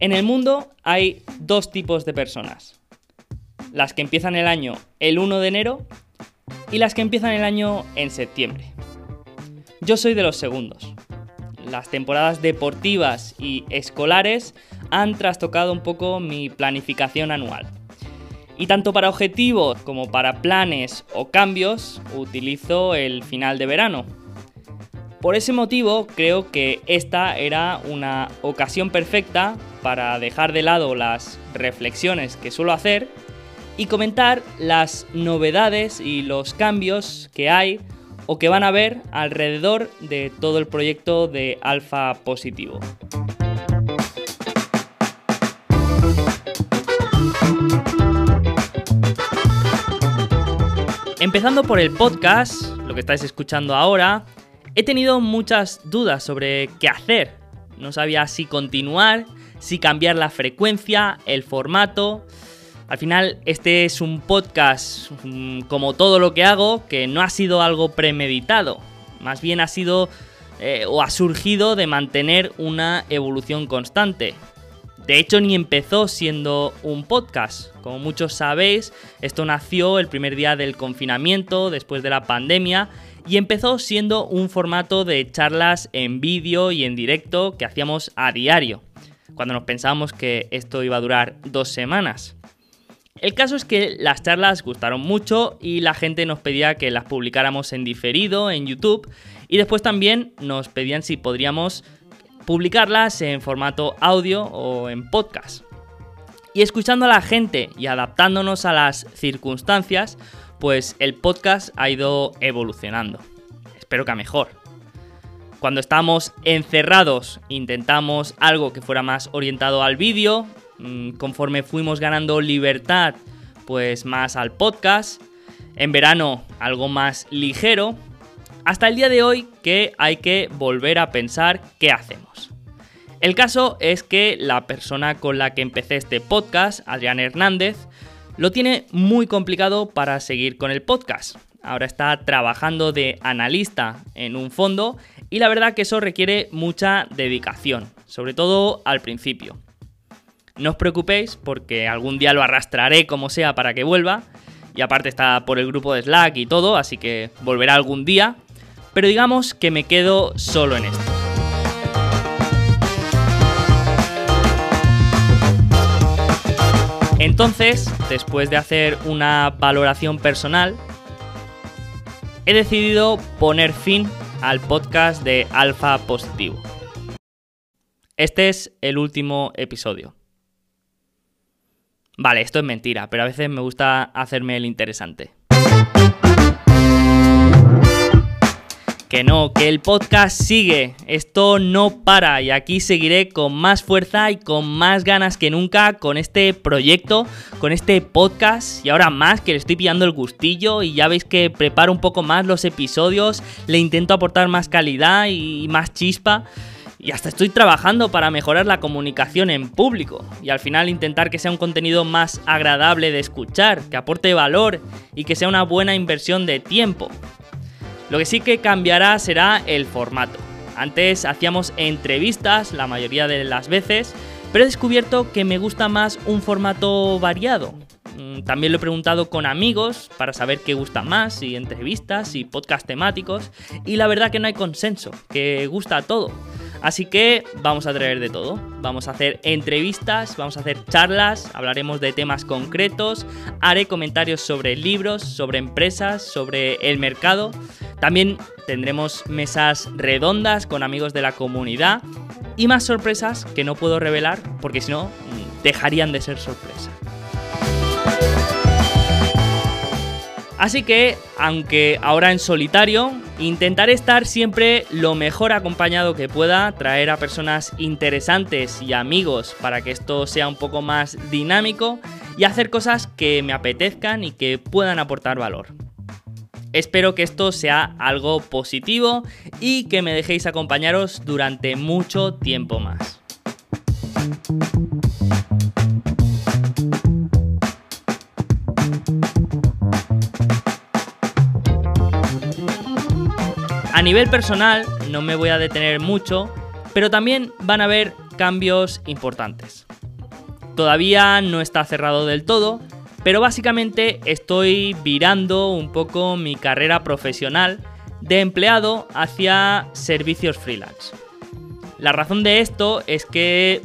En el mundo hay dos tipos de personas. Las que empiezan el año el 1 de enero y las que empiezan el año en septiembre. Yo soy de los segundos. Las temporadas deportivas y escolares han trastocado un poco mi planificación anual. Y tanto para objetivos como para planes o cambios utilizo el final de verano, por ese motivo creo que esta era una ocasión perfecta para dejar de lado las reflexiones que suelo hacer y comentar las novedades y los cambios que hay o que van a haber alrededor de todo el proyecto de Alfa Positivo. Empezando por el podcast, lo que estáis escuchando ahora, He tenido muchas dudas sobre qué hacer. No sabía si continuar, si cambiar la frecuencia, el formato. Al final, este es un podcast, mm, como todo lo que hago, que no ha sido algo premeditado. Más bien ha sido eh, o ha surgido de mantener una evolución constante. De hecho, ni empezó siendo un podcast. Como muchos sabéis, esto nació el primer día del confinamiento, después de la pandemia, y empezó siendo un formato de charlas en vídeo y en directo que hacíamos a diario, cuando nos pensábamos que esto iba a durar dos semanas. El caso es que las charlas gustaron mucho y la gente nos pedía que las publicáramos en diferido en YouTube y después también nos pedían si podríamos publicarlas en formato audio o en podcast. Y escuchando a la gente y adaptándonos a las circunstancias, pues el podcast ha ido evolucionando. Espero que a mejor. Cuando estamos encerrados intentamos algo que fuera más orientado al vídeo, mm, conforme fuimos ganando libertad, pues más al podcast. En verano algo más ligero. Hasta el día de hoy que hay que volver a pensar qué hacemos. El caso es que la persona con la que empecé este podcast, Adrián Hernández, lo tiene muy complicado para seguir con el podcast. Ahora está trabajando de analista en un fondo y la verdad que eso requiere mucha dedicación, sobre todo al principio. No os preocupéis porque algún día lo arrastraré como sea para que vuelva y aparte está por el grupo de Slack y todo, así que volverá algún día, pero digamos que me quedo solo en esto. Entonces, después de hacer una valoración personal, he decidido poner fin al podcast de Alfa Positivo. Este es el último episodio. Vale, esto es mentira, pero a veces me gusta hacerme el interesante. Que no, que el podcast sigue, esto no para. Y aquí seguiré con más fuerza y con más ganas que nunca con este proyecto, con este podcast. Y ahora más que le estoy pillando el gustillo. Y ya veis que preparo un poco más los episodios, le intento aportar más calidad y más chispa. Y hasta estoy trabajando para mejorar la comunicación en público. Y al final intentar que sea un contenido más agradable de escuchar, que aporte valor y que sea una buena inversión de tiempo. Lo que sí que cambiará será el formato. Antes hacíamos entrevistas la mayoría de las veces, pero he descubierto que me gusta más un formato variado. Mm, también lo he preguntado con amigos para saber qué gusta más, si entrevistas, y podcast temáticos, y la verdad que no hay consenso, que gusta todo. Así que vamos a traer de todo. Vamos a hacer entrevistas, vamos a hacer charlas, hablaremos de temas concretos, haré comentarios sobre libros, sobre empresas, sobre el mercado. También tendremos mesas redondas con amigos de la comunidad y más sorpresas que no puedo revelar porque si no dejarían de ser sorpresas. Así que, aunque ahora en solitario, intentaré estar siempre lo mejor acompañado que pueda, traer a personas interesantes y amigos para que esto sea un poco más dinámico y hacer cosas que me apetezcan y que puedan aportar valor. Espero que esto sea algo positivo y que me dejéis acompañaros durante mucho tiempo más. A nivel personal no me voy a detener mucho, pero también van a haber cambios importantes. Todavía no está cerrado del todo, pero básicamente estoy virando un poco mi carrera profesional de empleado hacia servicios freelance. La razón de esto es que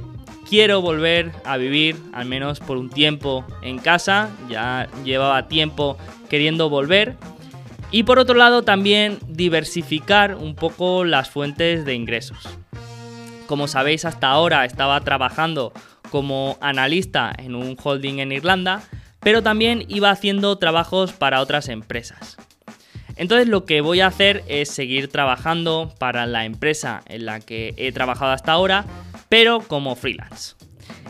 quiero volver a vivir, al menos por un tiempo, en casa. Ya llevaba tiempo queriendo volver. Y por otro lado también diversificar un poco las fuentes de ingresos. Como sabéis, hasta ahora estaba trabajando como analista en un holding en Irlanda, pero también iba haciendo trabajos para otras empresas. Entonces lo que voy a hacer es seguir trabajando para la empresa en la que he trabajado hasta ahora, pero como freelance.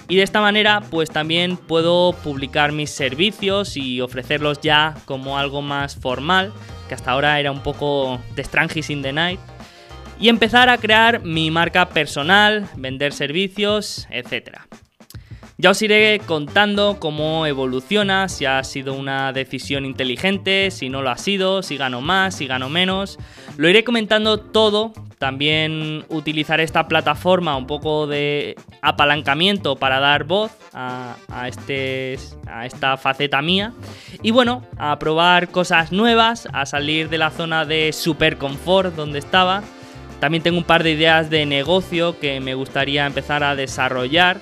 Y de esta manera pues también puedo publicar mis servicios y ofrecerlos ya como algo más formal, que hasta ahora era un poco de Strangis in the Night, y empezar a crear mi marca personal, vender servicios, etcétera. Ya os iré contando cómo evoluciona, si ha sido una decisión inteligente, si no lo ha sido, si gano más, si gano menos. Lo iré comentando todo. También utilizaré esta plataforma un poco de apalancamiento para dar voz a, este, a esta faceta mía. Y bueno, a probar cosas nuevas, a salir de la zona de super confort donde estaba. También tengo un par de ideas de negocio que me gustaría empezar a desarrollar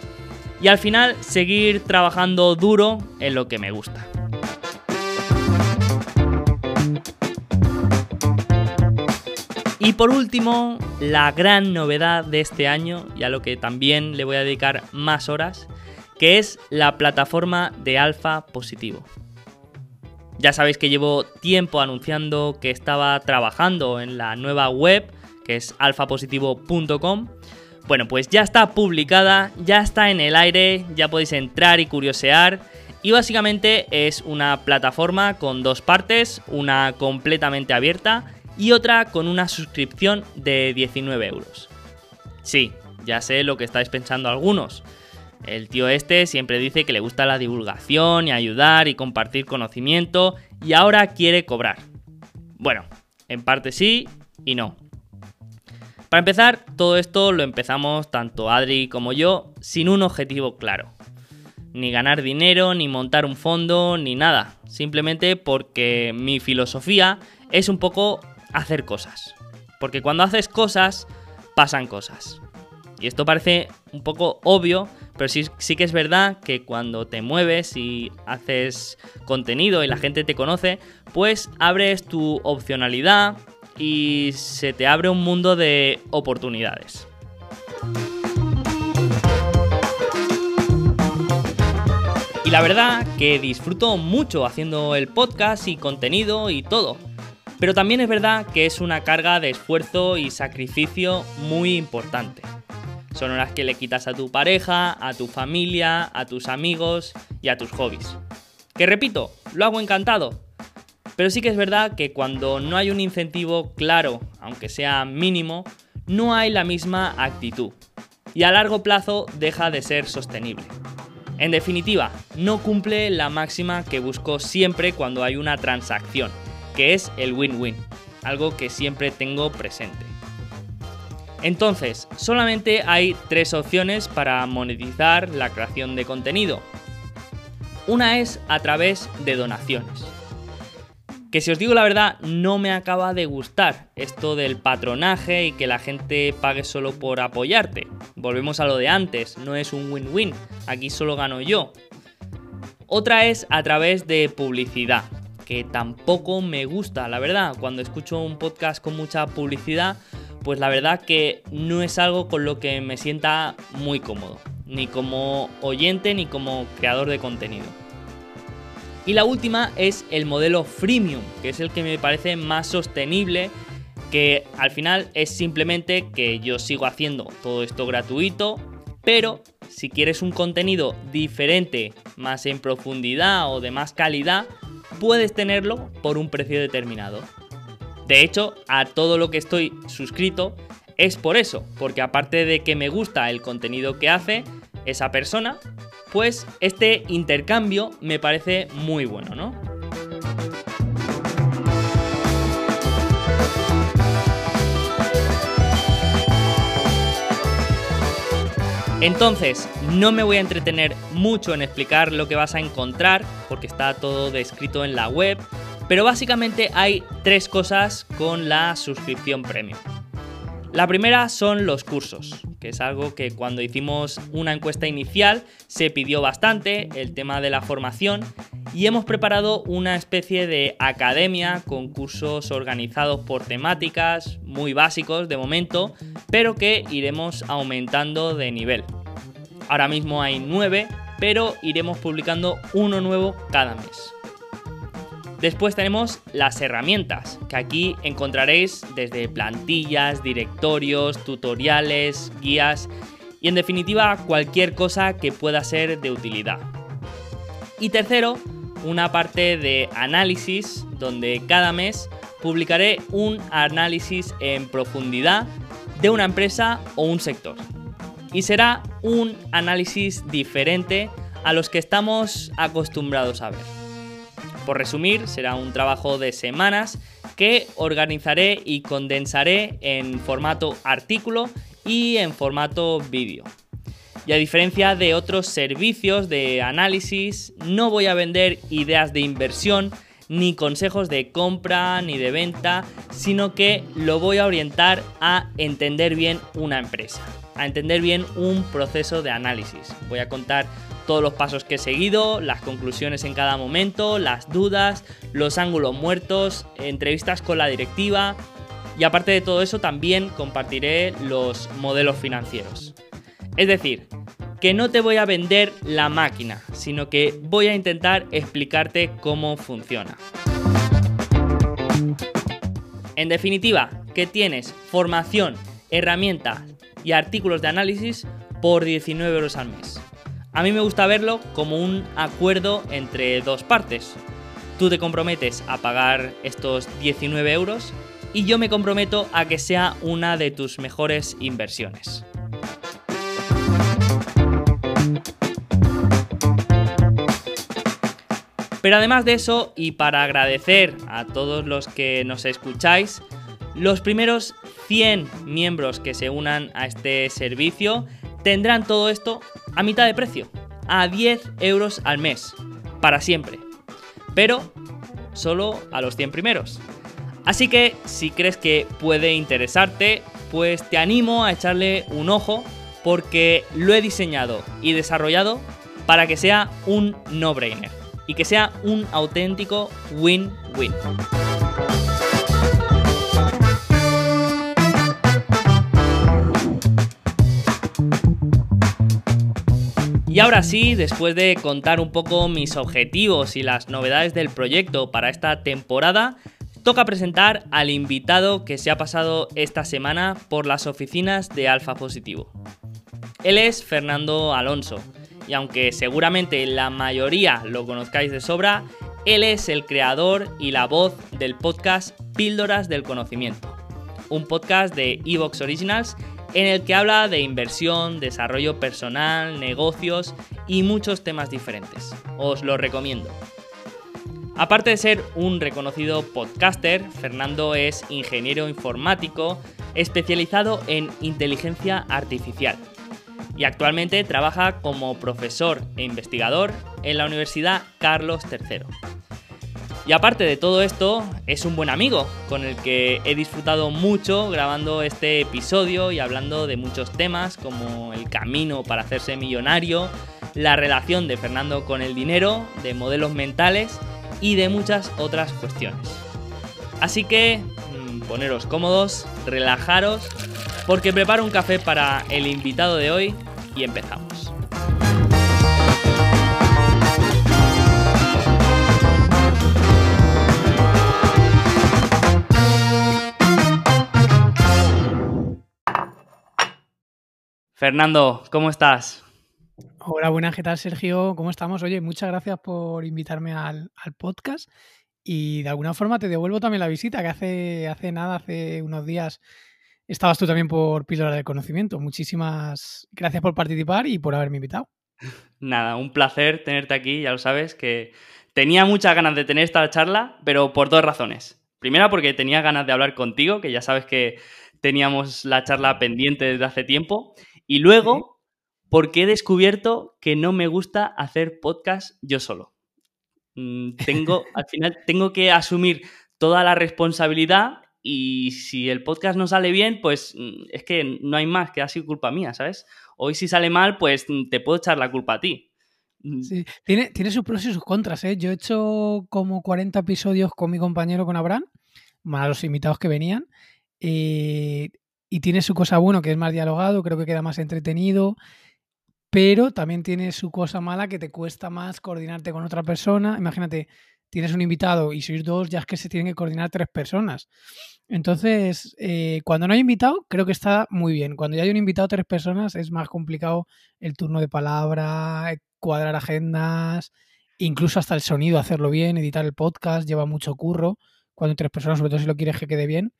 y al final seguir trabajando duro en lo que me gusta. Y por último, la gran novedad de este año, y a lo que también le voy a dedicar más horas, que es la plataforma de Alfa Positivo. Ya sabéis que llevo tiempo anunciando que estaba trabajando en la nueva web, que es alfapositivo.com, bueno, pues ya está publicada, ya está en el aire, ya podéis entrar y curiosear. Y básicamente es una plataforma con dos partes, una completamente abierta y otra con una suscripción de 19 euros. Sí, ya sé lo que estáis pensando algunos. El tío este siempre dice que le gusta la divulgación y ayudar y compartir conocimiento y ahora quiere cobrar. Bueno, en parte sí y no. Para empezar, todo esto lo empezamos tanto Adri como yo sin un objetivo claro. Ni ganar dinero, ni montar un fondo, ni nada. Simplemente porque mi filosofía es un poco hacer cosas. Porque cuando haces cosas, pasan cosas. Y esto parece un poco obvio, pero sí, sí, que es verdad que cuando te mueves y haces contenido y la gente te conoce, pues abres tu opcionalidad, y se te abre un mundo de oportunidades. Y la verdad que disfruto mucho haciendo el podcast y contenido y todo. Pero también es verdad que es una carga de esfuerzo y sacrificio muy importante. Son horas que le quitas a tu pareja, a tu familia, a tus amigos y a tus hobbies. Que repito, lo hago encantado, pero sí que es verdad que cuando no hay un incentivo claro, aunque sea mínimo, no hay la misma actitud. Y a largo plazo deja de ser sostenible. En definitiva, no cumple la máxima que busco siempre cuando hay una transacción, que es el win-win, algo que siempre tengo presente. Entonces, solamente hay tres opciones para monetizar la creación de contenido. Una es a través de donaciones que si os digo la verdad, no me acaba de gustar esto del patronaje y que la gente pague solo por apoyarte. Volvemos a lo de antes, no es un win-win, aquí solo gano yo. Otra es a través de publicidad, que tampoco me gusta, la verdad. Cuando escucho un podcast con mucha publicidad, pues la verdad que no es algo con lo que me sienta muy cómodo, ni como oyente ni como creador de contenido. Y la última es el modelo freemium, que es el que me parece más sostenible, que al final es simplemente que yo sigo haciendo todo esto gratuito, pero si quieres un contenido diferente, más en profundidad o de más calidad, puedes tenerlo por un precio determinado. De hecho, a todo lo que estoy suscrito es por eso, porque aparte de que me gusta el contenido que hace esa persona, pues este intercambio me parece muy bueno, ¿no? Entonces, no me voy a entretener mucho en explicar lo que vas a encontrar, porque está todo descrito en la web, pero básicamente hay tres cosas con la suscripción premium. La primera son los cursos, que es algo que cuando hicimos una encuesta inicial se pidió bastante, el tema de la formación, y hemos preparado una especie de academia con cursos organizados por temáticas, muy básicos de momento, pero que iremos aumentando de nivel. Ahora mismo hay nueve, pero iremos publicando uno nuevo cada mes. Después tenemos las herramientas, que aquí encontraréis desde plantillas, directorios, tutoriales, guías y en definitiva cualquier cosa que pueda ser de utilidad. Y tercero, una parte de análisis donde cada mes publicaré un análisis en profundidad de una empresa o un sector. Y será un análisis diferente a los que estamos acostumbrados a ver. Por resumir, será un trabajo de semanas que organizaré y condensaré en formato artículo y en formato vídeo. Y a diferencia de otros servicios de análisis, no voy a vender ideas de inversión, ni consejos de compra, ni de venta, sino que lo voy a orientar a entender bien una empresa, a entender bien un proceso de análisis. Voy a contar todos los pasos que he seguido, las conclusiones en cada momento, las dudas, los ángulos muertos, entrevistas con la directiva y aparte de todo eso también compartiré los modelos financieros. Es decir, que no te voy a vender la máquina, sino que voy a intentar explicarte cómo funciona. En definitiva, que tienes formación, herramientas y artículos de análisis por 19 euros al mes. A mí me gusta verlo como un acuerdo entre dos partes. Tú te comprometes a pagar estos 19 euros y yo me comprometo a que sea una de tus mejores inversiones. Pero además de eso, y para agradecer a todos los que nos escucháis, los primeros 100 miembros que se unan a este servicio tendrán todo esto a mitad de precio, a 10 euros al mes, para siempre. Pero solo a los 100 primeros. Así que si crees que puede interesarte, pues te animo a echarle un ojo porque lo he diseñado y desarrollado para que sea un no-brainer y que sea un auténtico win-win. Y ahora sí, después de contar un poco mis objetivos y las novedades del proyecto para esta temporada, toca presentar al invitado que se ha pasado esta semana por las oficinas de Alfa Positivo. Él es Fernando Alonso, y aunque seguramente la mayoría lo conozcáis de sobra, él es el creador y la voz del podcast Píldoras del Conocimiento, un podcast de Evox Originals en el que habla de inversión, desarrollo personal, negocios y muchos temas diferentes. Os lo recomiendo. Aparte de ser un reconocido podcaster, Fernando es ingeniero informático especializado en inteligencia artificial y actualmente trabaja como profesor e investigador en la Universidad Carlos III. Y aparte de todo esto, es un buen amigo con el que he disfrutado mucho grabando este episodio y hablando de muchos temas como el camino para hacerse millonario, la relación de Fernando con el dinero, de modelos mentales y de muchas otras cuestiones. Así que mm, poneros cómodos, relajaros, porque preparo un café para el invitado de hoy y empezamos. Fernando, ¿cómo estás? Hola, buenas, ¿qué tal Sergio? ¿Cómo estamos? Oye, muchas gracias por invitarme al, podcast y de alguna forma te devuelvo también la visita, que hace, hace nada, hace unos días estabas tú también por Píldora del Conocimiento. Muchísimas gracias por participar y por haberme invitado. Nada, un placer tenerte aquí, ya lo sabes, que tenía muchas ganas de tener esta charla, pero por dos razones. Primera, porque tenía ganas de hablar contigo, que ya sabes que teníamos la charla pendiente desde hace tiempo. Y luego, porque he descubierto que no me gusta hacer podcast yo solo. Mm, tengo, al final, tengo que asumir toda la responsabilidad y si el podcast no sale bien, pues mm, es que no hay más que ha sido culpa mía, ¿sabes? Hoy si sale mal, pues mm, te puedo echar la culpa a ti. Sí, tiene, tiene sus pros y sus contras, ¿eh? Yo he hecho como 40 episodios con mi compañero, con Abraham, más los invitados que venían, eh, y tiene su cosa bueno, que es más dialogado, creo que queda más entretenido, pero también tiene su cosa mala que te cuesta más coordinarte con otra persona. Imagínate, tienes un invitado y sois dos, ya es que se tienen que coordinar tres personas. Entonces, eh, cuando no hay invitado, creo que está muy bien. Cuando ya hay un invitado tres personas, es más complicado el turno de palabra, cuadrar agendas, incluso hasta el sonido, hacerlo bien, editar el podcast, lleva mucho curro. Cuando hay tres personas, sobre todo si lo quieres que quede bien.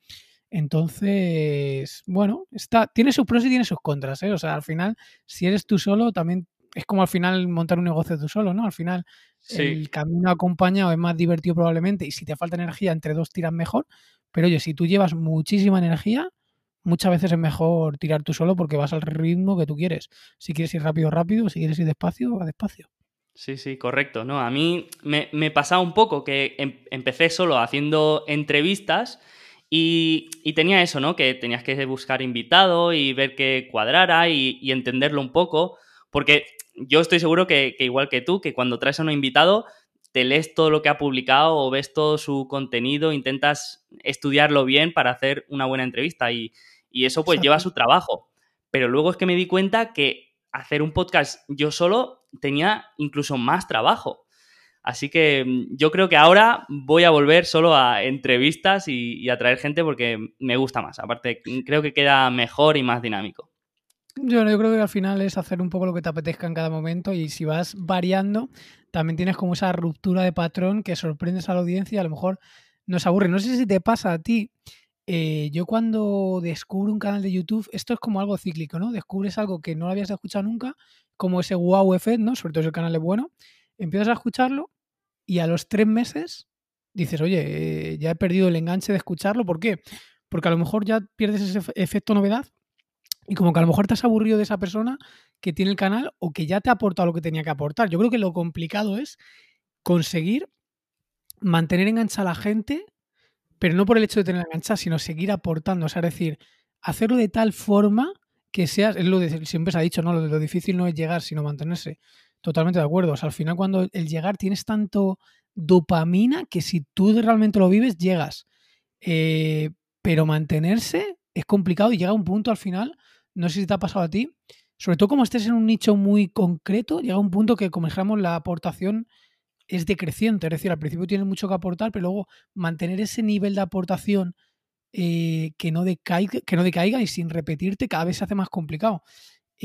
Entonces, bueno, está, tiene sus pros y tiene sus contras, ¿eh? O sea, al final, si eres tú solo, también es como al final montar un negocio tú solo, ¿no? Al final, el camino acompañado es más divertido probablemente y si te falta energía, entre dos tiras mejor. Pero oye, si tú llevas muchísima energía, muchas veces es mejor tirar tú solo porque vas al ritmo que tú quieres. Si quieres ir rápido, rápido. Si quieres ir despacio, va despacio. Sí, sí, correcto. No, a mí me, me pasaba un poco que em, empecé solo haciendo entrevistas y, tenía eso, ¿no? Que tenías que buscar invitado y ver que cuadrara y, entenderlo un poco, porque yo estoy seguro que, igual que tú, que cuando traes a un invitado, te lees todo lo que ha publicado o ves todo su contenido, intentas estudiarlo bien para hacer una buena entrevista y, eso pues lleva su trabajo. Pero luego es que me di cuenta que hacer un podcast yo solo tenía incluso más trabajo. Así que mm, yo creo que ahora voy a volver solo a entrevistas y, a traer gente porque me gusta más. Aparte, mm, creo que queda mejor y más dinámico. Yo, yo creo que al final es hacer un poco lo que te apetezca en cada momento y si vas variando, también tienes como esa ruptura de patrón que sorprendes a la audiencia y a lo mejor nos aburre. No sé si te pasa a ti. Eh, yo cuando descubro un canal de YouTube, esto es como algo cíclico, ¿no? Descubres algo que no lo habías escuchado nunca, como ese wow effect, ¿no? Sobre todo si el canal es bueno. Empiezas a escucharlo y a los tres meses dices, oye, eh, ya he perdido el enganche de escucharlo. ¿Por qué? Porque a lo mejor ya pierdes ese efecto novedad y como que a lo mejor te has aburrido de esa persona que tiene el canal o que ya te ha aportado lo que tenía que aportar. Yo creo que lo complicado es conseguir mantener enganchada a la gente, pero no por el hecho de tener enganchada, sino seguir aportando. O sea, es decir, hacerlo de tal forma que seas, es lo de, siempre se ha dicho, ¿no? Lo, lo difícil no es llegar, sino mantenerse. Totalmente de acuerdo. O sea, al final cuando el llegar tienes tanto dopamina que si tú realmente lo vives, llegas. Eh, pero mantenerse es complicado y llega un punto al final, no sé si te ha pasado a ti, sobre todo como estés en un nicho muy concreto, llega un punto que, como dijéramos, la aportación es decreciente. Es decir, al principio tienes mucho que aportar, pero luego mantener ese nivel de aportación eh, que, no decaiga, que no decaiga y sin repetirte cada vez se hace más complicado.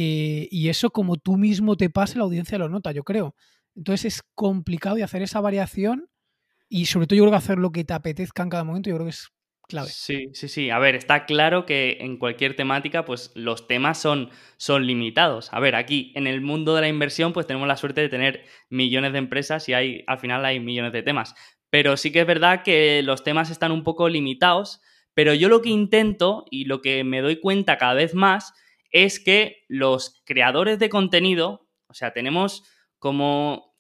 Eh, y eso como tú mismo te pase, la audiencia lo nota, yo creo. Entonces es complicado y hacer esa variación y sobre todo yo creo que hacer lo que te apetezca en cada momento, yo creo que es clave. Sí, sí, sí. A ver, está claro que en cualquier temática, pues los temas son, son limitados. A ver, aquí en el mundo de la inversión, pues tenemos la suerte de tener millones de empresas y hay, al final hay millones de temas. Pero sí que es verdad que los temas están un poco limitados. Pero yo lo que intento y lo que me doy cuenta cada vez más es que los creadores de contenido, o sea, tenemos como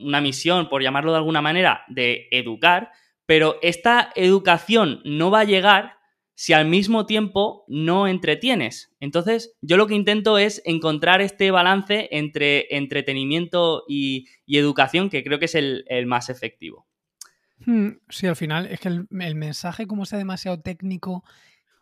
una misión, por llamarlo de alguna manera, de educar, pero esta educación no va a llegar si al mismo tiempo no entretienes. Entonces, yo lo que intento es encontrar este balance entre entretenimiento y, educación, que creo que es el, más efectivo. Hmm, sí, al final es que el, el mensaje, como sea demasiado técnico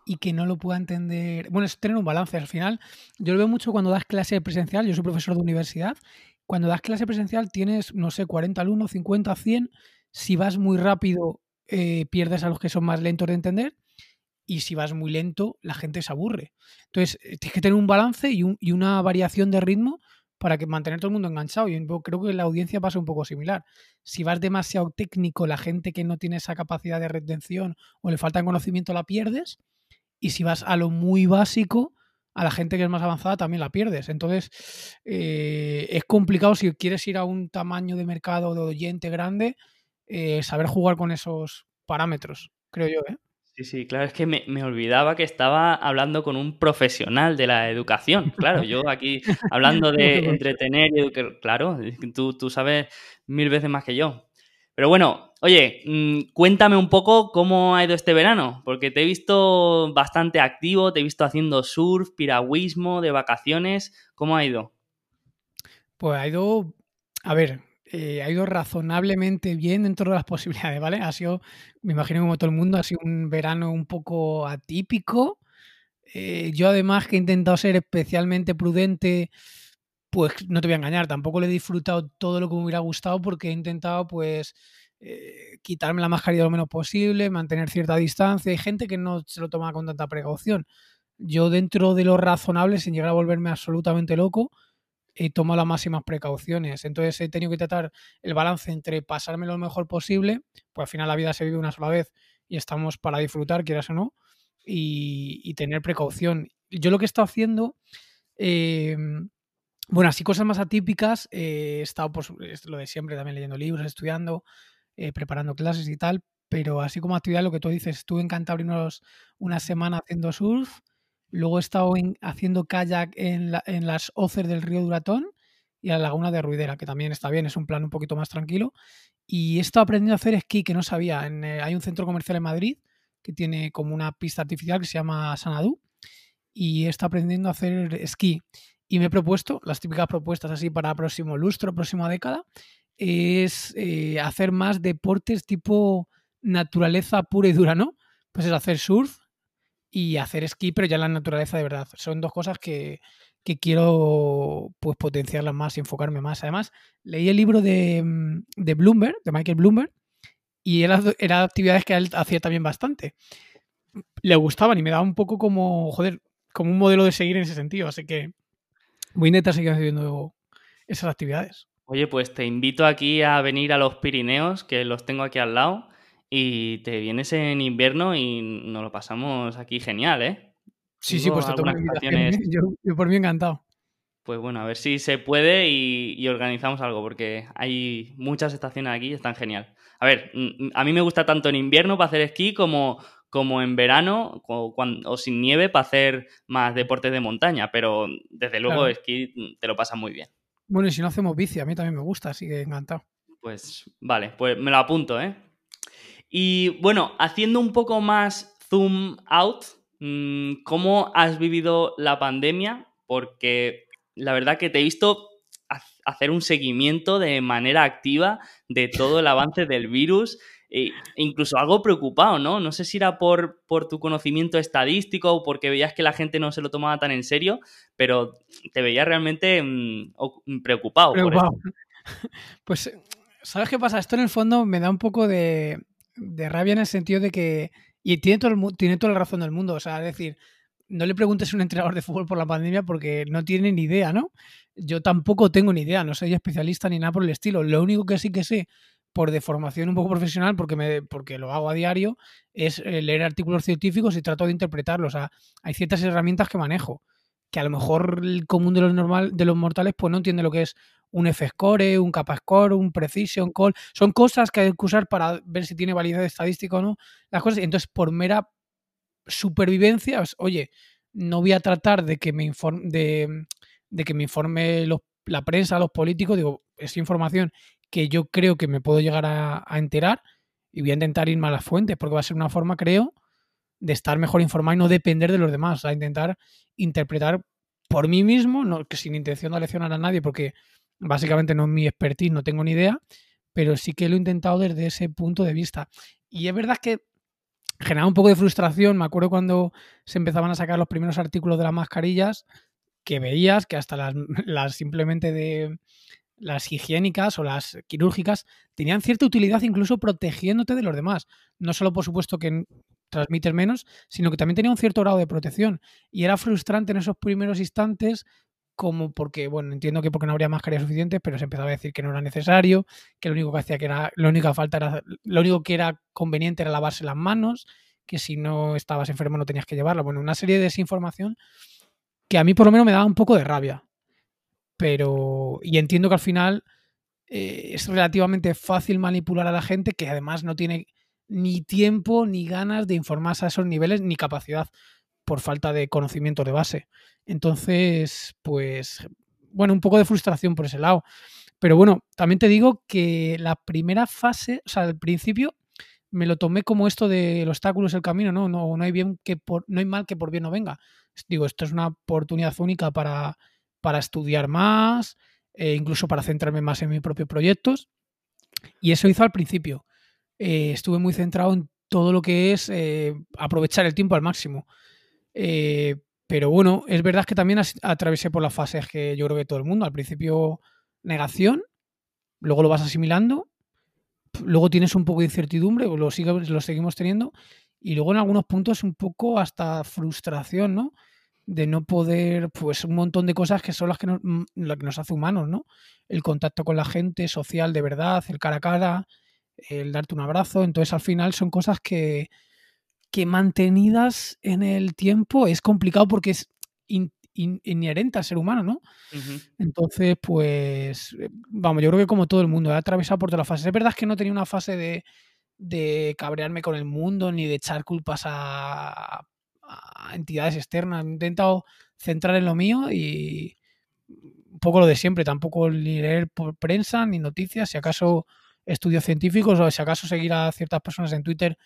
y que no lo pueda entender. Bueno, es tener un balance. Al final, yo lo veo mucho cuando das clase presencial. Yo soy profesor de universidad. Cuando das clase presencial tienes, no sé, 40 alumnos, 50, 100. Si vas muy rápido, eh, pierdes a los que son más lentos de entender. Y si vas muy lento, la gente se aburre. Entonces, eh, tienes que tener un balance y, y una variación de ritmo para que mantener todo el mundo enganchado. Y creo que la audiencia pasa un poco similar. Si vas demasiado técnico, la gente que no tiene esa capacidad de retención o le falta conocimiento la pierdes y si vas a lo muy básico, a la gente que es más avanzada también la pierdes. Entonces, eh, es complicado si quieres ir a un tamaño de mercado de oyente grande, eh, saber jugar con esos parámetros, creo yo. ¿eh? Sí, sí, claro, es que me, olvidaba que estaba hablando con un profesional de la educación. Claro, yo aquí hablando de entretener y educar, claro, tú, tú sabes mil veces más que yo. Pero bueno, oye, mm, cuéntame un poco cómo ha ido este verano, porque te he visto bastante activo, te he visto haciendo surf, piragüismo, de vacaciones. ¿Cómo ha ido? Pues ha ido, a ver, eh, ha ido razonablemente bien dentro de las posibilidades, ¿vale? Ha sido, me imagino como todo el mundo, ha sido un verano un poco atípico. Eh, yo además que he intentado ser especialmente prudente, pues no te voy a engañar, tampoco le he disfrutado todo lo que me hubiera gustado porque he intentado pues eh, quitarme la mascarilla lo menos posible, mantener cierta distancia. Hay gente que no se lo toma con tanta precaución. Yo dentro de lo razonable, sin llegar a volverme absolutamente loco, he tomado las máximas precauciones. Entonces he tenido que tratar el balance entre pasarme lo mejor posible, pues al final la vida se vive una sola vez y estamos para disfrutar, quieras o no, y, tener precaución. Yo lo que he estado haciendo, em, bueno, así cosas más atípicas, eh, he estado, pues, lo de siempre, también leyendo libros, estudiando, eh, preparando clases y tal, pero así como actividad, lo que tú dices, estuve en Cantabria una semana haciendo surf, Luego he estado haciendo kayak en, las hoces del río Duratón y la laguna de Ruidera, que también está bien, es un plan un poquito más tranquilo. Y he estado aprendiendo a hacer esquí, que no sabía. Eh, hay un centro comercial en Madrid que tiene como una pista artificial que se llama Sanadú y estado aprendiendo a hacer esquí. Y me he propuesto, las típicas propuestas así para próximo lustro, próxima década, es eh, hacer más deportes tipo naturaleza pura y dura, ¿no? Pues es hacer surf, y hacer esquí, pero ya en la naturaleza de verdad. Son dos cosas que, quiero pues potenciarlas más y enfocarme más. Además, leí el libro de, mm, de Bloomberg, de Michael Bloomberg, y eran era actividades que él hacía también bastante. Le gustaban y me daba un poco como, joder, como un modelo de seguir en ese sentido. Así que voy a intentar seguir haciendo esas actividades. Oye, pues te invito aquí a venir a los Pirineos, que los tengo aquí al lado y te vienes en invierno y nos lo pasamos aquí genial, ¿eh? Sí, sí, pues te tomo yo, por mí encantado. Pues bueno, a ver si se puede y, organizamos algo, porque hay muchas estaciones aquí y están genial. A ver, a mí me gusta tanto en invierno para hacer esquí como, como en verano o, cuando, sin nieve para hacer más deportes de montaña, pero desde luego esquí te lo pasa muy bien. Bueno, y si no hacemos bici, a mí también me gusta, así que encantado. Pues vale, pues me lo apunto, ¿eh? Y bueno, haciendo un poco más zoom out, mm, ¿cómo has vivido la pandemia? Porque la verdad que te he visto hacer un seguimiento de manera activa de todo el avance del virus, e incluso algo preocupado, ¿no? No sé si era por, por tu conocimiento estadístico o porque veías que la gente no se lo tomaba tan en serio, pero te veía realmente mm, preocupado. preocupado. Pues, ¿sabes qué pasa? Esto en el fondo me da un poco de, de rabia en el sentido de que. Y tiene, todo el, tiene toda la razón del mundo. O sea, es decir, no le preguntes a un entrenador de fútbol por la pandemia porque no tiene ni idea, ¿no? Yo tampoco tengo ni idea, no soy especialista ni nada por el estilo. Lo único que sí que sé, por deformación un poco profesional, porque, me, porque lo hago a diario, es eh, leer artículos científicos y trato de interpretarlos. O sea, hay ciertas herramientas que manejo que a lo mejor el común de los normal de los mortales pues no entiende lo que es un F-score, un kappa-score, un precision call. Son cosas que hay que usar para ver si tiene validez estadística o no. Las cosas. Entonces, por mera supervivencia, oye, no voy a tratar de que me informe, de, que me informe la prensa, los políticos. Digo, es información que yo creo que me puedo llegar a, enterar y voy a intentar irme a las fuentes porque va a ser una forma, creo, de estar mejor informado y no depender de los demás. O sea, intentar interpretar por mí mismo, no, que sin intención de leccionar a nadie, porque Básicamente no es mi expertise, no tengo ni idea, pero sí que lo he intentado desde ese punto de vista. Y es verdad que genera un poco de frustración. Me acuerdo cuando se empezaban a sacar los primeros artículos de las mascarillas, que veías que hasta las simplemente de las higiénicas o las quirúrgicas tenían cierta utilidad incluso protegiéndote de los demás. No solo por supuesto que transmites menos, sino que también tenía un cierto grado de protección. Y era frustrante en esos primeros instantes como porque, bueno, entiendo que porque no habría mascarillas suficientes, pero se empezaba a decir que no era necesario, que lo único que hacía que era, lo único que falta era, lo único que era conveniente era lavarse las manos, que si no estabas enfermo no tenías que llevarla. Bueno, una serie de desinformación que a mí por lo menos me daba un poco de rabia. Pero, y entiendo que al final eh, es relativamente fácil manipular a la gente que además no tiene ni tiempo, ni ganas de informarse a esos niveles, ni capacidad por falta de conocimiento de base. Entonces, pues, bueno, un poco de frustración por ese lado. Pero bueno, también te digo que la primera fase, o sea, al principio me lo tomé como esto de los obstáculos el camino, ¿no? No, no hay bien que por, no hay mal que por bien no venga. Digo, esto es una oportunidad única para, para estudiar más, e incluso para centrarme más en mis propios proyectos. Y eso hizo al principio. Eh, estuve muy centrado en todo lo que es eh, aprovechar el tiempo al máximo. Eh, pero bueno, es verdad que también atravesé por las fases que yo creo que todo el mundo. Al principio negación, luego lo vas asimilando, luego tienes un poco de incertidumbre, lo, lo seguimos teniendo, y luego en algunos puntos un poco hasta frustración, ¿no? De no poder, pues un montón de cosas que son las que nos, mm, que nos hace humanos, ¿no? El contacto con la gente, social de verdad, el cara a cara, el darte un abrazo. Entonces al final son cosas que, que mantenidas en el tiempo es complicado porque es inherente al ser humano, ¿no? Entonces, pues, eh, vamos, yo creo que como todo el mundo, he atravesado por todas las fases. Es verdad que no tenía una fase de, de cabrearme con el mundo ni de echar culpas a, entidades externas. He intentado centrar en lo mío y un poco lo de siempre, tampoco ni leer por prensa ni noticias, si acaso estudios científicos o si acaso seguir a ciertas personas en Twitter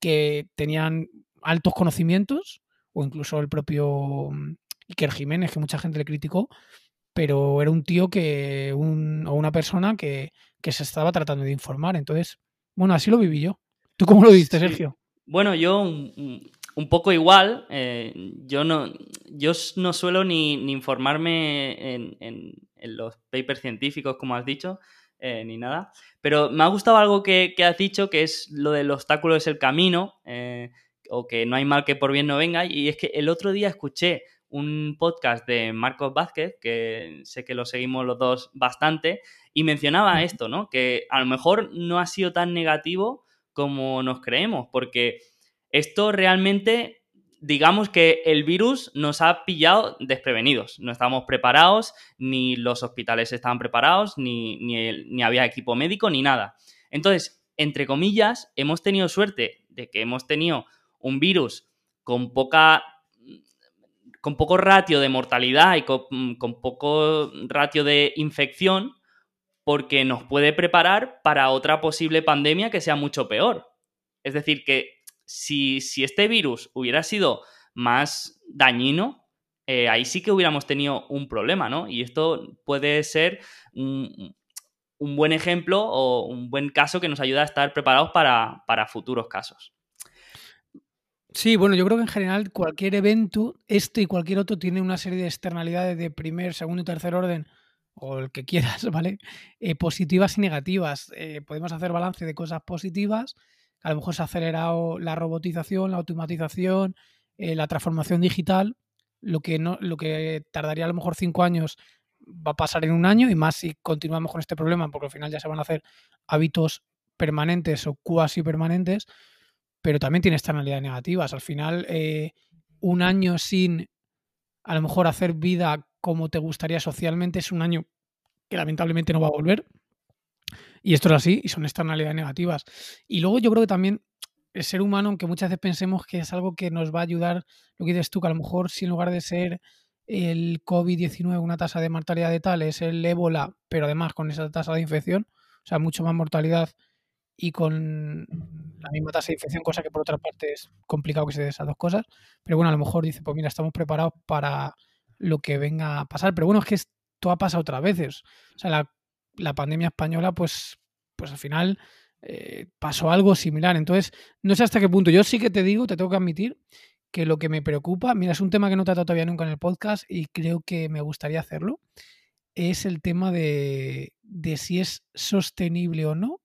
que tenían altos conocimientos o incluso el propio mm, Iker Jiménez, que mucha gente le criticó, pero era un tío que, un, o una persona que, se estaba tratando de informar. Entonces, bueno, así lo viví yo. ¿Tú cómo lo viste, Sergio? Bueno, yo un, poco igual. Eh, yo, no, yo no suelo ni, informarme en, los papers científicos, como has dicho, eh, ni nada. Pero me ha gustado algo que, has dicho, que es lo del obstáculo es el camino, eh, o que no hay mal que por bien no venga. Y es que el otro día escuché un podcast de Marcos Vázquez, que sé que lo seguimos los dos bastante, y mencionaba esto, ¿no? Que a lo mejor no ha sido tan negativo como nos creemos, porque esto realmente, digamos que el virus nos ha pillado desprevenidos. No estábamos preparados, ni los hospitales estaban preparados, ni, ni había equipo médico, ni nada. Entonces, entre comillas, hemos tenido suerte de que hemos tenido un virus con poca con poco ratio de mortalidad y mm, con, poco ratio de infección, porque nos puede preparar para otra posible pandemia que sea mucho peor. Es decir, que si, este virus hubiera sido más dañino, eh, ahí sí que hubiéramos tenido un problema, ¿no? Y esto puede ser un, buen ejemplo o un buen caso que nos ayuda a estar preparados para, futuros casos. Sí, bueno, yo creo que en general cualquier evento, este y cualquier otro, tiene una serie de externalidades de primer, segundo y tercer orden, o el que quieras, ¿vale? Eh, positivas y negativas. Eh, podemos hacer balance de cosas positivas, a lo mejor se ha acelerado la robotización, la automatización, eh, la transformación digital, lo que, no, lo que tardaría a lo mejor cinco años va a pasar en un año y más si continuamos con este problema, porque al final ya se van a hacer hábitos permanentes o cuasi permanentes pero también tiene externalidades negativas. Al final, eh, un año sin a lo mejor hacer vida como te gustaría socialmente es un año que lamentablemente no va a volver. Y esto es así, y son externalidades negativas. Y luego yo creo que también el ser humano, aunque muchas veces pensemos que es algo que nos va a ayudar, lo que dices tú, que a lo mejor si en lugar de ser el COVID-19 una tasa de mortalidad de tal, es el ébola, pero además con esa tasa de infección, o sea, mucho más mortalidad y con la misma tasa de infección, cosa que por otra parte es complicado que se den esas dos cosas. Pero bueno, a lo mejor dice, pues mira, estamos preparados para lo que venga a pasar. Pero bueno, es que esto ha pasado otras veces. O sea, la, pandemia española, pues, pues al final eh, pasó algo similar. Entonces, no sé hasta qué punto. Yo sí que te digo, te tengo que admitir que lo que me preocupa, mira, es un tema que no he tratado todavía nunca en el podcast y creo que me gustaría hacerlo, es el tema de, de si es sostenible o no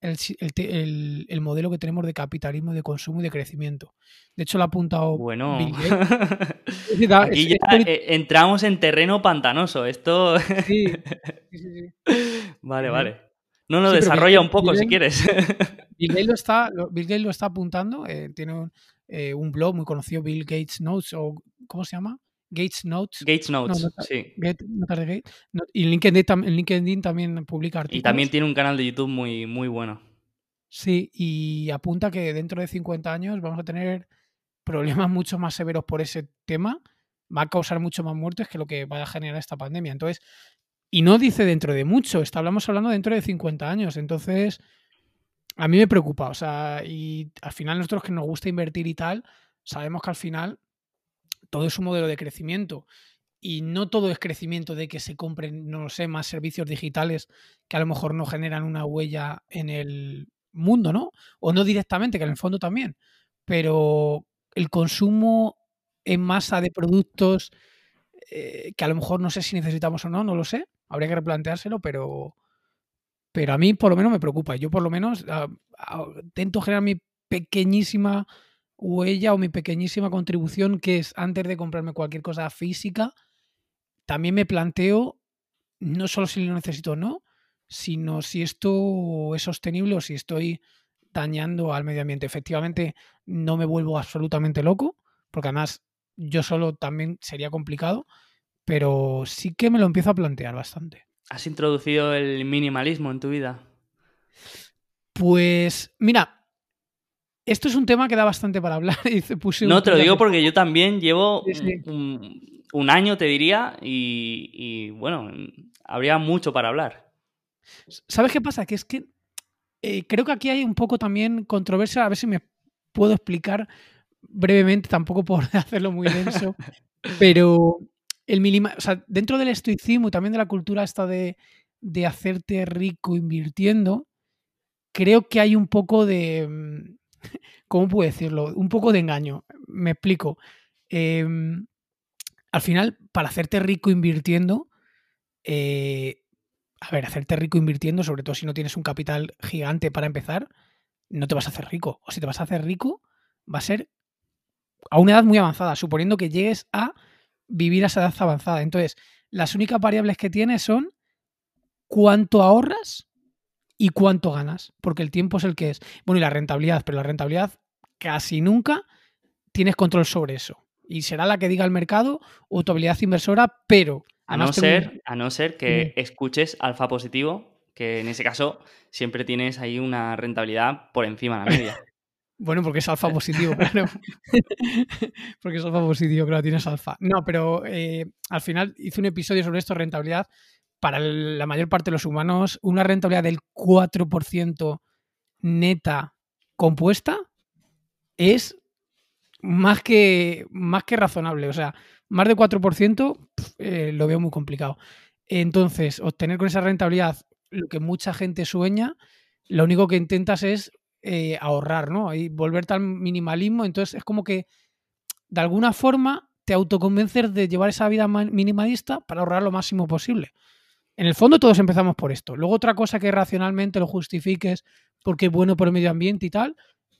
el, el, modelo que tenemos de capitalismo, de consumo y de crecimiento. De hecho, lo ha apuntado bueno. Aquí ya eh, entramos en terreno pantanoso. Esto. Sí, sí, sí. Vale, vale. No, no, desarrolla un poco si quieres. Bill Gates lo está, Bill Gates lo está apuntando. Eh, tiene un, eh, un, blog muy conocido, Bill Gates Notes, o ¿cómo se llama? Gates Notes. Gates Notes, sí. y LinkedIn, LinkedIn, también publica artículos. Y también tiene un canal de YouTube muy, muy bueno. Sí, y apunta que dentro de 50 años vamos a tener problemas mucho más severos por ese tema. Va a causar mucho más muertes que lo que va a generar esta pandemia. Entonces, y no dice dentro de mucho, estamos hablando dentro de 50 años. Entonces, a mí me preocupa. O sea, y al final nosotros que nos gusta invertir y tal, sabemos que al final todo es un modelo de crecimiento y no todo es crecimiento de que se compren, no lo sé, más servicios digitales que a lo mejor no generan una huella en el mundo, ¿no? O no directamente, que en el fondo también. Pero el consumo en masa de productos eh, que a lo mejor no sé si necesitamos o no, no lo sé, habría que replanteárselo, pero, pero a mí por lo menos me preocupa. Yo por lo menos ah, ah, intento generar mi pequeñísima huella o mi pequeñísima contribución, que es antes de comprarme cualquier cosa física, también me planteo no solo si lo necesito o no, sino si esto es sostenible o si estoy dañando al medio ambiente. Efectivamente, no me vuelvo absolutamente loco, porque además yo solo también sería complicado, pero sí que me lo empiezo a plantear bastante. ¿Has introducido el minimalismo en tu vida? Pues mira, esto es un tema que da bastante para hablar. no, te lo digo porque yo también llevo Un, año, te diría, y, bueno, habría mucho para hablar. ¿Sabes qué pasa? Que es que eh, creo que aquí hay un poco también controversia, a ver si me puedo explicar brevemente, tampoco por hacerlo muy denso, pero el minima, o sea, dentro del estoicismo y también de la cultura esta de, de hacerte rico invirtiendo, creo que hay un poco de, mm, ¿cómo puedo decirlo? Un poco de engaño. Me explico. Em, al final, para hacerte rico invirtiendo, eh, a ver, hacerte rico invirtiendo, sobre todo si no tienes un capital gigante para empezar, no te vas a hacer rico. O si te vas a hacer rico, va a ser a una edad muy avanzada, suponiendo que llegues a vivir a esa edad avanzada. Entonces, las únicas variables que tienes son cuánto ahorras y cuánto ganas, porque el tiempo es el que es. Bueno, y la rentabilidad, pero la rentabilidad casi nunca tienes control sobre eso. Y será la que diga el mercado o tu habilidad inversora, pero... A no, ser, a no ser que escuches alfa positivo, que en ese caso siempre tienes ahí una rentabilidad por encima de la media. Bueno, porque es alfa positivo, claro. porque es alfa positivo, claro, tienes alfa. No, pero eh, al final hice un episodio sobre esto, rentabilidad. Para la mayor parte de los humanos, una rentabilidad del 4% neta compuesta es más que, más que razonable. O sea, más de 4% eh, lo veo muy complicado. Entonces, obtener con esa rentabilidad lo que mucha gente sueña, lo único que intentas es eh, ahorrar, ¿no? Y volverte al minimalismo. Entonces es como que de alguna forma te autoconvences de llevar esa vida minimalista para ahorrar lo máximo posible. En el fondo todos empezamos por esto. Luego otra cosa que racionalmente lo justifiques porque es bueno por el medio ambiente y tal,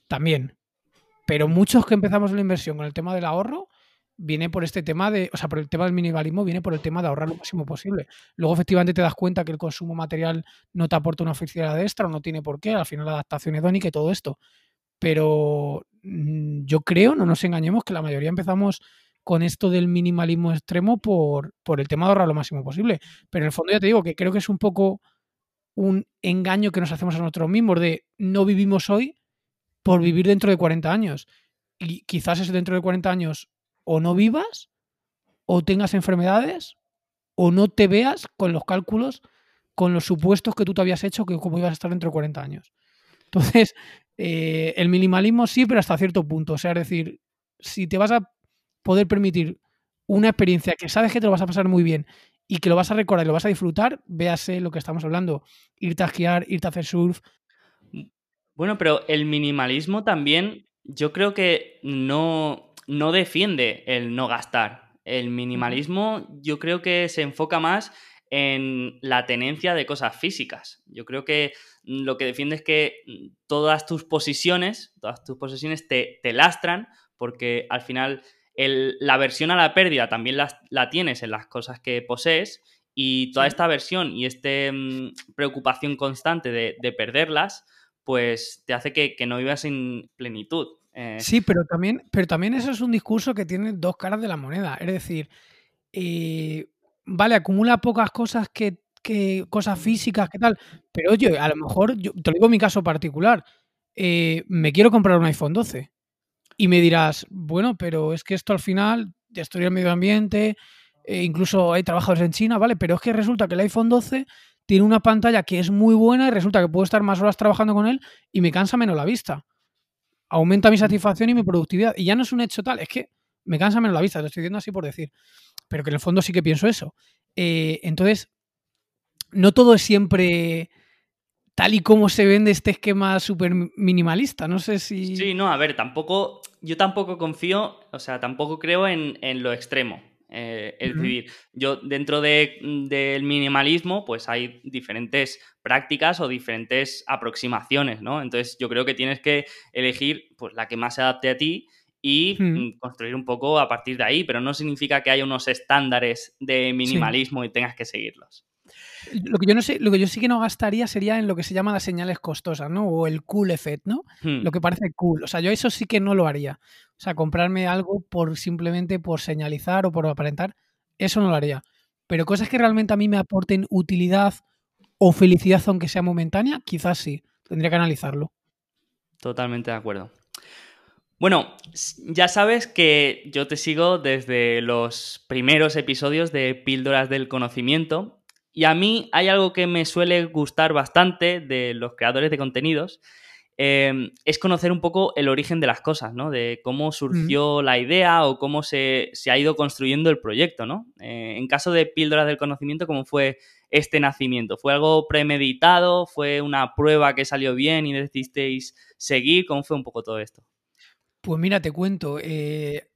también. Pero muchos que empezamos la inversión con el tema del ahorro, viene por este tema de, o sea, por el tema del minimalismo, viene por el tema de ahorrar lo máximo posible. Luego, efectivamente, te das cuenta que el consumo material no te aporta una oficialidad extra, o no tiene por qué, al final la adaptación hedónica y todo esto. Pero mm, yo creo, no nos engañemos, que la mayoría empezamos con esto del minimalismo extremo por, por el tema de ahorrar lo máximo posible. Pero en el fondo ya te digo que creo que es un poco un engaño que nos hacemos a nosotros mismos de no vivimos hoy por vivir dentro de 40 años. Y quizás ese dentro de 40 años o no vivas, o tengas enfermedades, o no te veas con los cálculos, con los supuestos que tú te habías hecho que como ibas a estar dentro de 40 años. Entonces, eh, el minimalismo sí, pero hasta cierto punto. O sea, es decir, si te vas a poder permitir una experiencia que sabes que te lo vas a pasar muy bien y que lo vas a recordar y lo vas a disfrutar, véase lo que estamos hablando, irte a esquiar, irte a hacer surf. Bueno, pero el minimalismo también, yo creo que no, no defiende el no gastar. El minimalismo yo creo que se enfoca más en la tenencia de cosas físicas. Yo creo que lo que defiende es que todas tus posiciones, todas tus posesiones te, lastran porque al final la aversión a la pérdida también la, tienes en las cosas que posees y toda esta aversión y esta mm, preocupación constante de, perderlas, pues te hace que, que no vivas en plenitud. Eh, sí, pero también, pero también eso es un discurso que tiene dos caras de la moneda. Es decir, eh, vale, acumula pocas cosas que, que cosas físicas, qué tal. Pero oye, a lo mejor, yo te lo digo en mi caso particular, eh, me quiero comprar un iPhone 12. Y me dirás, bueno, pero es que esto al final destruye el medio ambiente, eh, incluso hay trabajadores en China, ¿vale? Pero es que resulta que el iPhone 12 tiene una pantalla que es muy buena y resulta que puedo estar más horas trabajando con él y me cansa menos la vista. Aumenta mi satisfacción y mi productividad. Y ya no es un hecho tal, es que me cansa menos la vista, lo estoy diciendo así por decir. Pero que en el fondo sí que pienso eso. Eh, entonces, no todo es siempre tal y como se vende este esquema súper minimalista. No sé si. Sí, no, a ver, tampoco. Yo tampoco confío, o sea, tampoco creo en, lo extremo. Eh, es decir, yo dentro del minimalismo, pues hay diferentes prácticas o diferentes aproximaciones, ¿no? Entonces yo creo que tienes que elegir pues, la que más se adapte a ti y mm, construir un poco a partir de ahí, pero no significa que haya unos estándares de minimalismo y tengas que seguirlos. Lo que yo no sé, lo que yo sí que no gastaría sería en lo que se llama las señales costosas, ¿no? O el cool effect, ¿no? Hmm. Lo que parece cool. O sea, yo eso sí que no lo haría. O sea, comprarme algo por simplemente por señalizar o por aparentar, eso no lo haría. Pero cosas que realmente a mí me aporten utilidad o felicidad, aunque sea momentánea, quizás sí. Tendría que analizarlo. Totalmente de acuerdo. Bueno, ya sabes que yo te sigo desde los primeros episodios de Píldoras del Conocimiento y a mí hay algo que me suele gustar bastante de los creadores de contenidos, em, es conocer un poco el origen de las cosas, ¿no? De cómo surgió la idea o cómo se, ha ido construyendo el proyecto, ¿no? Eh, en caso de Píldoras del Conocimiento, ¿cómo fue este nacimiento? ¿Fue algo premeditado? ¿Fue una prueba que salió bien y decidisteis seguir? ¿Cómo fue un poco todo esto? Pues mira, te cuento. Eh,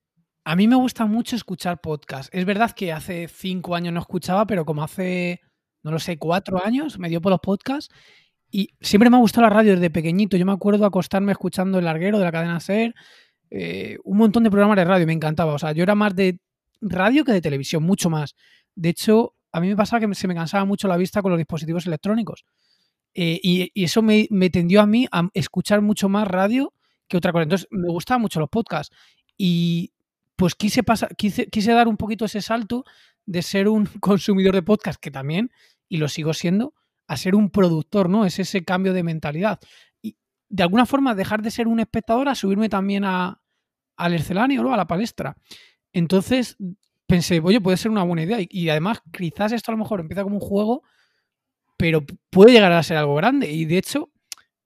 a mí me gusta mucho escuchar podcasts. Es verdad que hace cinco años no escuchaba, pero como hace no lo sé, cuatro años, me dio por los podcasts. Y siempre me ha gustado la radio desde pequeñito. Yo me acuerdo acostarme escuchando El Larguero de la cadena SER, eh, un montón de programas de radio, me encantaba. O sea, yo era más de radio que de televisión, mucho más. De hecho, a mí me pasaba que se me cansaba mucho la vista con los dispositivos electrónicos. Eh, y, eso me, tendió a mí a escuchar mucho más radio que otra cosa. Entonces, me gustaban mucho los podcasts. Y pues quise, pasar, quise, quise dar un poquito ese salto de ser un consumidor de podcast, que también, y lo sigo siendo, a ser un productor, ¿no? Es ese cambio de mentalidad. Y de alguna forma dejar de ser un espectador a subirme también a, al escenario, ¿no? A la palestra. Entonces pensé, oye, puede ser una buena idea. Y, además, quizás esto a lo mejor empieza como un juego, pero puede llegar a ser algo grande. Y de hecho,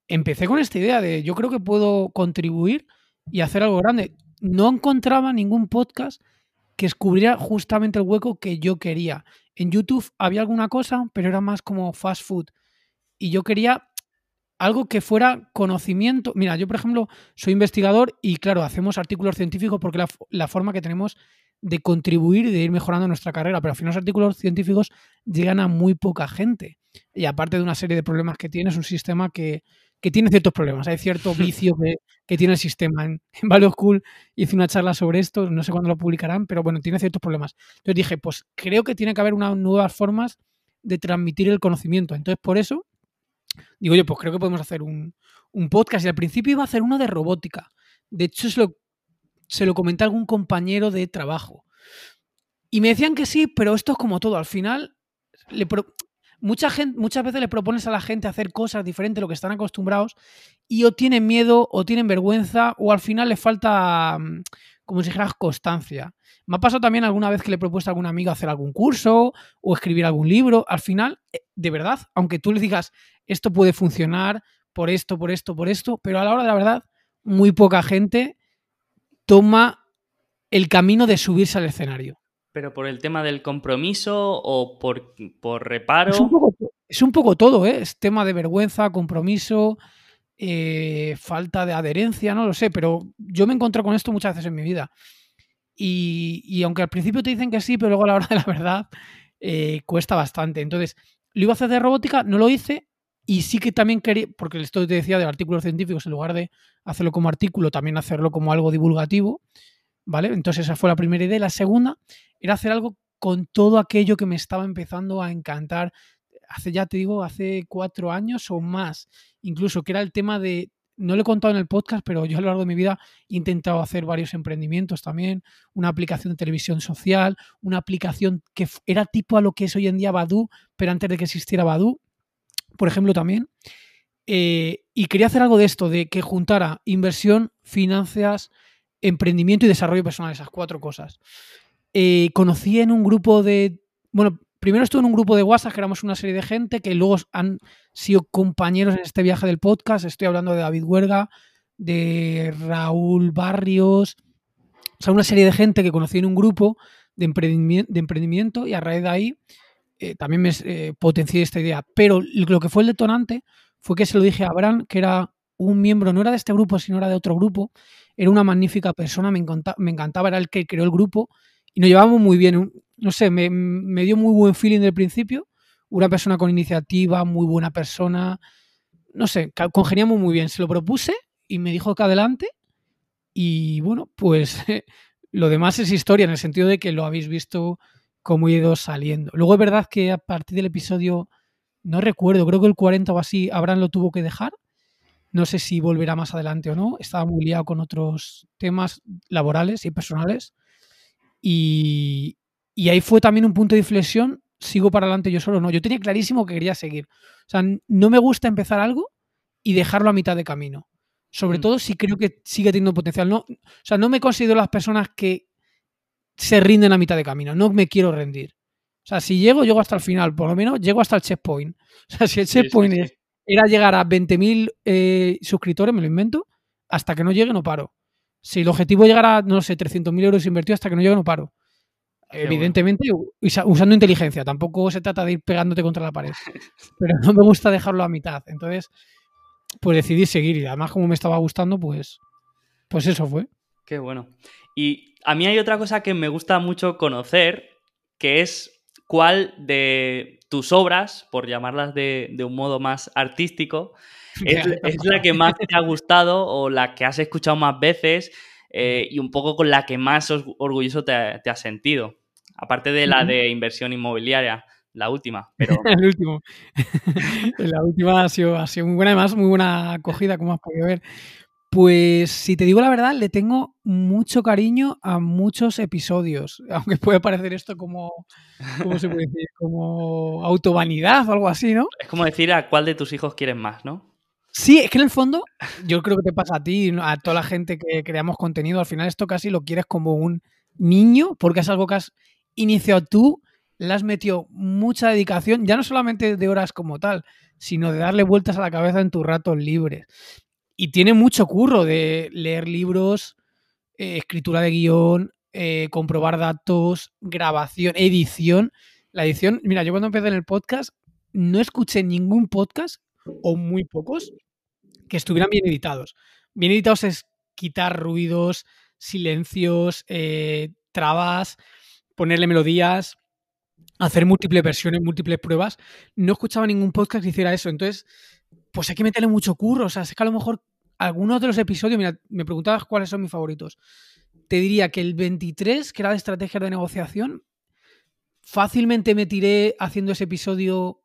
empecé con esta idea de yo creo que puedo contribuir y hacer algo grande. No encontraba ningún podcast que descubriera justamente el hueco que yo quería. En YouTube había alguna cosa, pero era más como fast food. Y yo quería algo que fuera conocimiento. Mira, yo por ejemplo soy investigador y claro, hacemos artículos científicos porque la, la forma que tenemos de contribuir y de ir mejorando nuestra carrera, pero al final los artículos científicos llegan a muy poca gente. Y aparte de una serie de problemas que tiene, es un sistema que, que tiene ciertos problemas. Hay cierto vicio que, tiene el sistema. En, en Value School hice una charla sobre esto, no sé cuándo lo publicarán, pero bueno, tiene ciertos problemas. Entonces dije, pues creo que tiene que haber unas nuevas formas de transmitir el conocimiento. Entonces, por eso, digo yo, pues creo que podemos hacer un, podcast. Y al principio iba a hacer uno de robótica. De hecho, se lo, se lo comenté a algún compañero de trabajo. Y me decían que sí, pero esto es como todo. Al final, le, mucha gente, muchas veces le propones a la gente hacer cosas diferentes a lo que están acostumbrados y o tienen miedo o tienen vergüenza o al final les falta, mm, como si dijeras, constancia. Me ha pasado también alguna vez que le he propuesto a algún amigo hacer algún curso o escribir algún libro. Al final, eh, de verdad, aunque tú le digas, esto puede funcionar por esto, por esto, por esto, pero a la hora de la verdad, muy poca gente toma el camino de subirse al escenario. ¿Pero por el tema del compromiso o por, por reparo? Es un, poco, todo, ¿eh? Es tema de vergüenza, compromiso, eh, falta de adherencia, no lo sé, pero yo me encontré con esto muchas veces en mi vida. Y, aunque al principio te dicen que sí, pero luego a la hora de la verdad eh, cuesta bastante. Entonces, lo iba a hacer de robótica, no lo hice y sí que también quería, porque esto te decía de artículos científicos, en lugar de hacerlo como artículo, también hacerlo como algo divulgativo. ¿Vale? Entonces esa fue la primera idea. La segunda era hacer algo con todo aquello que me estaba empezando a encantar hace, ya te digo, hace cuatro años o más, incluso, que era el tema de no lo he contado en el podcast, pero yo a lo largo de mi vida he intentado hacer varios emprendimientos también, una aplicación de televisión social, una aplicación que era tipo a lo que es hoy en día Badu, pero antes de que existiera Badu, por ejemplo, también. Eh, y quería hacer algo de esto, de que juntara inversión, finanzas, emprendimiento y desarrollo personal, esas cuatro cosas. Eh, conocí en un grupo de, bueno, primero estuve en un grupo de WhatsApp que éramos una serie de gente que luego han sido compañeros en este viaje del podcast. Estoy hablando de David Huerga, de Raúl Barrios, o sea, una serie de gente que conocí en un grupo de emprendimiento, y a raíz de ahí eh, también me eh, potencié esta idea. Pero lo que fue el detonante fue que se lo dije a Abraham, que era un miembro, no era de este grupo, sino era de otro grupo. Era una magnífica persona, me, encantaba, me encantaba era el que creó el grupo y nos llevábamos muy bien no sé, me, dio muy buen feeling del principio. Una persona con iniciativa, muy buena persona. No sé, congeniamos muy bien. Se lo propuse y me dijo que adelante. Y bueno, pues lo demás es historia en el sentido de que lo habéis visto cómo he ido saliendo. Luego es verdad que a partir del episodio, no recuerdo, creo que el 40 o así, Abraham lo tuvo que dejar. No sé si volverá más adelante o no. Estaba muy liado con otros temas laborales y personales. Y, y ahí fue también un punto de inflexión, sigo para adelante yo solo, no, yo tenía clarísimo que quería seguir. O sea, no me gusta empezar algo y dejarlo a mitad de camino. Sobre mm. todo si creo que sigue teniendo potencial. No, o sea, no me considero las personas que se rinden a mitad de camino, no me quiero rendir. O sea, si llego, llego hasta el final, por lo menos llego hasta el checkpoint. O sea, si el checkpoint era llegar a 20.000 eh, suscriptores, me lo invento, hasta que no llegue no paro. Si el objetivo es llegar a, no sé, 300.000 euros invertidos, hasta que no llegue no paro. Evidentemente, usando inteligencia, tampoco se trata de ir pegándote contra la pared. Pero no me gusta dejarlo a mitad. Entonces, pues decidí seguir. Y además, como me estaba gustando, pues, pues eso fue. Qué bueno. Y a mí hay otra cosa que me gusta mucho conocer, que es cuál de tus obras, por llamarlas de, un modo más artístico, es, la que más te ha gustado o la que has escuchado más veces eh, y un poco con la que más orgulloso te, has sentido. Aparte de la de inversión inmobiliaria, la última. Pero... el último. la última ha sido, ha sido muy buena, además muy buena acogida, como has podido ver. Pues si te digo la verdad, le tengo mucho cariño a muchos episodios, aunque puede parecer esto como, ¿cómo se puede decir? Como autovanidad o algo así, ¿no? Es como decir a cuál de tus hijos quieres más, ¿no? Sí, es que en el fondo, yo creo que te pasa a ti, a toda la gente que creamos contenido, al final esto casi lo quieres como un niño, porque es algo que has iniciado tú, le has metido mucha dedicación, ya no solamente de horas como tal, sino de darle vueltas a la cabeza en tus ratos libres. Y tiene mucho curro de leer libros, eh, escritura de guion, eh, comprobar datos, grabación, edición. La edición, mira, yo cuando empecé en el podcast no escuché ningún podcast, o muy pocos, que estuvieran bien editados. Bien editados es quitar ruidos, silencios, eh, trabas, ponerle melodías, hacer múltiples versiones, múltiples pruebas. No escuchaba ningún podcast que hiciera eso. Entonces, pues hay que meterle mucho curro. O sea, es que a lo mejor algunos de los episodios, mira, me preguntabas cuáles son mis favoritos. Te diría que el 23, que era de estrategia de negociación, fácilmente me tiré haciendo ese episodio,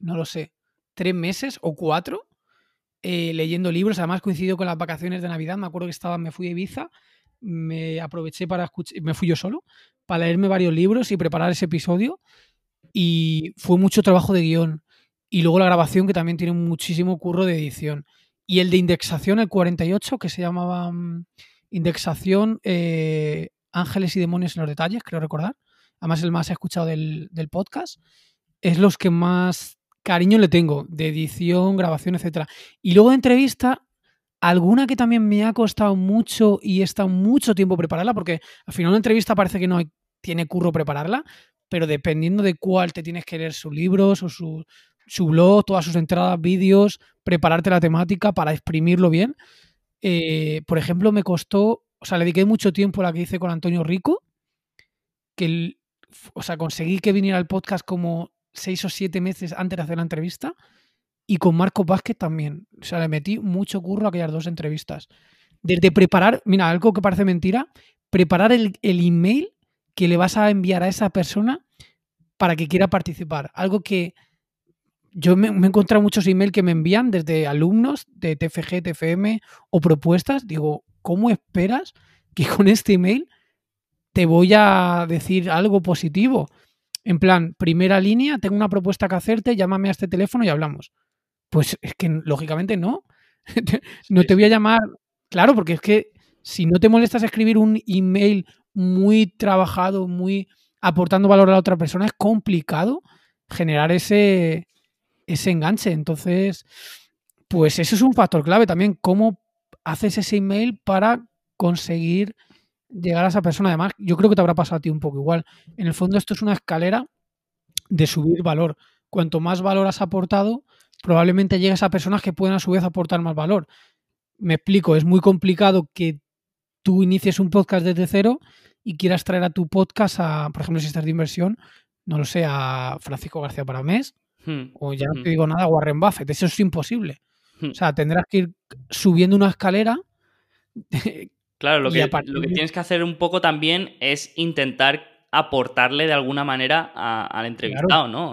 no lo sé, tres meses o cuatro eh, leyendo libros. Además coincidió con las vacaciones de Navidad. Me acuerdo que estaba, me fui a Ibiza, me aproveché para escuchar, me fui yo solo, para leerme varios libros y preparar ese episodio. Y fue mucho trabajo de guion. Y luego la grabación, que también tiene muchísimo curro de edición. Y el de indexación, el 48, que se llamaba mm, Indexación eh, Ángeles y Demonios en los Detalles, creo recordar. Además, el más escuchado del, del podcast. Es los que más cariño le tengo, de edición, grabación, etcétera. Y luego de entrevista, alguna que también me ha costado mucho y he estado mucho tiempo prepararla, porque al final una entrevista parece que no tiene curro prepararla, pero dependiendo de cuál te tienes que leer sus libros o su, blog, todas sus entradas, vídeos, prepararte la temática para exprimirlo bien. Eh, por ejemplo, me costó, o sea, le dediqué mucho tiempo a la que hice con Antonio Rico, que, o sea, conseguí que viniera al podcast como seis o siete meses antes de hacer la entrevista. Y con Marco Vázquez también. O sea, le metí mucho curro a aquellas dos entrevistas. Desde preparar, mira, algo que parece mentira, preparar el, email que le vas a enviar a esa persona para que quiera participar. Algo que yo me, me he encontrado muchos emails que me envían desde alumnos de TFG, TFM o propuestas. Digo, ¿cómo esperas que con este email te voy a decir algo positivo? En plan, primera línea, tengo una propuesta que hacerte, llámame a este teléfono y hablamos. Pues es que lógicamente no. no te voy a llamar. Claro, porque es que si no te molestas escribir un email muy trabajado, muy aportando valor a la otra persona, es complicado generar ese, ese enganche. Entonces, pues eso es un factor clave también, cómo haces ese email para conseguir llegar a esa persona. Además, yo creo que te habrá pasado a ti un poco igual. En el fondo esto es una escalera de subir valor. Cuanto más valor has aportado, probablemente llegues a personas que pueden a su vez aportar más valor. Me explico, es muy complicado que tú inicies un podcast desde cero y quieras traer a tu podcast a, por ejemplo, si estás de inversión, no lo sé, a Francisco García Paramés, Hmm. O ya no te digo nada, Warren Buffett. Eso es imposible. Hmm. O sea, tendrás que ir subiendo una escalera. Claro, lo que, lo que tienes que hacer un poco también es intentar aportarle de alguna manera al entrevistado, ¿no?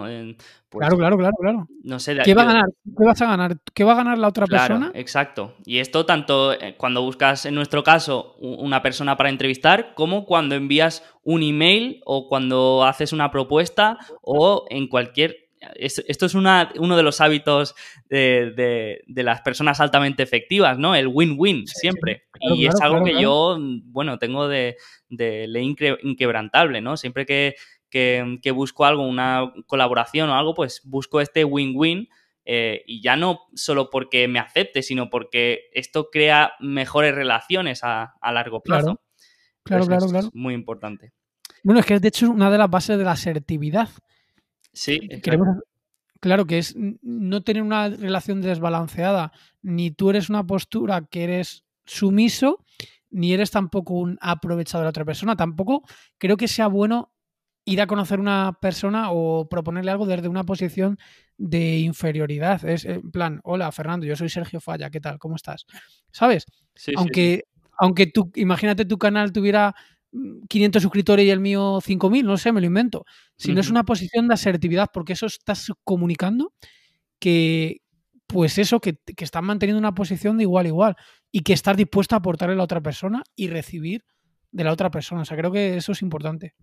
Pues claro, claro, claro, claro. No sé, ¿Qué va a ganar? ¿Qué vas a ganar? ¿Qué va a ganar la otra persona? Exacto. Y esto tanto eh, cuando buscas, en nuestro caso, una persona para entrevistar, como cuando envías un email o cuando haces una propuesta o en cualquier esto es uno de los hábitos de, las personas altamente efectivas, ¿no? El win-win, siempre. y es algo que yo, bueno, tengo de, ley inquebrantable, ¿no? Siempre que, busco algo, una colaboración o algo, pues busco este win-win. Eh, y ya no solo porque me acepte, sino porque esto crea mejores relaciones a, largo plazo. Claro, claro, claro, muy importante. Bueno, es que es de hecho una de las bases de la asertividad. Sí, claro, que es no tener una relación desbalanceada, ni tú eres una postura que eres sumiso, ni eres tampoco un aprovechado de la otra persona. Tampoco creo que sea bueno ir a conocer una persona o proponerle algo desde una posición de inferioridad. Es en plan, hola Fernando, yo soy Sergio Falla, ¿qué tal? ¿Cómo estás? ¿Sabes? aunque, aunque tú, imagínate tu canal tuviera 500 suscriptores y el mío 5000, no sé, me lo invento. Si no es una posición de asertividad, porque eso estás comunicando que, pues eso, que, que estás manteniendo una posición de igual a igual y que estás dispuesto a aportarle a la otra persona y recibir de la otra persona. O sea, creo que eso es importante.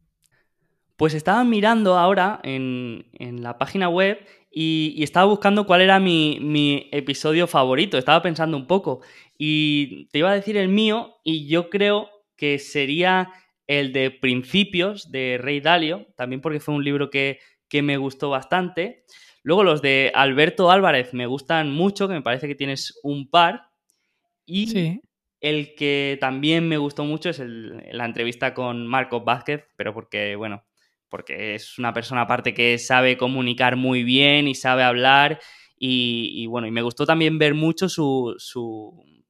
Pues estaba mirando ahora en, la página web y, y, estaba buscando cuál era mi, mi, episodio favorito. Estaba pensando un poco y te iba a decir el mío y yo creo que sería el de Principios de Rey Dalio, también porque fue un libro que, me gustó bastante. Luego los de Alberto Álvarez me gustan mucho, que me parece que tienes un par. Y el que también me gustó mucho es la entrevista con Marcos Vázquez, pero porque, bueno, porque es una persona aparte que sabe comunicar muy bien y sabe hablar. Y, bueno, y me gustó también ver mucho su,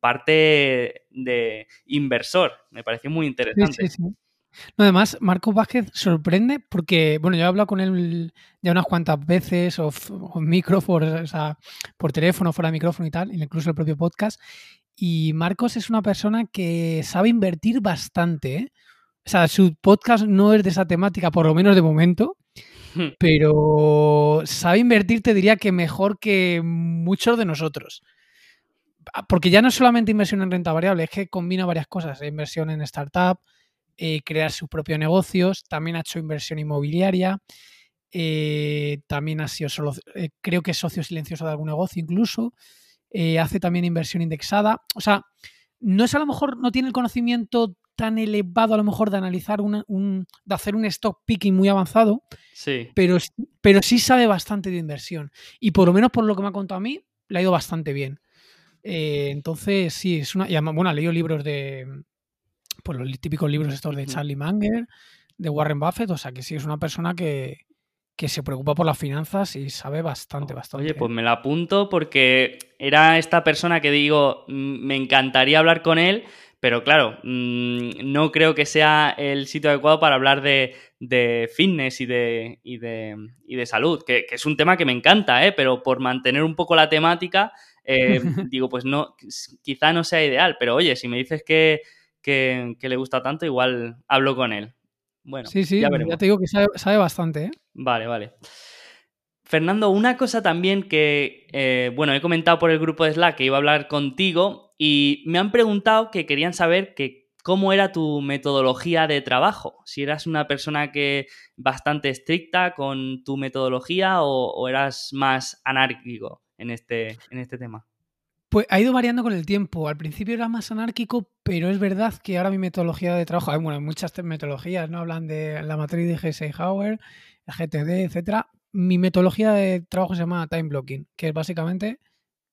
parte de inversor. Me pareció muy interesante. Sí, sí, No, además, Marcos Vázquez sorprende porque, bueno, yo he hablado con él ya unas cuantas veces, o, micrófono, o sea, por teléfono, fuera de micrófono y tal, incluso el propio podcast. Y Marcos es una persona que sabe invertir bastante. ¿eh? O sea, su podcast no es de esa temática, por lo menos de momento, hmm. pero sabe invertir, te diría que mejor que muchos de nosotros. Ah, porque ya no es solamente inversión en renta variable, es que combina varias cosas. Inversión en startup, eh, crear sus propios negocios, también ha hecho inversión inmobiliaria, eh, también ha sido solo, eh, creo que es socio silencioso de algún negocio incluso, hace también inversión indexada. O sea, no es a lo mejor, no tiene el conocimiento tan elevado a lo mejor de analizar un, de hacer un stock picking muy avanzado, sí. pero, pero sí sabe bastante de inversión. Y por lo menos por lo que me ha contado a mí, le ha ido bastante bien. Eh, entonces, sí, es una. bueno, ha leído libros de. Pues los típicos libros estos de Charlie Munger, de Warren Buffett, o sea que sí es una persona que, que se preocupa por las finanzas y sabe bastante, bastante. Oye, pues me la apunto porque era esta persona que digo, mm, me encantaría hablar con él, pero claro, mm, no creo que sea el sitio adecuado para hablar de, fitness y de, y de, y de salud, que, que, es un tema que me encanta, ¿eh? pero por mantener un poco la temática, eh, digo, pues no, quizá no sea ideal, pero oye, si me dices que, le gusta tanto, igual hablo con él. Bueno, sí, sí, ya, te digo que sabe, bastante. ¿eh? Vale, vale. Fernando, una cosa también que, eh, bueno, he comentado por el grupo de Slack que iba a hablar contigo y me han preguntado que querían saber que cómo era tu metodología de trabajo. Si eras una persona que bastante estricta con tu metodología o, eras más anárquico en este, en este tema. Pues ha ido variando con el tiempo. Al principio era más anárquico, pero es verdad que ahora mi metodología de trabajo, bueno, hay muchas metodologías, ¿no? Hablan de la matriz de G. Eisenhower, el GTD, etcétera. Mi metodología de trabajo se llama time blocking, que es básicamente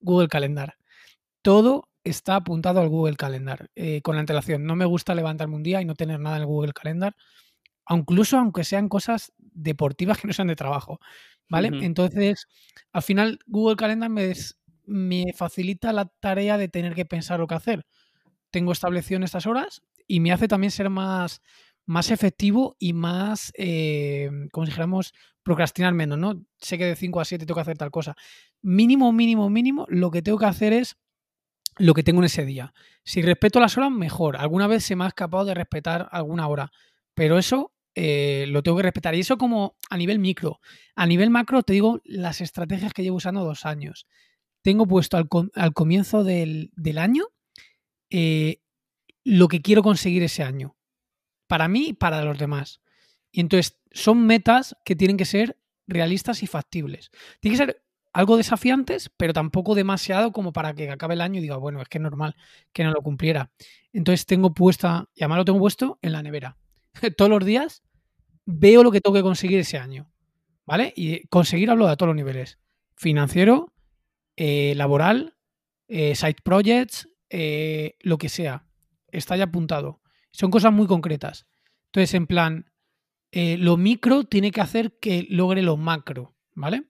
Google Calendar. Todo está apuntado al Google Calendar eh, con la antelación. No me gusta levantarme un día y no tener nada en el Google Calendar, incluso aunque sean cosas deportivas que no sean de trabajo. ¿Vale? Entonces, al final, Google Calendar me, me facilita la tarea de tener que pensar lo que hacer. Tengo establecido en estas horas y me hace también ser más, más efectivo y más, eh, como si dijéramos, procrastinar menos, ¿no? Sé que de 5 a 7 tengo que hacer tal cosa. Mínimo, mínimo, mínimo, lo que tengo que hacer es lo que tengo en ese día. Si respeto las horas, mejor. Alguna vez se me ha escapado de respetar alguna hora, pero eso eh, lo tengo que respetar. Y eso como a nivel micro. A nivel macro te digo las estrategias que llevo usando dos años. Tengo puesto al, comienzo del, año eh, lo que quiero conseguir ese año. Para mí y para los demás. Y entonces son metas que tienen que ser realistas y factibles. Tiene que ser algo desafiantes, pero tampoco demasiado como para que acabe el año y diga, bueno, es que es normal que no lo cumpliera. Entonces tengo puesta, y además lo tengo puesto en la nevera. todos los días veo lo que tengo que conseguir ese año. ¿Vale? Y conseguir hablo de todos los niveles. Financiero, eh, laboral, eh, side projects, eh, lo que sea. Está ya apuntado. Son cosas muy concretas. Entonces, en plan, lo micro tiene que hacer que logre lo macro. ¿Vale?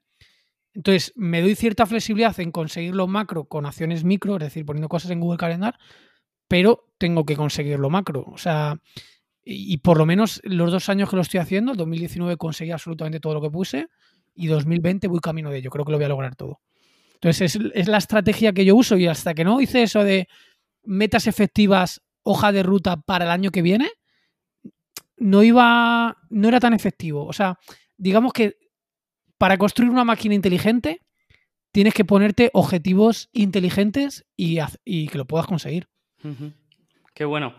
Entonces, me doy cierta flexibilidad en conseguir lo macro con acciones micro, es decir, poniendo cosas en Google Calendar, pero tengo que conseguir lo macro. O sea, y, por lo menos los dos años que lo estoy haciendo, 2019 conseguí absolutamente todo lo que puse y 2020 voy camino de ello. Creo que lo voy a lograr todo. Entonces, es, es la estrategia que yo uso y hasta que no hice eso de metas efectivas, hoja de ruta para el año que viene, no iba, no era tan efectivo. O sea, digamos que para construir una máquina inteligente tienes que ponerte objetivos inteligentes y, que lo puedas conseguir. Qué bueno.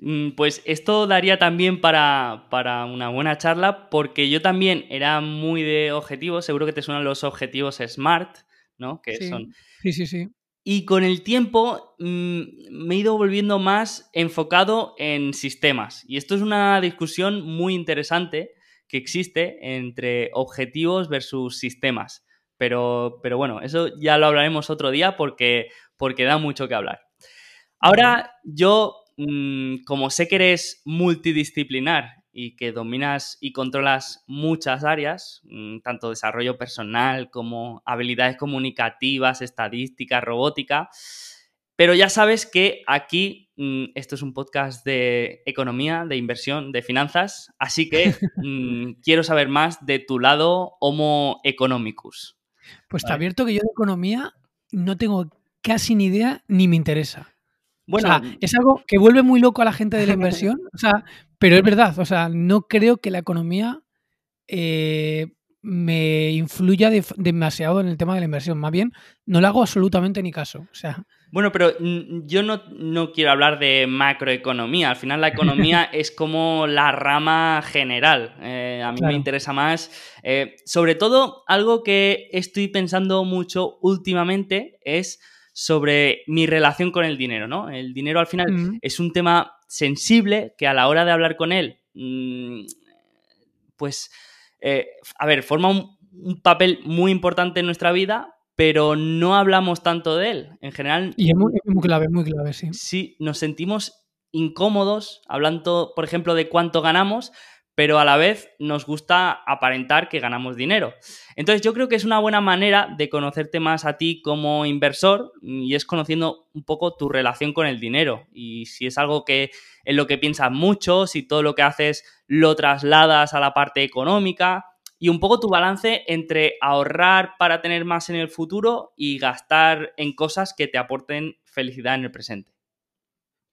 Mm, pues esto daría también para, una buena charla, porque yo también era muy de objetivos, seguro que te suenan los objetivos SMART, ¿no? Que sí, son... sí, sí, sí. Y con el tiempo mm, me he ido volviendo más enfocado en sistemas. Y esto es una discusión muy interesante que existe entre objetivos versus sistemas. Pero, pero bueno, eso ya lo hablaremos otro día porque, porque da mucho que hablar. Ahora yo, mm, como sé que eres multidisciplinar y que dominas y controlas muchas áreas, mm, tanto desarrollo personal como habilidades comunicativas, estadística, robótica, pero ya sabes que aquí mm, esto es un podcast de economía, de inversión, de finanzas, así que quiero saber más de tu lado Homo economicus. Pues está abierto que yo de economía no tengo casi ni idea ni me interesa. Bueno, es algo que vuelve muy loco a la gente de la inversión, o sea, pero es verdad, o sea, no creo que la economía eh, me influya demasiado en el tema de la inversión. Más bien, no le hago absolutamente ni caso. O sea, bueno, pero yo no, quiero hablar de macroeconomía. Al final la economía es como la rama general. Eh, a mí me interesa más. Eh, sobre todo, algo que estoy pensando mucho últimamente es sobre mi relación con el dinero, ¿no? El dinero al final mm. es un tema sensible que a la hora de hablar con él, mm, pues, eh, a ver, forma un papel muy importante en nuestra vida, pero no hablamos tanto de él. En general. Y es muy, clave, muy clave, sí. Sí, nos sentimos incómodos hablando, por ejemplo, de cuánto ganamos, pero a la vez nos gusta aparentar que ganamos dinero. Entonces yo creo que es una buena manera de conocerte más a ti como inversor y es conociendo un poco tu relación con el dinero y si es algo que en lo que piensas mucho, si todo lo que haces lo trasladas a la parte económica, y un poco tu balance entre ahorrar para tener más en el futuro y gastar en cosas que te aporten felicidad en el presente.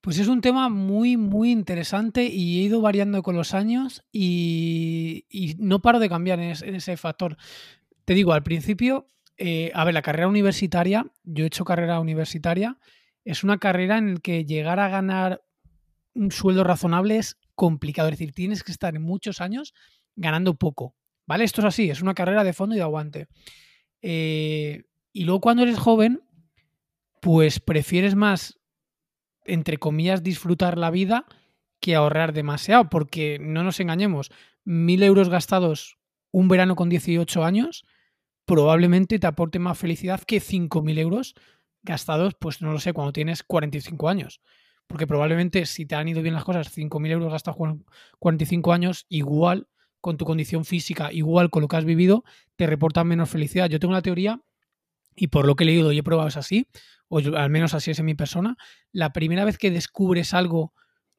Pues es un tema muy, muy interesante y he ido variando con los años y, no paro de cambiar en, ese factor. te digo, al principio, eh, a ver, la carrera universitaria, yo he hecho carrera universitaria, es una carrera en la que llegar a ganar un sueldo razonable es complicado. Es decir, tienes que estar muchos años ganando poco. ¿Vale? Esto es así, es una carrera de fondo y de aguante. Eh, y luego cuando eres joven, pues prefieres más, entre comillas, disfrutar la vida que ahorrar demasiado, porque no nos engañemos, mil euros gastados un verano con 18 años probablemente te aporte más felicidad que 5.000 euros gastados, pues no lo sé, cuando tienes 45 años. Porque probablemente si te han ido bien las cosas, 5.000 euros gastados con 45 años, igual con tu condición física, igual con lo que has vivido, te reportan menos felicidad. Yo tengo una teoría, y por lo que he leído y he probado es así, o al menos así es en mi persona, la primera vez que descubres algo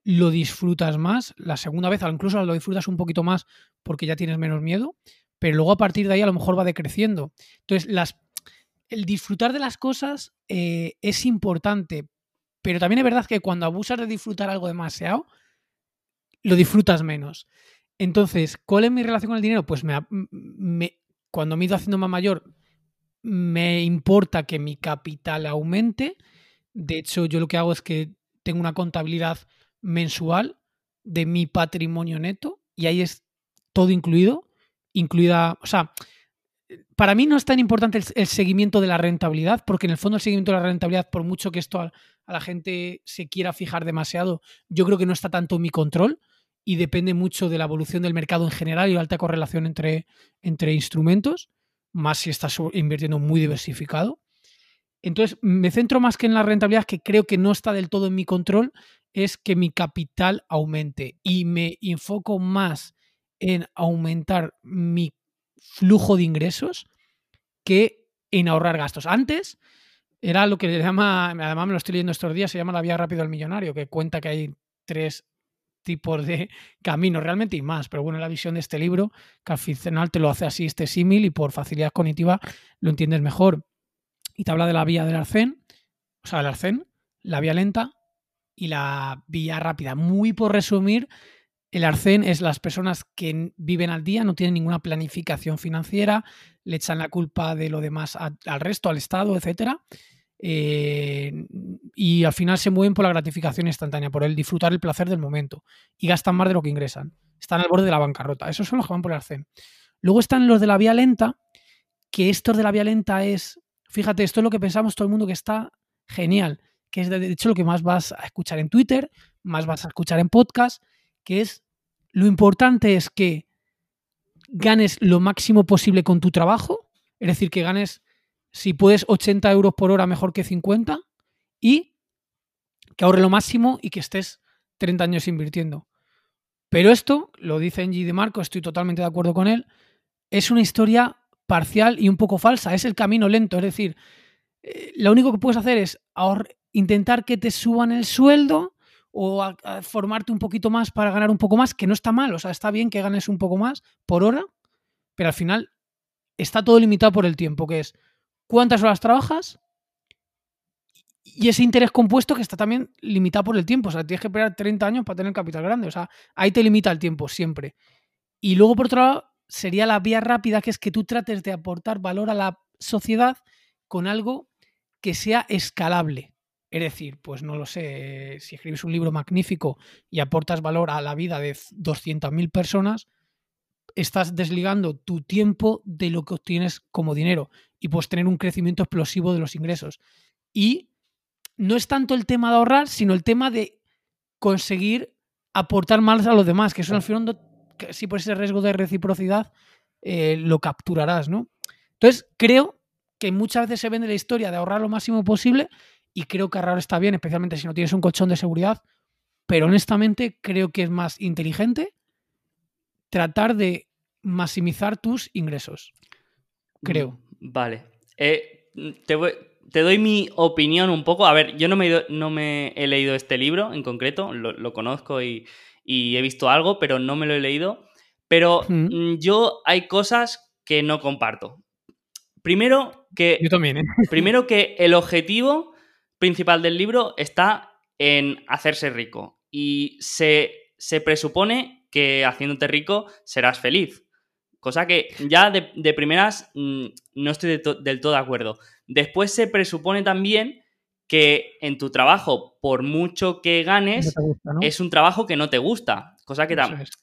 lo disfrutas más, la segunda vez incluso lo disfrutas un poquito más porque ya tienes menos miedo, pero luego a partir de ahí a lo mejor va decreciendo. Entonces, las, el disfrutar de las cosas eh, es importante, pero también es verdad que cuando abusas de disfrutar algo demasiado, lo disfrutas menos. Entonces, ¿cuál es mi relación con el dinero? Pues me, cuando me he ido haciendo más mayor, me importa que mi capital aumente. De hecho, yo lo que hago es que tengo una contabilidad mensual de mi patrimonio neto y ahí es todo incluido, incluida, o sea, para mí no es tan importante el, seguimiento de la rentabilidad, porque en el fondo el seguimiento de la rentabilidad, por mucho que esto a, la gente se quiera fijar demasiado, yo creo que no está tanto en mi control y depende mucho de la evolución del mercado en general y la alta correlación entre, entre instrumentos, más si estás invirtiendo muy diversificado. Entonces, me centro más que en la rentabilidad, que creo que no está del todo en mi control, es que mi capital aumente y me enfoco más en aumentar mi flujo de ingresos que en ahorrar gastos. Antes era lo que le llama, además me lo estoy leyendo estos días, se llama la vía rápido al millonario, que cuenta que hay tres tipos de caminos realmente y más, pero bueno, la visión de este libro, que al final te lo hace así este símil y por facilidad cognitiva lo entiendes mejor. Y te habla de la vía del arcén, o sea, el arcén, la vía lenta y la vía rápida. Muy por resumir, el arcén es las personas que viven al día, no tienen ninguna planificación financiera, le echan la culpa de lo demás al resto, al Estado, etcétera. Eh, y al final se mueven por la gratificación instantánea, por el disfrutar el placer del momento y gastan más de lo que ingresan. Están al borde de la bancarrota. Esos son los que van por el arcén. Luego están los de la vía lenta, que estos de la vía lenta es, fíjate, esto es lo que pensamos todo el mundo que está genial que es de hecho lo que más vas a escuchar en Twitter, más vas a escuchar en podcast, que es lo importante es que ganes lo máximo posible con tu trabajo, es decir, que ganes, si puedes, 80 euros por hora mejor que 50 y que ahorre lo máximo y que estés 30 años invirtiendo. Pero esto, lo dice Engie de Marco, estoy totalmente de acuerdo con él, es una historia parcial y un poco falsa, es el camino lento, es decir, eh, lo único que puedes hacer es intentar que te suban el sueldo o formarte un poquito más para ganar un poco más, que no está mal, o sea, está bien que ganes un poco más por hora, pero al final está todo limitado por el tiempo, que es cuántas horas trabajas y ese interés compuesto que está también limitado por el tiempo, o sea, tienes que esperar 30 años para tener capital grande, o sea, ahí te limita el tiempo siempre. Y luego, por otro lado, sería la vía rápida, que es que tú trates de aportar valor a la sociedad con algo que sea escalable. Es decir, pues no lo sé, si escribes un libro magnífico y aportas valor a la vida de 200.000 personas, estás desligando tu tiempo de lo que obtienes como dinero y puedes tener un crecimiento explosivo de los ingresos. Y no es tanto el tema de ahorrar, sino el tema de conseguir aportar más a los demás, que eso el fondo, si por ese riesgo de reciprocidad, eh, lo capturarás, ¿no? Entonces, creo que muchas veces se vende la historia de ahorrar lo máximo posible y creo que ahorrar está bien, especialmente si no tienes un colchón de seguridad, pero honestamente creo que es más inteligente tratar de maximizar tus ingresos. Creo. Vale. Eh, te, doy mi opinión un poco. A ver, yo no me, no me he leído este libro en concreto, lo, conozco y, he visto algo, pero no me lo he leído. Pero mm, yo hay cosas que no comparto. Primero que. Yo también, ¿eh? Primero que el objetivo principal del libro está en hacerse rico. Y se, presupone que haciéndote rico serás feliz. Cosa que ya de, primeras mm, no estoy del todo de acuerdo. Después se presupone también que en tu trabajo, por mucho que ganes, es un trabajo que no te gusta. Cosa que,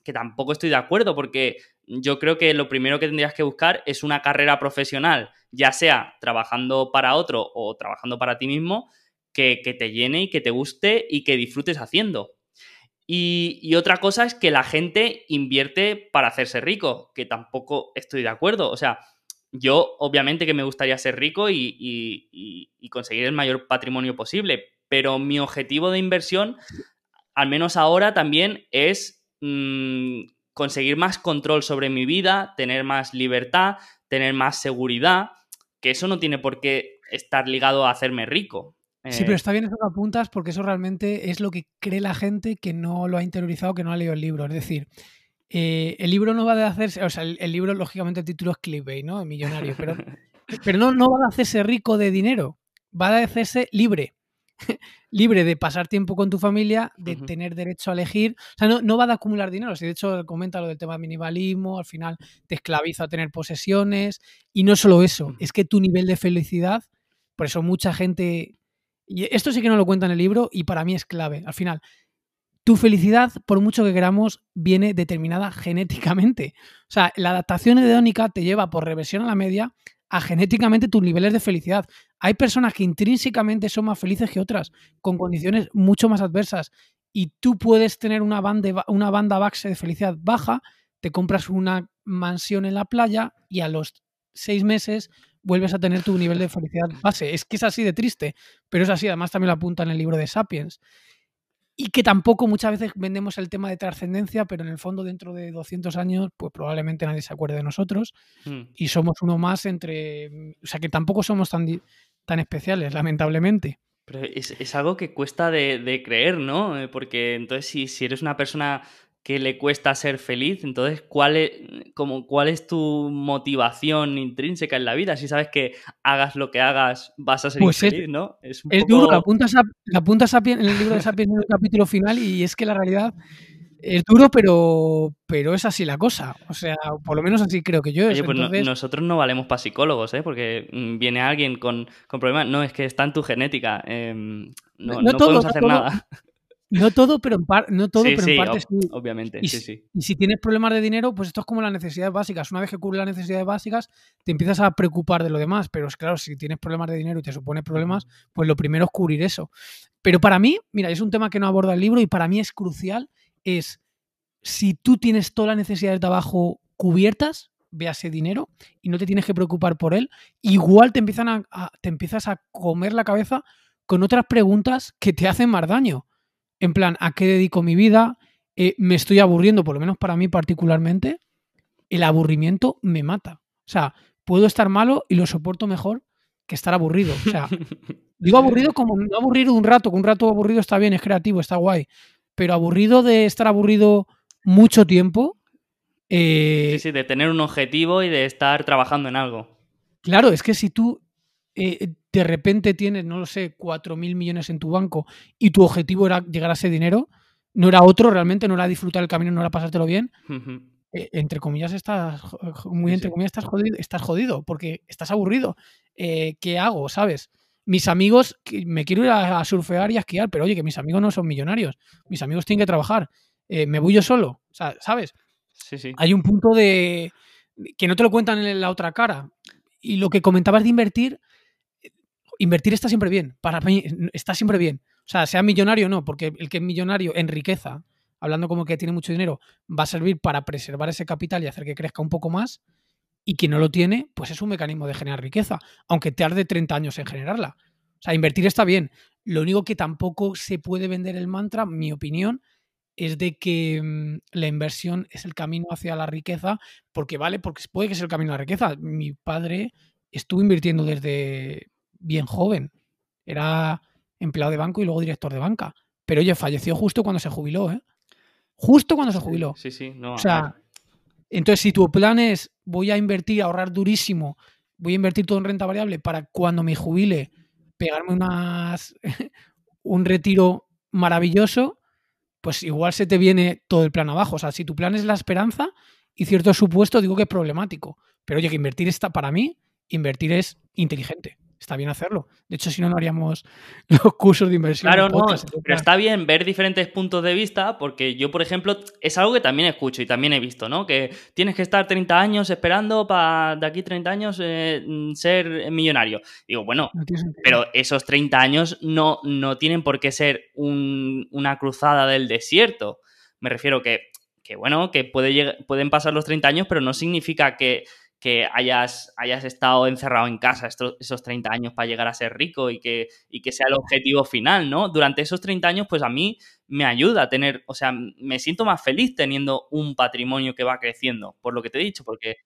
que tampoco estoy de acuerdo, porque yo creo que lo primero que tendrías que buscar es una carrera profesional, ya sea trabajando para otro o trabajando para ti mismo, que, te llene y que te guste y que disfrutes haciendo. Y, otra cosa es que la gente invierte para hacerse rico, que tampoco estoy de acuerdo. O sea, yo obviamente que me gustaría ser rico y, conseguir el mayor patrimonio posible, pero mi objetivo de inversión, al menos ahora también, es mm, conseguir más control sobre mi vida, tener más libertad, tener más seguridad, que eso no tiene por qué estar ligado a hacerme rico. Sí, pero eh, está bien eso que apuntas porque eso realmente es lo que cree la gente que no lo ha interiorizado, que no ha leído el libro. Es decir, eh, el libro no va a hacerse, o sea, el, libro, lógicamente, el título es clickbait, ¿no? Millonario, pero, pero no, no va a hacerse rico de dinero, va a hacerse libre. libre de pasar tiempo con tu familia, de tener derecho a elegir. O sea, no, no va a acumular dinero. Si de hecho comenta lo del tema del minimalismo, al final te esclaviza a tener posesiones. Y no solo eso, es que tu nivel de felicidad, por eso mucha gente y esto sí que no lo cuenta en el libro y para mí es clave. Al final, tu felicidad, por mucho que queramos, viene determinada genéticamente. O sea, la adaptación hedónica te lleva por reversión a la media a genéticamente tus niveles de felicidad. Hay personas que intrínsecamente son más felices que otras, con condiciones mucho más adversas. Y tú puedes tener una banda, una banda base de felicidad baja, te compras una mansión en la playa y a los seis meses vuelves a tener tu nivel de felicidad base. Es que es así de triste, pero es así. Además, también lo apunta en el libro de Sapiens. Y que tampoco muchas veces vendemos el tema de trascendencia, pero en el fondo, dentro de 200 años, pues probablemente nadie se acuerde de nosotros. Hmm. Y somos uno más entre. O sea, que tampoco somos tan, tan especiales, lamentablemente. Pero es, algo que cuesta de, de, creer, ¿no? Eh, porque entonces, si, si eres una persona que le cuesta ser feliz. Entonces, ¿cuál es, como, ¿cuál es tu motivación intrínseca en la vida? Si sabes que hagas lo que hagas, vas a ser pues feliz, ¿no? Es, duro, la apuntas, a, la en el libro de Sapiens en el capítulo final y es que la realidad es duro, pero, pero es así la cosa. O sea, por lo menos así creo que yo. Oye, pues nosotros no valemos para psicólogos, ¿eh? Porque mm, viene alguien con, problemas. No, es que está en tu genética. Em, no, podemos hacer nada. No todo, pero en, no todo, pero en parte sí. Obviamente, y, sí, sí. Y si tienes problemas de dinero, pues esto es como las necesidades básicas. Una vez que cubres las necesidades básicas, te empiezas a preocupar de lo demás. Pero es claro, si tienes problemas de dinero y te supone problemas, pues lo primero es cubrir eso. Pero para mí, mira, es un tema que no aborda el libro y para mí es crucial, es si tú tienes todas las necesidades de abajo cubiertas, véase dinero, y no te tienes que preocupar por él, igual te, empiezan a, te empiezas a comer la cabeza con otras preguntas que te hacen más daño en plan, ¿a qué dedico mi vida? Eh, me estoy aburriendo, por lo menos para mí particularmente, el aburrimiento me mata. O sea, puedo estar malo y lo soporto mejor que estar aburrido. O sea, digo aburrido como no aburrido un rato, que un rato aburrido está bien, es creativo, está guay. Pero aburrido de estar aburrido mucho tiempo. Eh, sí, sí, de tener un objetivo y de estar trabajando en algo. Claro, es que si tú eh, de repente tienes, no lo sé, 4 mil millones en tu banco y tu objetivo era llegar a ese dinero, no era otro realmente, no era disfrutar el camino, no era pasártelo bien, eh, entre comillas estás, muy entre comillas estás jodido, estás jodido porque estás aburrido. Eh, ¿Qué hago? ¿Sabes? Mis amigos, me quiero ir a, surfear y a esquiar, pero oye, que mis amigos no son millonarios, mis amigos tienen que trabajar, eh, me voy yo solo, o sea, ¿sabes? Sí, sí. Hay un punto de que no te lo cuentan en la otra cara. Y lo que comentabas de invertir, invertir está siempre bien. Para mí está siempre bien. O sea, sea millonario o no, porque el que es millonario en riqueza, hablando como que tiene mucho dinero, va a servir para preservar ese capital y hacer que crezca un poco más. Y quien no lo tiene, pues es un mecanismo de generar riqueza, aunque tarde 30 años en generarla. O sea, invertir está bien. Lo único que tampoco se puede vender el mantra, mi opinión, es de que mm, la inversión es el camino hacia la riqueza, porque vale, porque puede que sea el camino a la riqueza. Mi padre estuvo invirtiendo desde bien joven. Era empleado de banco y luego director de banca. Pero oye, falleció justo cuando se jubiló, ¿eh? Justo cuando se jubiló. Sí, sí, no. O sea, entonces si tu plan es voy a invertir, ahorrar durísimo, voy a invertir todo en renta variable para cuando me jubile pegarme unas un retiro maravilloso, pues igual se te viene todo el plan abajo. O sea, si tu plan es la esperanza y cierto supuesto, digo que es problemático. Pero oye, que invertir está, para mí, invertir es inteligente está bien hacerlo. De hecho, si no, no haríamos los cursos de inversión. Claro, no, pero está bien ver diferentes puntos de vista, porque yo, por ejemplo, es algo que también escucho y también he visto, ¿no? Que tienes que estar 30 años esperando para de aquí 30 años eh, ser millonario. Digo, bueno, pero esos 30 años no, no tienen por qué ser una cruzada del desierto. Me refiero que, que bueno, que puede pueden pasar los 30 años, pero no significa que que hayas, hayas estado encerrado en casa esos 30 años para llegar a ser rico y que, que sea el objetivo final, ¿no? Durante esos 30 años, pues a mí me ayuda a tener, o sea, me siento más feliz teniendo un patrimonio que va creciendo, por lo que te he dicho, porque,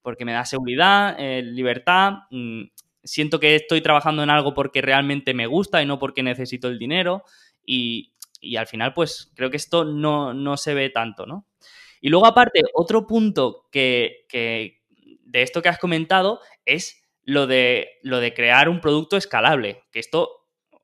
porque me da seguridad, eh, libertad, mm, siento que estoy trabajando en algo porque realmente me gusta y no porque necesito el dinero y, al final, pues creo que esto no, no se ve tanto, ¿no? Y luego, aparte, otro punto que, de esto que has comentado es lo de, lo de crear un producto escalable, que esto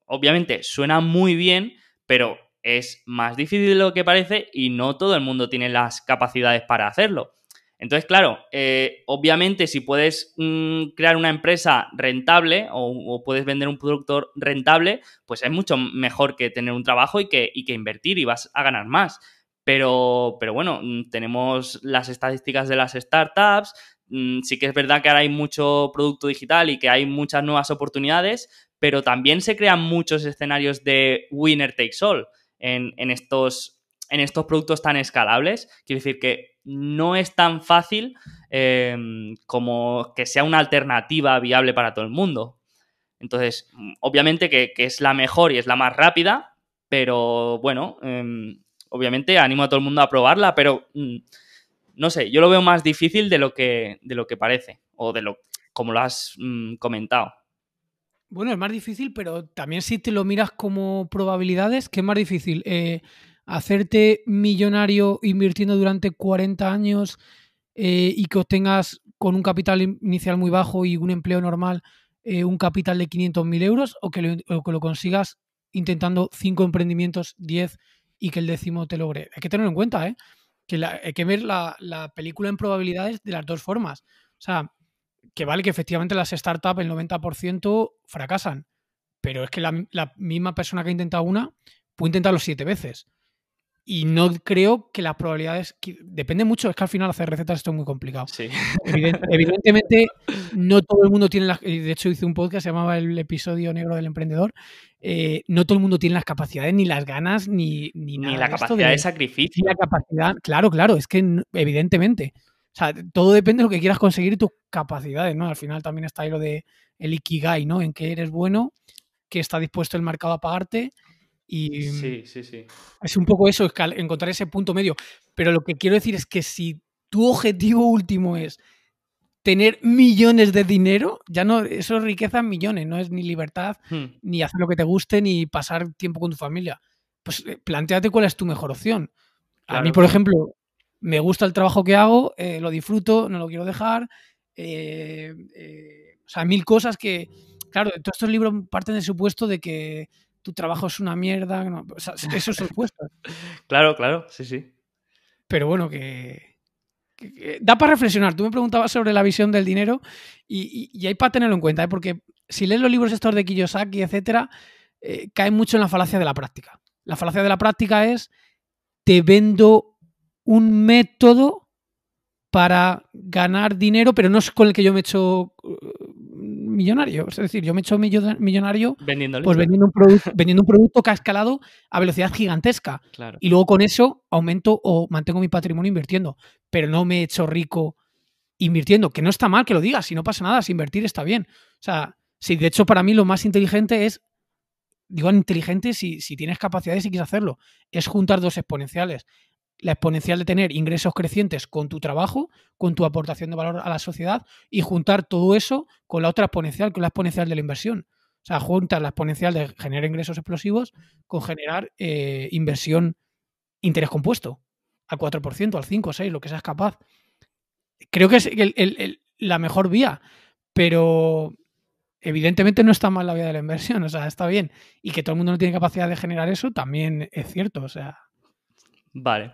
obviamente suena muy bien, pero es más difícil de lo que parece y no todo el mundo tiene las capacidades para hacerlo. Entonces, claro, eh, obviamente si puedes mm, crear una empresa rentable o, puedes vender un producto rentable, pues es mucho mejor que tener un trabajo y que, y que invertir y vas a ganar más. Pero, pero bueno, mm, tenemos las estadísticas de las startups, sí que es verdad que ahora hay mucho producto digital y que hay muchas nuevas oportunidades, pero también se crean muchos escenarios de winner takes all en, estos, en estos productos tan escalables. Quiero decir que no es tan fácil em, como que sea una alternativa viable para todo el mundo. Entonces, mm, obviamente que, es la mejor y es la más rápida, pero bueno, em, obviamente animo a todo el mundo a probarla, pero mm, no sé, yo lo veo más difícil de lo que, de lo que parece, o de lo como lo has mm, comentado. Bueno, es más difícil, pero también si te lo miras como probabilidades, ¿qué es más difícil? Eh, hacerte millonario invirtiendo durante 40 años eh, y que obtengas con un capital inicial muy bajo y un empleo normal eh, un capital de 500.000 euros o que, lo, o que lo consigas intentando 5 emprendimientos, 10 y que el décimo te logre. Hay que tenerlo en cuenta, ¿eh? Que hay que ver la, película en probabilidades de las dos formas. O sea, que vale que efectivamente las startups el 90% fracasan, pero es que la, misma persona que ha intentado una puede intentarlo siete veces. Y no creo que las probabilidades. Depende mucho, es que al final hacer recetas esto es muy complicado. Sí. evidentemente, no todo el mundo tiene las. De hecho, hice un podcast, se llamaba el episodio negro del emprendedor. Eh, no todo el mundo tiene las capacidades, ni las ganas, ni, ni, ni la capacidad de, sacrificio. Ni la capacidad. Claro, claro, es que evidentemente. O sea, todo depende de lo que quieras conseguir y tus capacidades, ¿no? Al final también está ahí lo de el ikigai, ¿no? En que eres bueno, que está dispuesto el mercado a pagarte y sí, sí, sí. Es un poco eso, encontrar ese punto medio. Pero lo que quiero decir es que si tu objetivo último es tener millones de dinero, ya no, eso es riqueza en millones, no es ni libertad, hmm. ni hacer lo que te guste, ni pasar tiempo con tu familia. Pues eh, planteate cuál es tu mejor opción. A mí, por ejemplo, me gusta el trabajo que hago, eh, lo disfruto, no lo quiero dejar. Eh, o sea, mil cosas que, claro, todos estos libros parten del supuesto de que tu trabajo es una mierda. eso es supuesto. claro, claro, sí, sí. Pero bueno, que, da para reflexionar. Tú me preguntabas sobre la visión del dinero y, hay para tenerlo en cuenta, ¿eh? porque si lees los libros estos de Kiyosaki, etcétera, eh, cae mucho en la falacia de la práctica. La falacia de la práctica es te vendo un método para ganar dinero, pero no es con el que yo me he hecho millonario. Es decir, yo me he hecho millonario vendiendo, pues vendiendo, un producto, vendiendo un producto que ha escalado a velocidad gigantesca. Y luego con eso aumento o mantengo mi patrimonio invirtiendo. Pero no me he hecho rico invirtiendo. Que no está mal que lo digas, si no pasa nada, si invertir está bien. O sea, si de hecho para mí lo más inteligente es, digo inteligente si, si tienes capacidades y quieres hacerlo, es juntar dos exponenciales la exponencial de tener ingresos crecientes con tu trabajo, con tu aportación de valor a la sociedad y juntar todo eso con la otra exponencial, con la exponencial de la inversión. O sea, juntar la exponencial de generar ingresos explosivos con generar eh, inversión interés compuesto al 4%, al 5, 6, lo que seas capaz. Creo que es la mejor vía, pero evidentemente no está mal la vía de la inversión, o sea, está bien. Y que todo el mundo no tiene capacidad de generar eso también es cierto, o sea. Vale.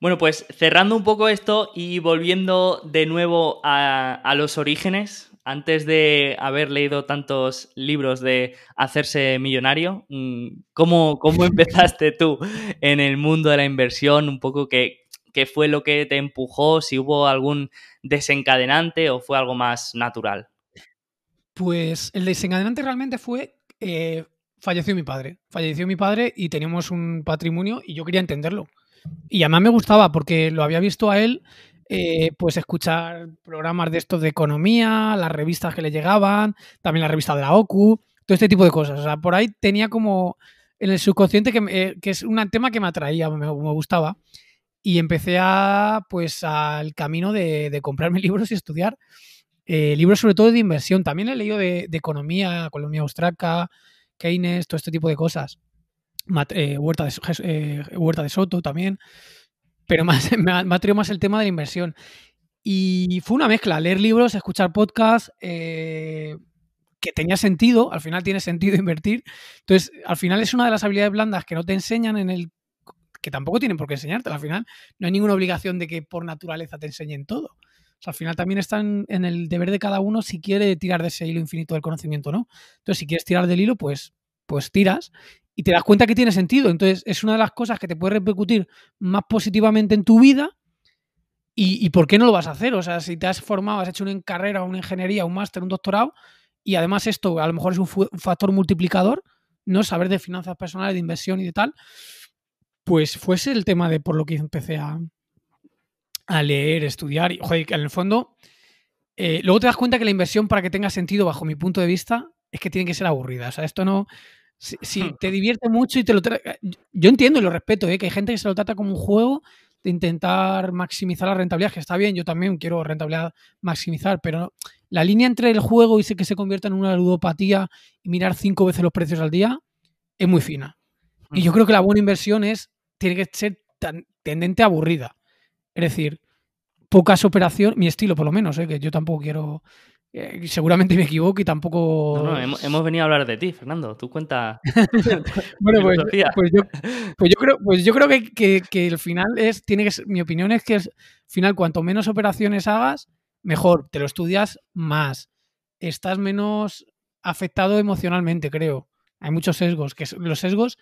Bueno, pues cerrando un poco esto y volviendo de nuevo a, los orígenes, antes de haber leído tantos libros de hacerse millonario, mm, ¿cómo, cómo empezaste tú en el mundo de la inversión? Un poco qué, qué fue lo que te empujó, si hubo algún desencadenante o fue algo más natural. Pues el desencadenante realmente fue, eh, falleció mi padre, falleció mi padre y teníamos un patrimonio y yo quería entenderlo. Y además me gustaba porque lo había visto a él, eh, pues escuchar programas de estos de economía, las revistas que le llegaban, también la revista de la OCU, todo este tipo de cosas. O sea, por ahí tenía como en el subconsciente que, eh, es un tema que me atraía, me, gustaba. Y empecé a, pues, al camino de, comprarme libros y estudiar. Eh, libros sobre todo de inversión. También he leído de, de economía, economía austraca, Keynes, todo este tipo de cosas. Eh, Huerta, de, eh, Huerta de Soto también, pero más, me, ha, más el tema de la inversión. Y fue una mezcla, leer libros, escuchar podcasts, eh, que tenía sentido, al final tiene sentido invertir. Entonces, al final es una de las habilidades blandas que no te enseñan en el que tampoco tienen por qué enseñarte. Al final no hay ninguna obligación de que por naturaleza te enseñen todo. al final también están en el deber de cada uno si quiere tirar de ese hilo infinito del conocimiento o no. Entonces, si quieres tirar del hilo, pues, pues tiras y te das cuenta que tiene sentido. Entonces, es una de las cosas que te puede repercutir más positivamente en tu vida. ¿Y, por qué no lo vas a hacer? O sea, si te has formado, has hecho una carrera, una ingeniería, un máster, un doctorado, y además esto a lo mejor es un, factor multiplicador, ¿no? Saber de finanzas personales, de inversión y de tal, pues fuese el tema de por lo que empecé a, a leer, estudiar. Y, joder, en el fondo, eh, luego te das cuenta que la inversión, para que tenga sentido, bajo mi punto de vista, es que tiene que ser aburrida. O sea, esto no, si, hmm. te divierte mucho y te lo Yo entiendo y lo respeto, ¿eh? que hay gente que se lo trata como un juego de intentar maximizar la rentabilidad, que está bien, yo también quiero rentabilidad maximizar, pero la línea entre el juego y que se convierta en una ludopatía y mirar cinco veces los precios al día es muy fina. Y yo creo que la buena inversión es, tiene que ser tan, tendente a aburrida. Es decir, pocas operaciones, mi estilo por lo menos, ¿eh? que yo tampoco quiero eh, seguramente me equivoco y tampoco. No, hemos, venido a hablar de ti, Fernando. Tú cuenta. bueno, pues, pues, yo, pues, yo, creo, pues yo creo que, que, el final es. Tiene que mi opinión es que al final, cuanto menos operaciones hagas, mejor. Te lo estudias más. Estás menos afectado emocionalmente, creo. Hay muchos sesgos. Que los sesgos,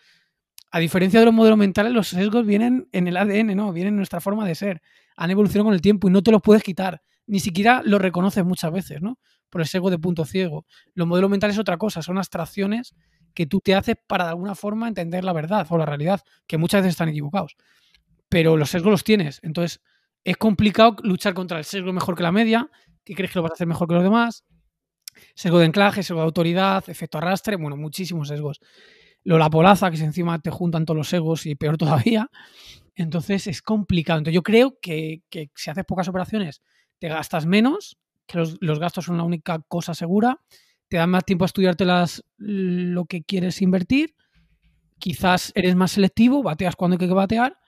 a diferencia de los modelos mentales, los sesgos vienen en el ADN, ¿no? Vienen en nuestra forma de ser. Han evolucionado con el tiempo y no te los puedes quitar ni siquiera lo reconoces muchas veces, ¿no? Por el sesgo de punto ciego. Los modelos mentales es otra cosa, son abstracciones que tú te haces para de alguna forma entender la verdad o la realidad, que muchas veces están equivocados. Pero los sesgos los tienes, entonces es complicado luchar contra el sesgo mejor que la media, que crees que lo vas a hacer mejor que los demás, sesgo de anclaje, sesgo de autoridad, efecto arrastre, bueno, muchísimos sesgos. Lo la polaza, que encima te juntan todos los sesgos y peor todavía. Entonces es complicado. Entonces yo creo que, que si haces pocas operaciones te gastas menos, que los, gastos son la única cosa segura, te dan más tiempo a estudiarte las, lo que quieres invertir, quizás eres más selectivo, bateas cuando hay que batear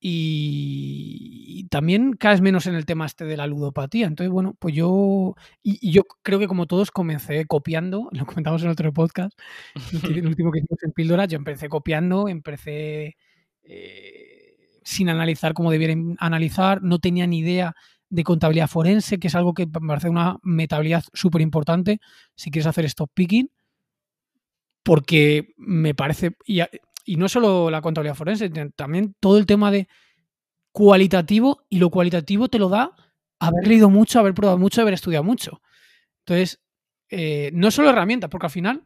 y, también caes menos en el tema este de la ludopatía. Entonces, bueno, pues yo, y, yo creo que como todos comencé copiando, lo comentamos en otro podcast, el último que hicimos en Píldora, yo empecé copiando, empecé... Eh, sin analizar como debieran analizar, no tenía ni idea de contabilidad forense, que es algo que me parece una metabilidad súper importante si quieres hacer stop picking, porque me parece, y, no solo la contabilidad forense, también todo el tema de cualitativo, y lo cualitativo te lo da haber leído mucho, haber probado mucho, haber estudiado mucho. Entonces, eh, no solo herramientas, porque al final,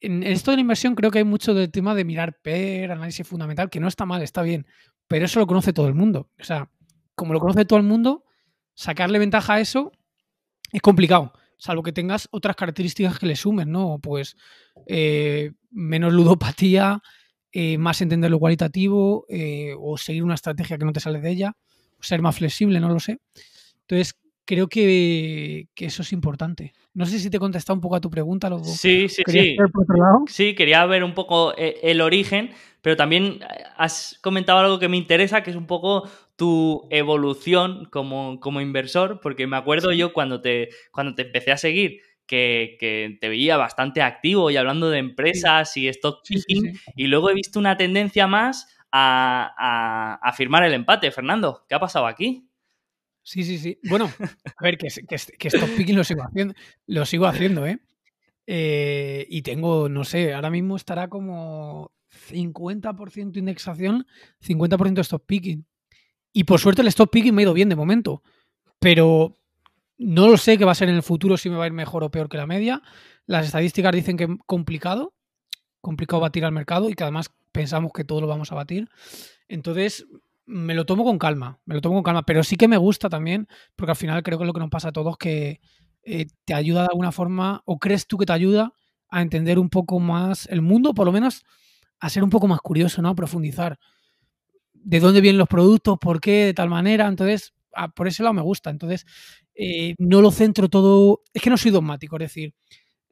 en esto de la inversión creo que hay mucho del tema de mirar PER, análisis fundamental, que no está mal, está bien, pero eso lo conoce todo el mundo. O sea, como lo conoce todo el mundo, sacarle ventaja a eso es complicado, salvo que tengas otras características que le sumen, ¿no? Pues eh, menos ludopatía, eh, más entender lo cualitativo, eh, o seguir una estrategia que no te sale de ella, ser más flexible, no lo sé. Entonces, creo que, eso es importante. No sé si te he contestado un poco a tu pregunta. Luego. Sí, sí, sí. Sí, quería ver un poco el origen, pero también has comentado algo que me interesa, que es un poco tu evolución como, como inversor, porque me acuerdo yo cuando te, cuando te empecé a seguir, que, que, te veía bastante activo y hablando de empresas y stock picking, y luego he visto una tendencia más a, firmar el empate. Fernando, ¿qué ha pasado aquí? Sí, sí, sí. Bueno, a ver, que, que, stop picking lo sigo haciendo, lo sigo haciendo, ¿eh? ¿eh? Y tengo, no sé, ahora mismo estará como 50% indexación, 50% stop picking. Y por suerte el stop picking me ha ido bien de momento. Pero no lo sé qué va a ser en el futuro si me va a ir mejor o peor que la media. Las estadísticas dicen que es complicado, complicado batir al mercado y que además pensamos que todo lo vamos a batir. Entonces, me lo tomo con calma, me lo tomo con calma, pero sí que me gusta también, porque al final creo que lo que nos pasa a todos que eh, te ayuda de alguna forma, o crees tú que te ayuda a entender un poco más el mundo, por lo menos a ser un poco más curioso, ¿no? A profundizar. De dónde vienen los productos, por qué, de tal manera. Entonces, por ese lado me gusta. Entonces, eh, no lo centro todo. Es que no soy dogmático, es decir,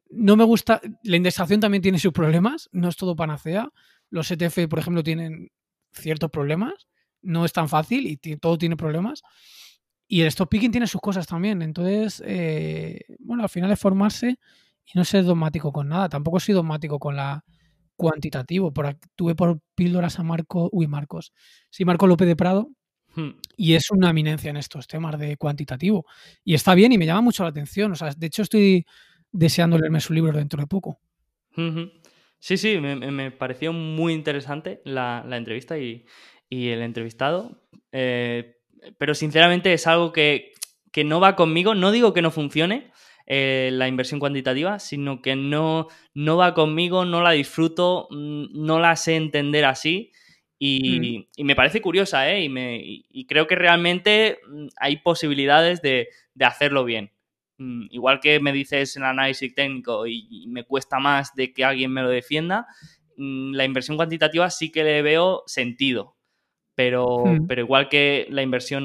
no me gusta. La indexación también tiene sus problemas, no es todo panacea. Los ETF, por ejemplo, tienen ciertos problemas. No es tan fácil y todo tiene problemas. Y el stop picking tiene sus cosas también. Entonces, eh, bueno, al final es formarse y no ser dogmático con nada. Tampoco soy dogmático con la cuantitativo. Por, tuve por píldoras a Marco, uy, Marcos. Sí, Marco López de Prado, Hmm. Y es una eminencia en estos temas de cuantitativo. Y está bien y me llama mucho la atención. O sea, de hecho, estoy deseando leerme su libro dentro de poco. Sí, sí, me, pareció muy interesante la, entrevista y, el entrevistado. Eh, pero sinceramente es algo que, no va conmigo. No digo que no funcione eh, la inversión cuantitativa, sino que no, no va conmigo, no la disfruto, mm, no la sé entender así. Mm. Y, me parece curiosa, ¿eh? Y, me, creo que realmente mm, hay posibilidades de, hacerlo bien. Igual que me dices en análisis técnico y, me cuesta más de que alguien me lo defienda, la inversión cuantitativa sí que le veo sentido. Pero, pero igual que la inversión,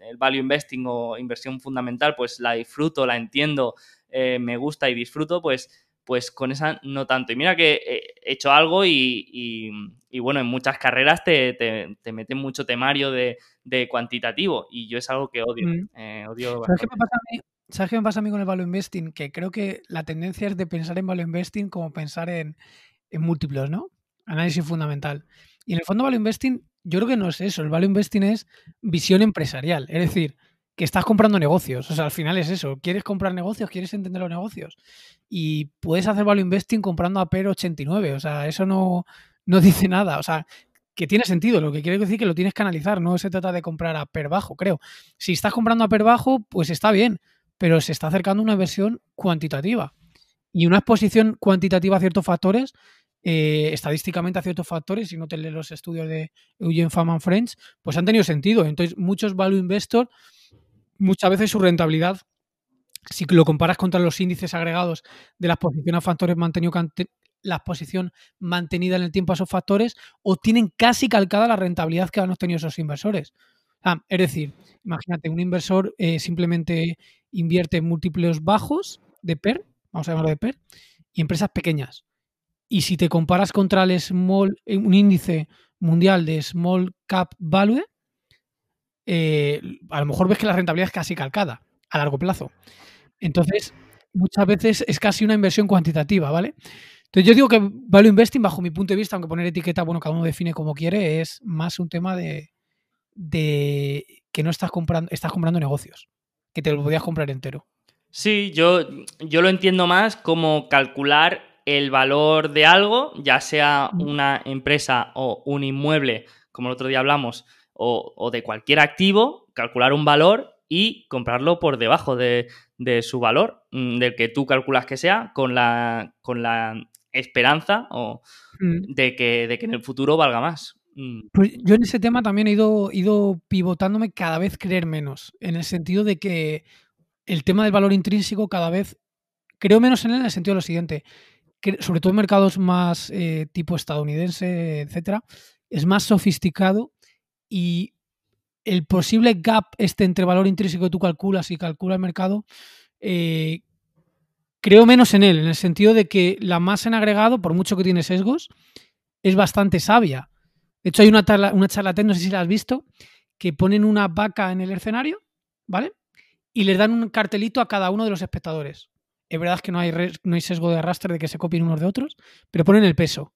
el value investing o inversión fundamental, pues la disfruto, la entiendo, eh, me gusta y disfruto, pues pues con esa no tanto. Y mira que he hecho algo y, bueno, en muchas carreras te, te, meten mucho temario de, cuantitativo y yo es algo que odio. Mm. Eh, ¿Sabes, qué me pasa a mí? ¿Sabes qué me pasa a mí con el value investing? Que creo que la tendencia es de pensar en value investing como pensar en, en múltiplos, ¿no? Análisis fundamental. Y en el fondo value investing, yo creo que no es eso. El value investing es visión empresarial. Es decir, que estás comprando negocios. O sea, al final es eso. ¿Quieres comprar negocios? ¿Quieres entender los negocios? Y puedes hacer value investing comprando a PER 89. O sea, eso no, no dice nada. O sea, que tiene sentido. Lo que quiere decir que lo tienes que analizar. No se trata de comprar a PER bajo, creo. Si estás comprando a PER bajo, pues está bien. Pero se está acercando una versión cuantitativa. Y una exposición cuantitativa a ciertos factores eh, estadísticamente a ciertos factores, si no te lees los estudios de Eugene Faman Friends, pues han tenido sentido. Entonces, muchos value investors muchas veces su rentabilidad, si lo comparas contra los índices agregados de la exposición a factores mantenido la exposición mantenida en el tiempo a esos factores, o tienen casi calcada la rentabilidad que han obtenido esos inversores. Ah, es decir, imagínate, un inversor eh, simplemente invierte en múltiplos bajos de PER, vamos a llamarlo de PER, y empresas pequeñas. Y si te comparas contra el small, un índice mundial de small cap value, eh, a lo mejor ves que la rentabilidad es casi calcada a largo plazo. Entonces, muchas veces es casi una inversión cuantitativa, ¿vale? Entonces yo digo que value investing, bajo mi punto de vista, aunque poner etiqueta, bueno, cada uno define como quiere, es más un tema de, que no estás comprando, estás comprando negocios, que te lo podías comprar entero. Sí, yo, yo lo entiendo más como calcular el valor de algo, ya sea una empresa o un inmueble, como el otro día hablamos, o, de cualquier activo, calcular un valor y comprarlo por debajo de, su valor, mm, del que tú calculas que sea, con la, con la esperanza o mm. de, que, de que en el futuro valga más. Mm. Pues yo en ese tema también he ido, ido pivotándome cada vez creer menos, en el sentido de que el tema del valor intrínseco cada vez creo menos en él en el sentido de lo siguiente, sobre todo en mercados más eh, tipo estadounidense, etcétera, es más sofisticado y el posible gap este entre valor intrínseco que tú calculas y calcula el mercado, eh, creo menos en él, en el sentido de que la masa en agregado, por mucho que tiene sesgos, es bastante sabia. De hecho, hay una, una charlatán, no sé si la has visto, que ponen una vaca en el escenario, ¿vale? Y les dan un cartelito a cada uno de los espectadores. Es verdad que no hay, no hay sesgo de arrastre de que se copien unos de otros, pero ponen el peso.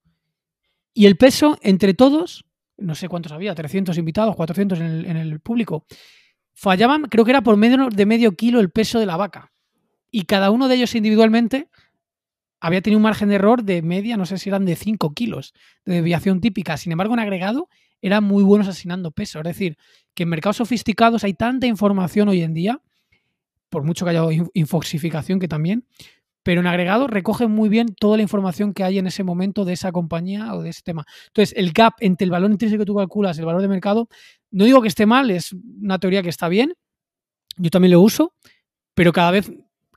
Y el peso entre todos, no sé cuántos había, 300 invitados, 400 en el, público, fallaban, creo que era por medio de medio kilo el peso de la vaca. Y cada uno de ellos individualmente había tenido un margen de error de media, no sé si eran de 5 kilos de desviación típica. Sin embargo, en agregado eran muy buenos asignando peso. Es decir, que en mercados sofisticados hay tanta información hoy en día, por mucho que haya infoxificación que también, pero en agregado recoge muy bien toda la información que hay en ese momento de esa compañía o de ese tema. Entonces, el gap entre el valor intrínseco que tú calculas y el valor de mercado, no digo que esté mal, es una teoría que está bien, yo también lo uso, pero cada vez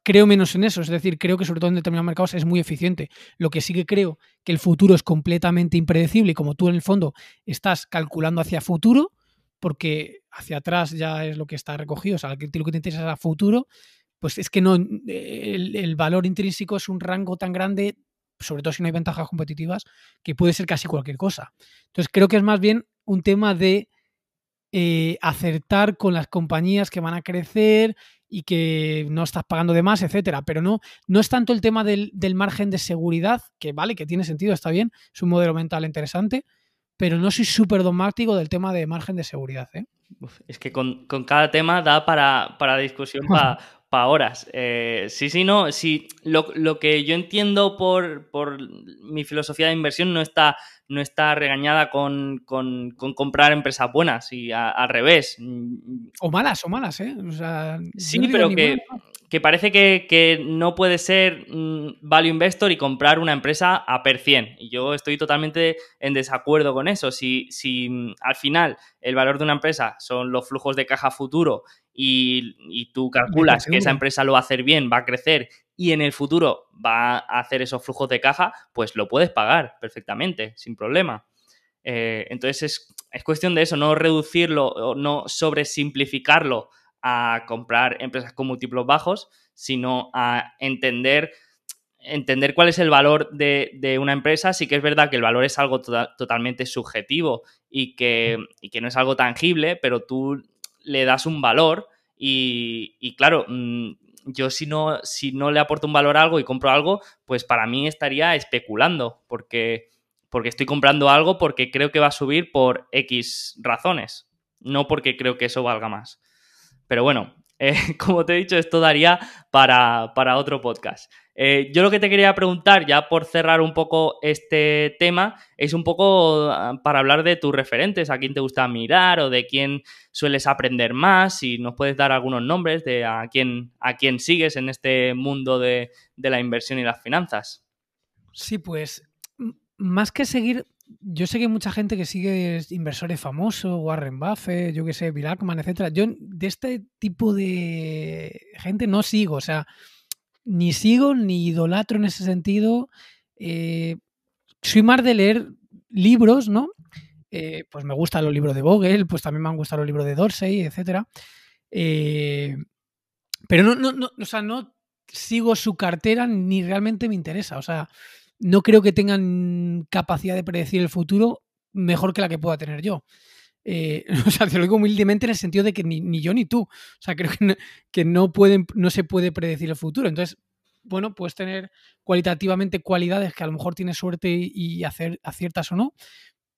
creo menos en eso, es decir, creo que sobre todo en determinados mercados es muy eficiente. Lo que sí que creo que el futuro es completamente impredecible y como tú en el fondo estás calculando hacia futuro, porque hacia atrás ya es lo que está recogido, o sea, lo que te interesa es a futuro, pues es que no, el, valor intrínseco es un rango tan grande, sobre todo si no hay ventajas competitivas, que puede ser casi cualquier cosa. Entonces creo que es más bien un tema de eh, acertar con las compañías que van a crecer y que no estás pagando de más, etcétera. Pero no, no es tanto el tema del, del, margen de seguridad, que vale, que tiene sentido, está bien, es un modelo mental interesante, pero no soy súper dogmático del tema de margen de seguridad. ¿eh? es que con, con, cada tema da para, para discusión para horas. Eh, sí, sí, no. Sí, lo, lo, que yo entiendo por, por, mi filosofía de inversión no está, no está regañada con, con, con comprar empresas buenas y al revés. O malas, o malas, ¿eh? sí, pero que, que, parece que, que, no puede ser mm, value investor y comprar una empresa a per 100. Y yo estoy totalmente en desacuerdo con eso. Si, si mm, al final el valor de una empresa son los flujos de caja futuro y, tú calculas que esa empresa lo va a hacer bien, va a crecer y en el futuro va a hacer esos flujos de caja, pues lo puedes pagar perfectamente, sin problema. Eh, entonces es, es, cuestión de eso, no reducirlo o no sobresimplificarlo a comprar empresas con múltiplos bajos, sino a entender, entender cuál es el valor de, una empresa. Sí que es verdad que el valor es algo tota-, totalmente subjetivo y que, y que no es algo tangible, pero tú le das un valor y, claro, mm, yo si no, si no le aporto un valor a algo y compro algo, pues para mí estaría especulando, porque, porque estoy comprando algo porque creo que va a subir por X razones, no porque creo que eso valga más. Pero bueno, eh, como te he dicho, esto daría para, para otro podcast. Eh, yo lo que te quería preguntar, ya por cerrar un poco este tema, es un poco ah, para hablar de tus referentes, a quién te gusta mirar o de quién sueles aprender más, si nos puedes dar algunos nombres de a quién, a quién sigues en este mundo de, la inversión y las finanzas. Sí, pues más que seguir, yo sé que hay mucha gente que sigue inversores famosos, Warren Buffett, yo que sé, Bill Ackman, etcétera. Yo de este tipo de gente no sigo, o sea, ni sigo ni idolatro en ese sentido. Eh, soy más de leer libros, ¿no? Eh, pues me gustan los libros de Vogel, pues también me han gustado los libros de Dorsey, etcétera. Eh, pero no, no, no, o sea, no sigo su cartera ni realmente me interesa. O sea, no creo que tengan capacidad de predecir el futuro mejor que la que pueda tener yo. o sea, te lo digo humildemente en el sentido de que ni, yo ni tú. O sea, creo que que no, pueden, no se puede predecir el futuro. Entonces, bueno, puedes tener cualitativamente cualidades que a lo mejor tienes suerte y hacer, aciertas o no,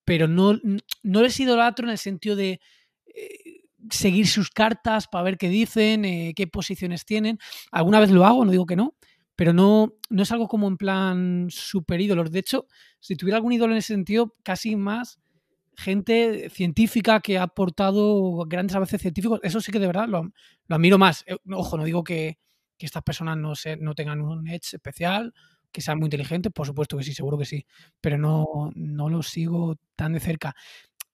pero no, no les idolatro en el sentido de eh, seguir sus cartas para ver qué dicen, eh, qué posiciones tienen. Alguna vez lo hago, no digo que no, pero no, no es algo como en plan super ídolos. De hecho, si tuviera algún ídolo en ese sentido, casi más gente científica que ha aportado grandes avances científicos, eso sí que de verdad lo, lo admiro más. Eh, ojo, no digo que, que estas personas no, se, no tengan un edge especial, que sean muy inteligentes, por supuesto que sí, seguro que sí, pero no, no lo sigo tan de cerca.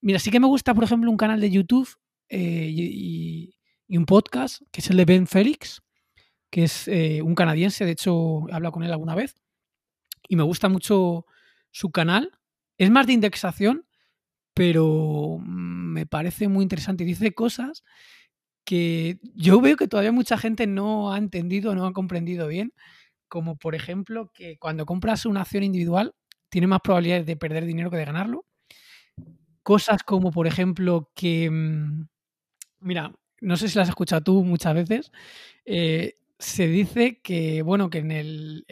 Mira, sí que me gusta, por ejemplo, un canal de YouTube eh, y, un podcast, que es el de Ben Félix, que es eh, un canadiense, de hecho he hablado con él alguna vez, y me gusta mucho su canal. Es más de indexación, pero me parece muy interesante dice cosas que yo veo que todavía mucha gente no ha entendido, no ha comprendido bien, como por ejemplo que cuando compras una acción individual tiene más probabilidades de perder dinero que de ganarlo. Cosas como por ejemplo que, mm, mira, no sé si las has escuchado tú muchas veces, eh, se dice que, bueno, que en el,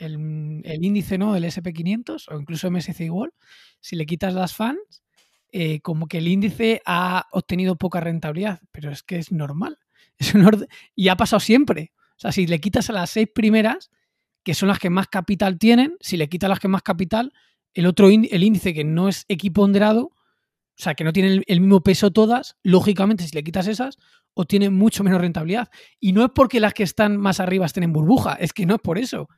índice ¿no? del SP500 o incluso MSCI World, si le quitas las fans, eh, como que el índice ha obtenido poca rentabilidad, pero es que es normal. Es un y ha pasado siempre. O sea, si le quitas a las seis primeras, que son las que más capital tienen, si le quitas las que más capital, el otro el índice que no es equiponderado, o sea, que no tiene el mismo peso todas, lógicamente si le quitas esas, o tienen mucho menos rentabilidad. Y no es porque las que están más arriba estén en burbuja, es que no es por eso.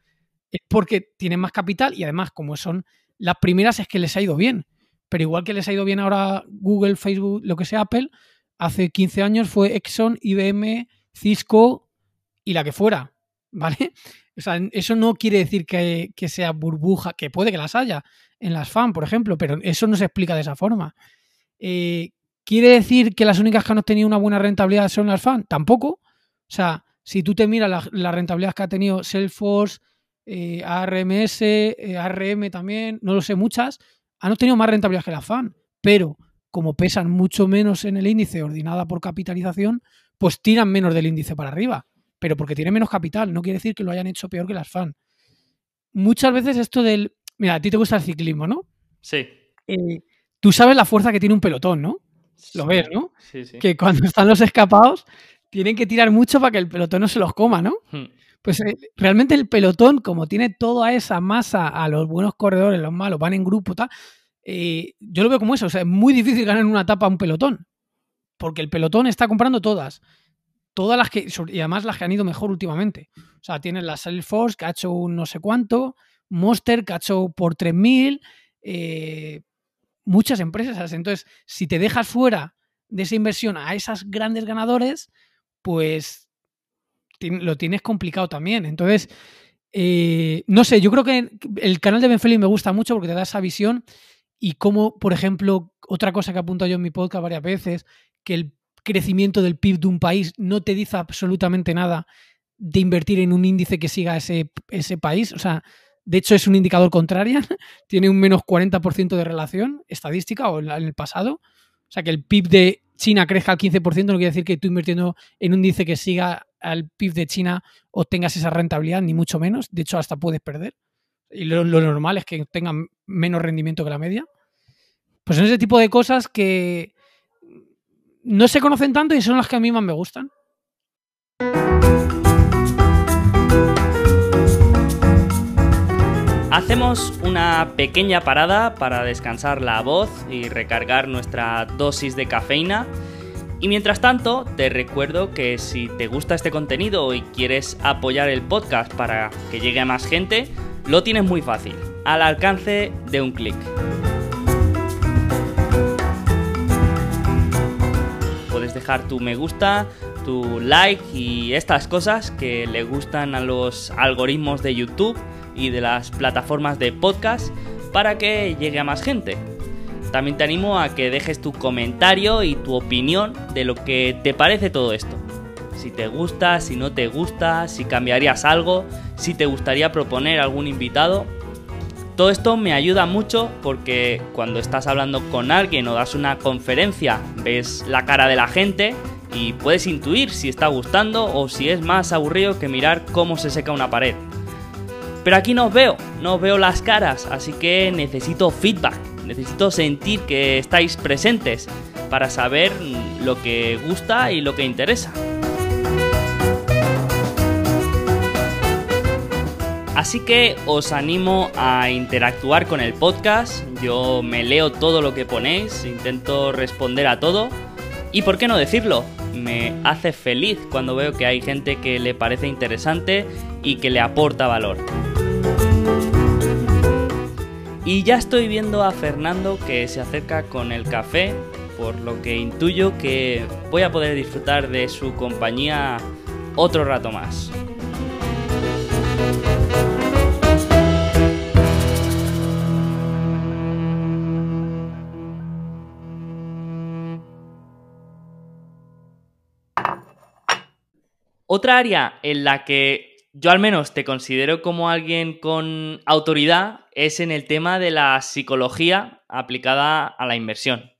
Es porque tienen más capital y además, como son las primeras, es que les ha ido bien. Pero igual que les ha ido bien ahora Google, Facebook, lo que sea Apple, hace 15 años fue Exxon, IBM, Cisco y la que fuera. ¿Vale? O sea, eso no quiere decir que, sea burbuja, que puede que las haya en las FAN, por ejemplo, pero eso no se explica de esa forma. Eh, ¿Quiere decir que las únicas que han obtenido una buena rentabilidad son las FAN? Tampoco. O sea, si tú te miras la, rentabilidad que ha tenido Salesforce, eh, ARMS, eh, ARM también, no lo sé, muchas, han obtenido más rentabilidad que las FAN. Pero como pesan mucho menos en el índice ordenada por capitalización, pues tiran menos del índice para arriba. Pero porque tienen menos capital, no quiere decir que lo hayan hecho peor que las FAN. Muchas veces esto del... Mira, a ti te gusta el ciclismo, ¿no? Sí. Eh, tú sabes la fuerza que tiene un pelotón, ¿no? Lo ves, ¿no? Que cuando están los escapados tienen que tirar mucho para que el pelotón no se los coma, ¿no? Hmm. Pues eh, realmente el pelotón, como tiene toda esa masa a los buenos corredores, los malos, van en grupo, tal, eh, yo lo veo como eso. O sea, es muy difícil ganar en una etapa un pelotón. Porque el pelotón está comprando todas. Todas las que. Y además las que han ido mejor últimamente. O sea, tienes la Salesforce, que ha hecho un no sé cuánto. Monster, que ha hecho por 3000. Eh, muchas empresas. Entonces, si te dejas fuera de esa inversión a esas grandes ganadores, pues lo tienes complicado también. Entonces, eh, no sé, yo creo que el canal de Ben me gusta mucho porque te da esa visión y como, por ejemplo, otra cosa que apunto yo en mi podcast varias veces, que el crecimiento del PIB de un país no te dice absolutamente nada de invertir en un índice que siga ese, ese país. O sea, de hecho, es un indicador contrario, tiene un menos 40% de relación estadística o en el pasado. O sea, que el PIB de China crezca al 15% no quiere decir que tú invirtiendo en un índice que siga al PIB de China obtengas esa rentabilidad, ni mucho menos. De hecho, hasta puedes perder. Y lo, normal es que tengan menos rendimiento que la media. Pues son ese tipo de cosas que no se conocen tanto y son las que a mí más me gustan. Hacemos una pequeña parada para descansar la voz y recargar nuestra dosis de cafeína. Y mientras tanto, te recuerdo que si te gusta este contenido y quieres apoyar el podcast para que llegue a más gente, lo tienes muy fácil, al alcance de un clic. Puedes dejar tu me gusta, tu like y estas cosas que le gustan a los algoritmos de YouTube y de las plataformas de podcast para que llegue a más gente. También te animo a que dejes tu comentario y tu opinión de lo que te parece todo esto. Si te gusta, si no te gusta, si cambiarías algo, si te gustaría proponer algún invitado. Todo esto me ayuda mucho porque cuando estás hablando con alguien o das una conferencia, ves la cara de la gente y puedes intuir si está gustando o si es más aburrido que mirar cómo se seca una pared. Pero aquí no os veo, no os veo las caras, así que necesito feedback, necesito sentir que estáis presentes para saber lo que gusta y lo que interesa. Así que os animo a interactuar con el podcast, yo me leo todo lo que ponéis, intento responder a todo y por qué no decirlo, me hace feliz cuando veo que hay gente que le parece interesante y que le aporta valor. Y ya estoy viendo a Fernando que se acerca con el café, por lo que intuyo que voy a poder disfrutar de su compañía otro rato más. Otra área en la que yo al menos te considero como alguien con autoridad es en el tema de la psicología aplicada a la inversión.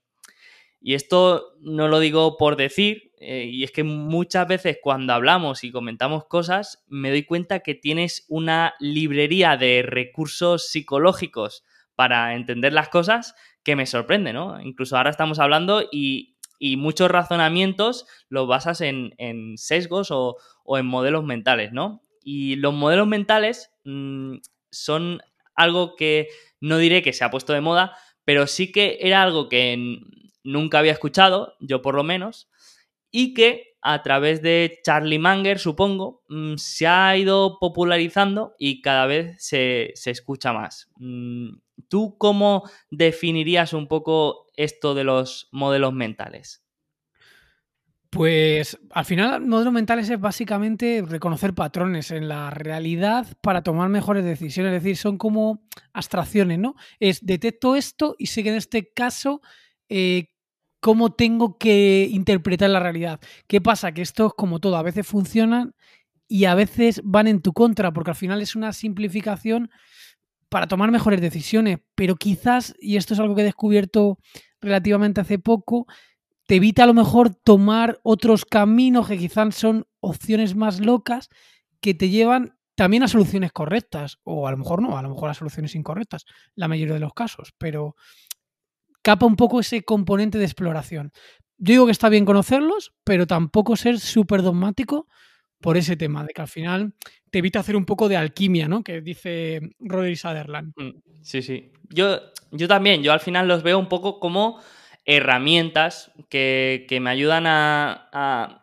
Y esto no lo digo por decir, eh, y es que muchas veces cuando hablamos y comentamos cosas, me doy cuenta que tienes una librería de recursos psicológicos para entender las cosas que me sorprende, ¿no? Incluso ahora estamos hablando y, muchos razonamientos los basas en, sesgos o, en modelos mentales, ¿no? Y los modelos mentales mm, son algo que no diré que se ha puesto de moda, pero sí que era algo que nunca había escuchado, yo por lo menos, y que a través de Charlie Manger, supongo, mm, se ha ido popularizando y cada vez se, escucha más. Mm, ¿Tú cómo definirías un poco esto de los modelos mentales? Pues al final, modelos mentales es básicamente reconocer patrones en la realidad para tomar mejores decisiones. Es decir, son como abstracciones, ¿no? Es detecto esto y sé que en este caso, eh, cómo tengo que interpretar la realidad. ¿Qué pasa? Que esto es como todo, a veces funcionan y a veces van en tu contra, porque al final es una simplificación para tomar mejores decisiones, pero quizás, y esto es algo que he descubierto relativamente hace poco, te evita a lo mejor tomar otros caminos que quizás son opciones más locas que te llevan también a soluciones correctas, o a lo mejor no, a lo mejor a soluciones incorrectas, la mayoría de los casos, pero capa un poco ese componente de exploración. Yo digo que está bien conocerlos, pero tampoco ser súper dogmático por ese tema, de que al final te evita hacer un poco de alquimia, ¿no? Que dice Roderick Sutherland. Mm, sí, sí. Yo, yo también, yo al final los veo un poco como herramientas que, me ayudan a,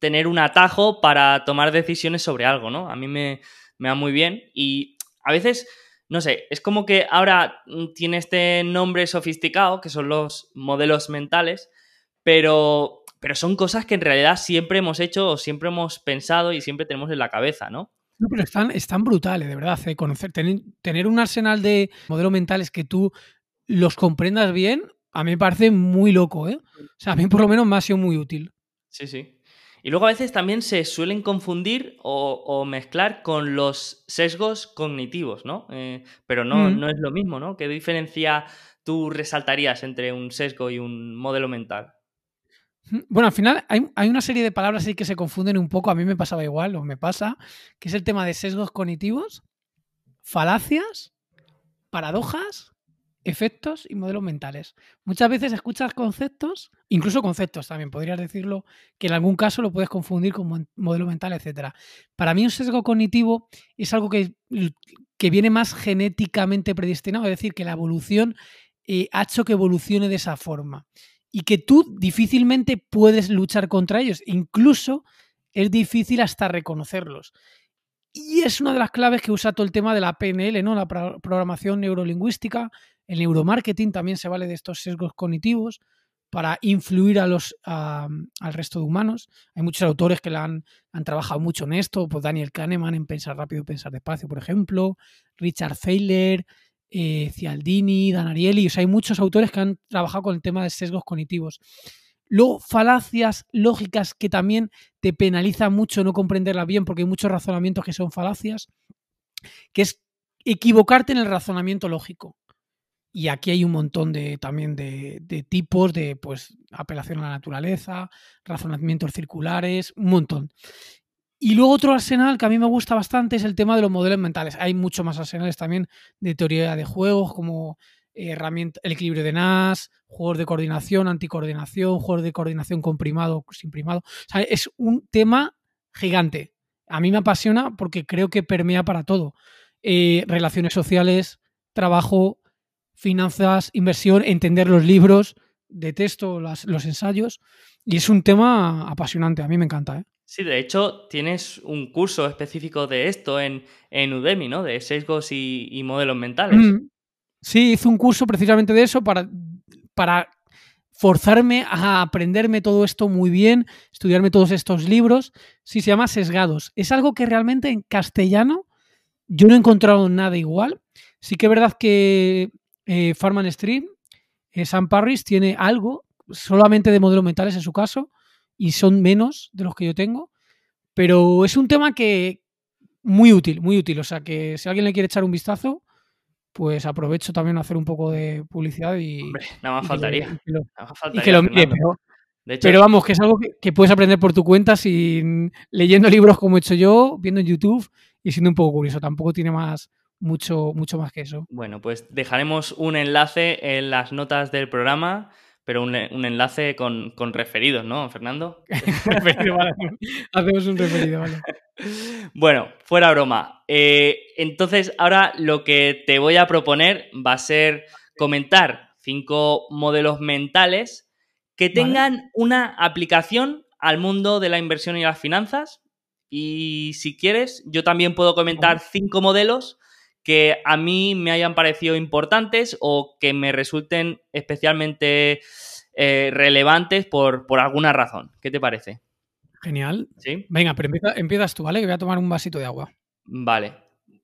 tener un atajo para tomar decisiones sobre algo, ¿no? A mí me, me va muy bien y a veces, no sé, es como que ahora tiene este nombre sofisticado, que son los modelos mentales, pero pero son cosas que en realidad siempre hemos hecho o siempre hemos pensado y siempre tenemos en la cabeza, ¿no? No, pero están, están brutales, de verdad. Eh, conocer, tener, un arsenal de modelos mentales que tú los comprendas bien, a mí me parece muy loco, ¿eh? O sea, a mí por lo menos me ha sido muy útil. Sí, sí. Y luego a veces también se suelen confundir o, mezclar con los sesgos cognitivos, ¿no? Eh, pero no, mm. no es lo mismo, ¿no? ¿Qué diferencia tú resaltarías entre un sesgo y un modelo mental? Bueno, al final hay, una serie de palabras ahí que se confunden un poco. A mí me pasaba igual, o me pasa, que es el tema de sesgos cognitivos, falacias, paradojas, efectos y modelos mentales. Muchas veces escuchas conceptos, incluso conceptos también, podrías decirlo, que en algún caso lo puedes confundir con modelo mental, etc. Para mí un sesgo cognitivo es algo que, que viene más genéticamente predestinado, es decir, que la evolución eh, ha hecho que evolucione de esa forma y que tú difícilmente puedes luchar contra ellos. Incluso es difícil hasta reconocerlos. Y es una de las claves que usa todo el tema de la PNL, ¿no? La programación neurolingüística, el neuromarketing también se vale de estos sesgos cognitivos para influir a los, al resto de humanos. Hay muchos autores que han, han, trabajado mucho en esto, pues Daniel Kahneman en Pensar rápido, pensar despacio, por ejemplo, Richard Thaler, eh, Cialdini, Dan Ariely, o sea, hay muchos autores que han trabajado con el tema de sesgos cognitivos. Luego, falacias lógicas que también te penalizan mucho no comprenderlas bien, porque hay muchos razonamientos que son falacias, que es equivocarte en el razonamiento lógico. Y aquí hay un montón de también de, de, tipos de pues apelación a la naturaleza, razonamientos circulares, un montón. Y luego otro arsenal que a mí me gusta bastante es el tema de los modelos mentales. Hay mucho más arsenales también de teoría de juegos, como eh, herramienta, el equilibrio de NAS, juegos de coordinación, anticoordinación, juegos de coordinación con primado, sin primado. Es un tema gigante. A mí me apasiona porque creo que permea para todo. Eh, relaciones sociales, trabajo, finanzas, inversión, entender los libros, detesto los ensayos y es un tema apasionante. A mí me encanta. ¿eh? Sí, de hecho, tienes un curso específico de esto en, en Udemy, ¿no? De sesgos y, modelos mentales. Mm. Sí, hice un curso precisamente de eso para, para forzarme a aprenderme todo esto muy bien, estudiarme todos estos libros. Sí, se llama Sesgados. Es algo que realmente en castellano yo no he encontrado nada igual. Sí que es verdad que eh, Farman Stream, eh, Sam Parris, tiene algo, solamente de modelos mentales en su caso, y son menos de los que yo tengo. Pero es un tema que muy útil, muy útil. O sea que si alguien le quiere echar un vistazo, pues aprovecho también a hacer un poco de publicidad y. nada más faltaría. Y que lo, mire, Pero vamos, que es algo que, puedes aprender por tu cuenta sin leyendo libros como he hecho yo, viendo en YouTube y siendo un poco curioso. Tampoco tiene más mucho, mucho más que eso. Bueno, pues dejaremos un enlace en las notas del programa pero un, enlace con, referidos, ¿no, Fernando? vale. Hacemos un referido, vale. Bueno, fuera broma. Eh, entonces, ahora lo que te voy a proponer va a ser comentar cinco modelos mentales que tengan una aplicación al mundo de la inversión y las finanzas. Y si quieres, yo también puedo comentar cinco modelos que a mí me hayan parecido importantes o que me resulten especialmente eh, relevantes por, alguna razón. ¿Qué te parece? Genial. ¿Sí? Venga, pero empiezas tú, ¿vale? Que voy a tomar un vasito de agua. Vale.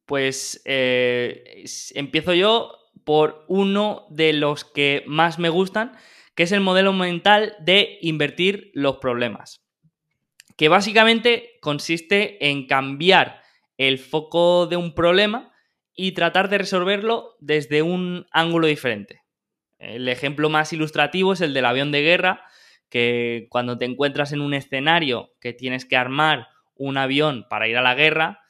Pues eh, empiezo yo por uno de los que más me gustan, que es el modelo mental de invertir los problemas. Que básicamente consiste en cambiar el foco de un problema y tratar de resolverlo desde un ángulo diferente. El ejemplo más ilustrativo es el del avión de guerra, que cuando te encuentras en un escenario que tienes que armar un avión para ir a la guerra,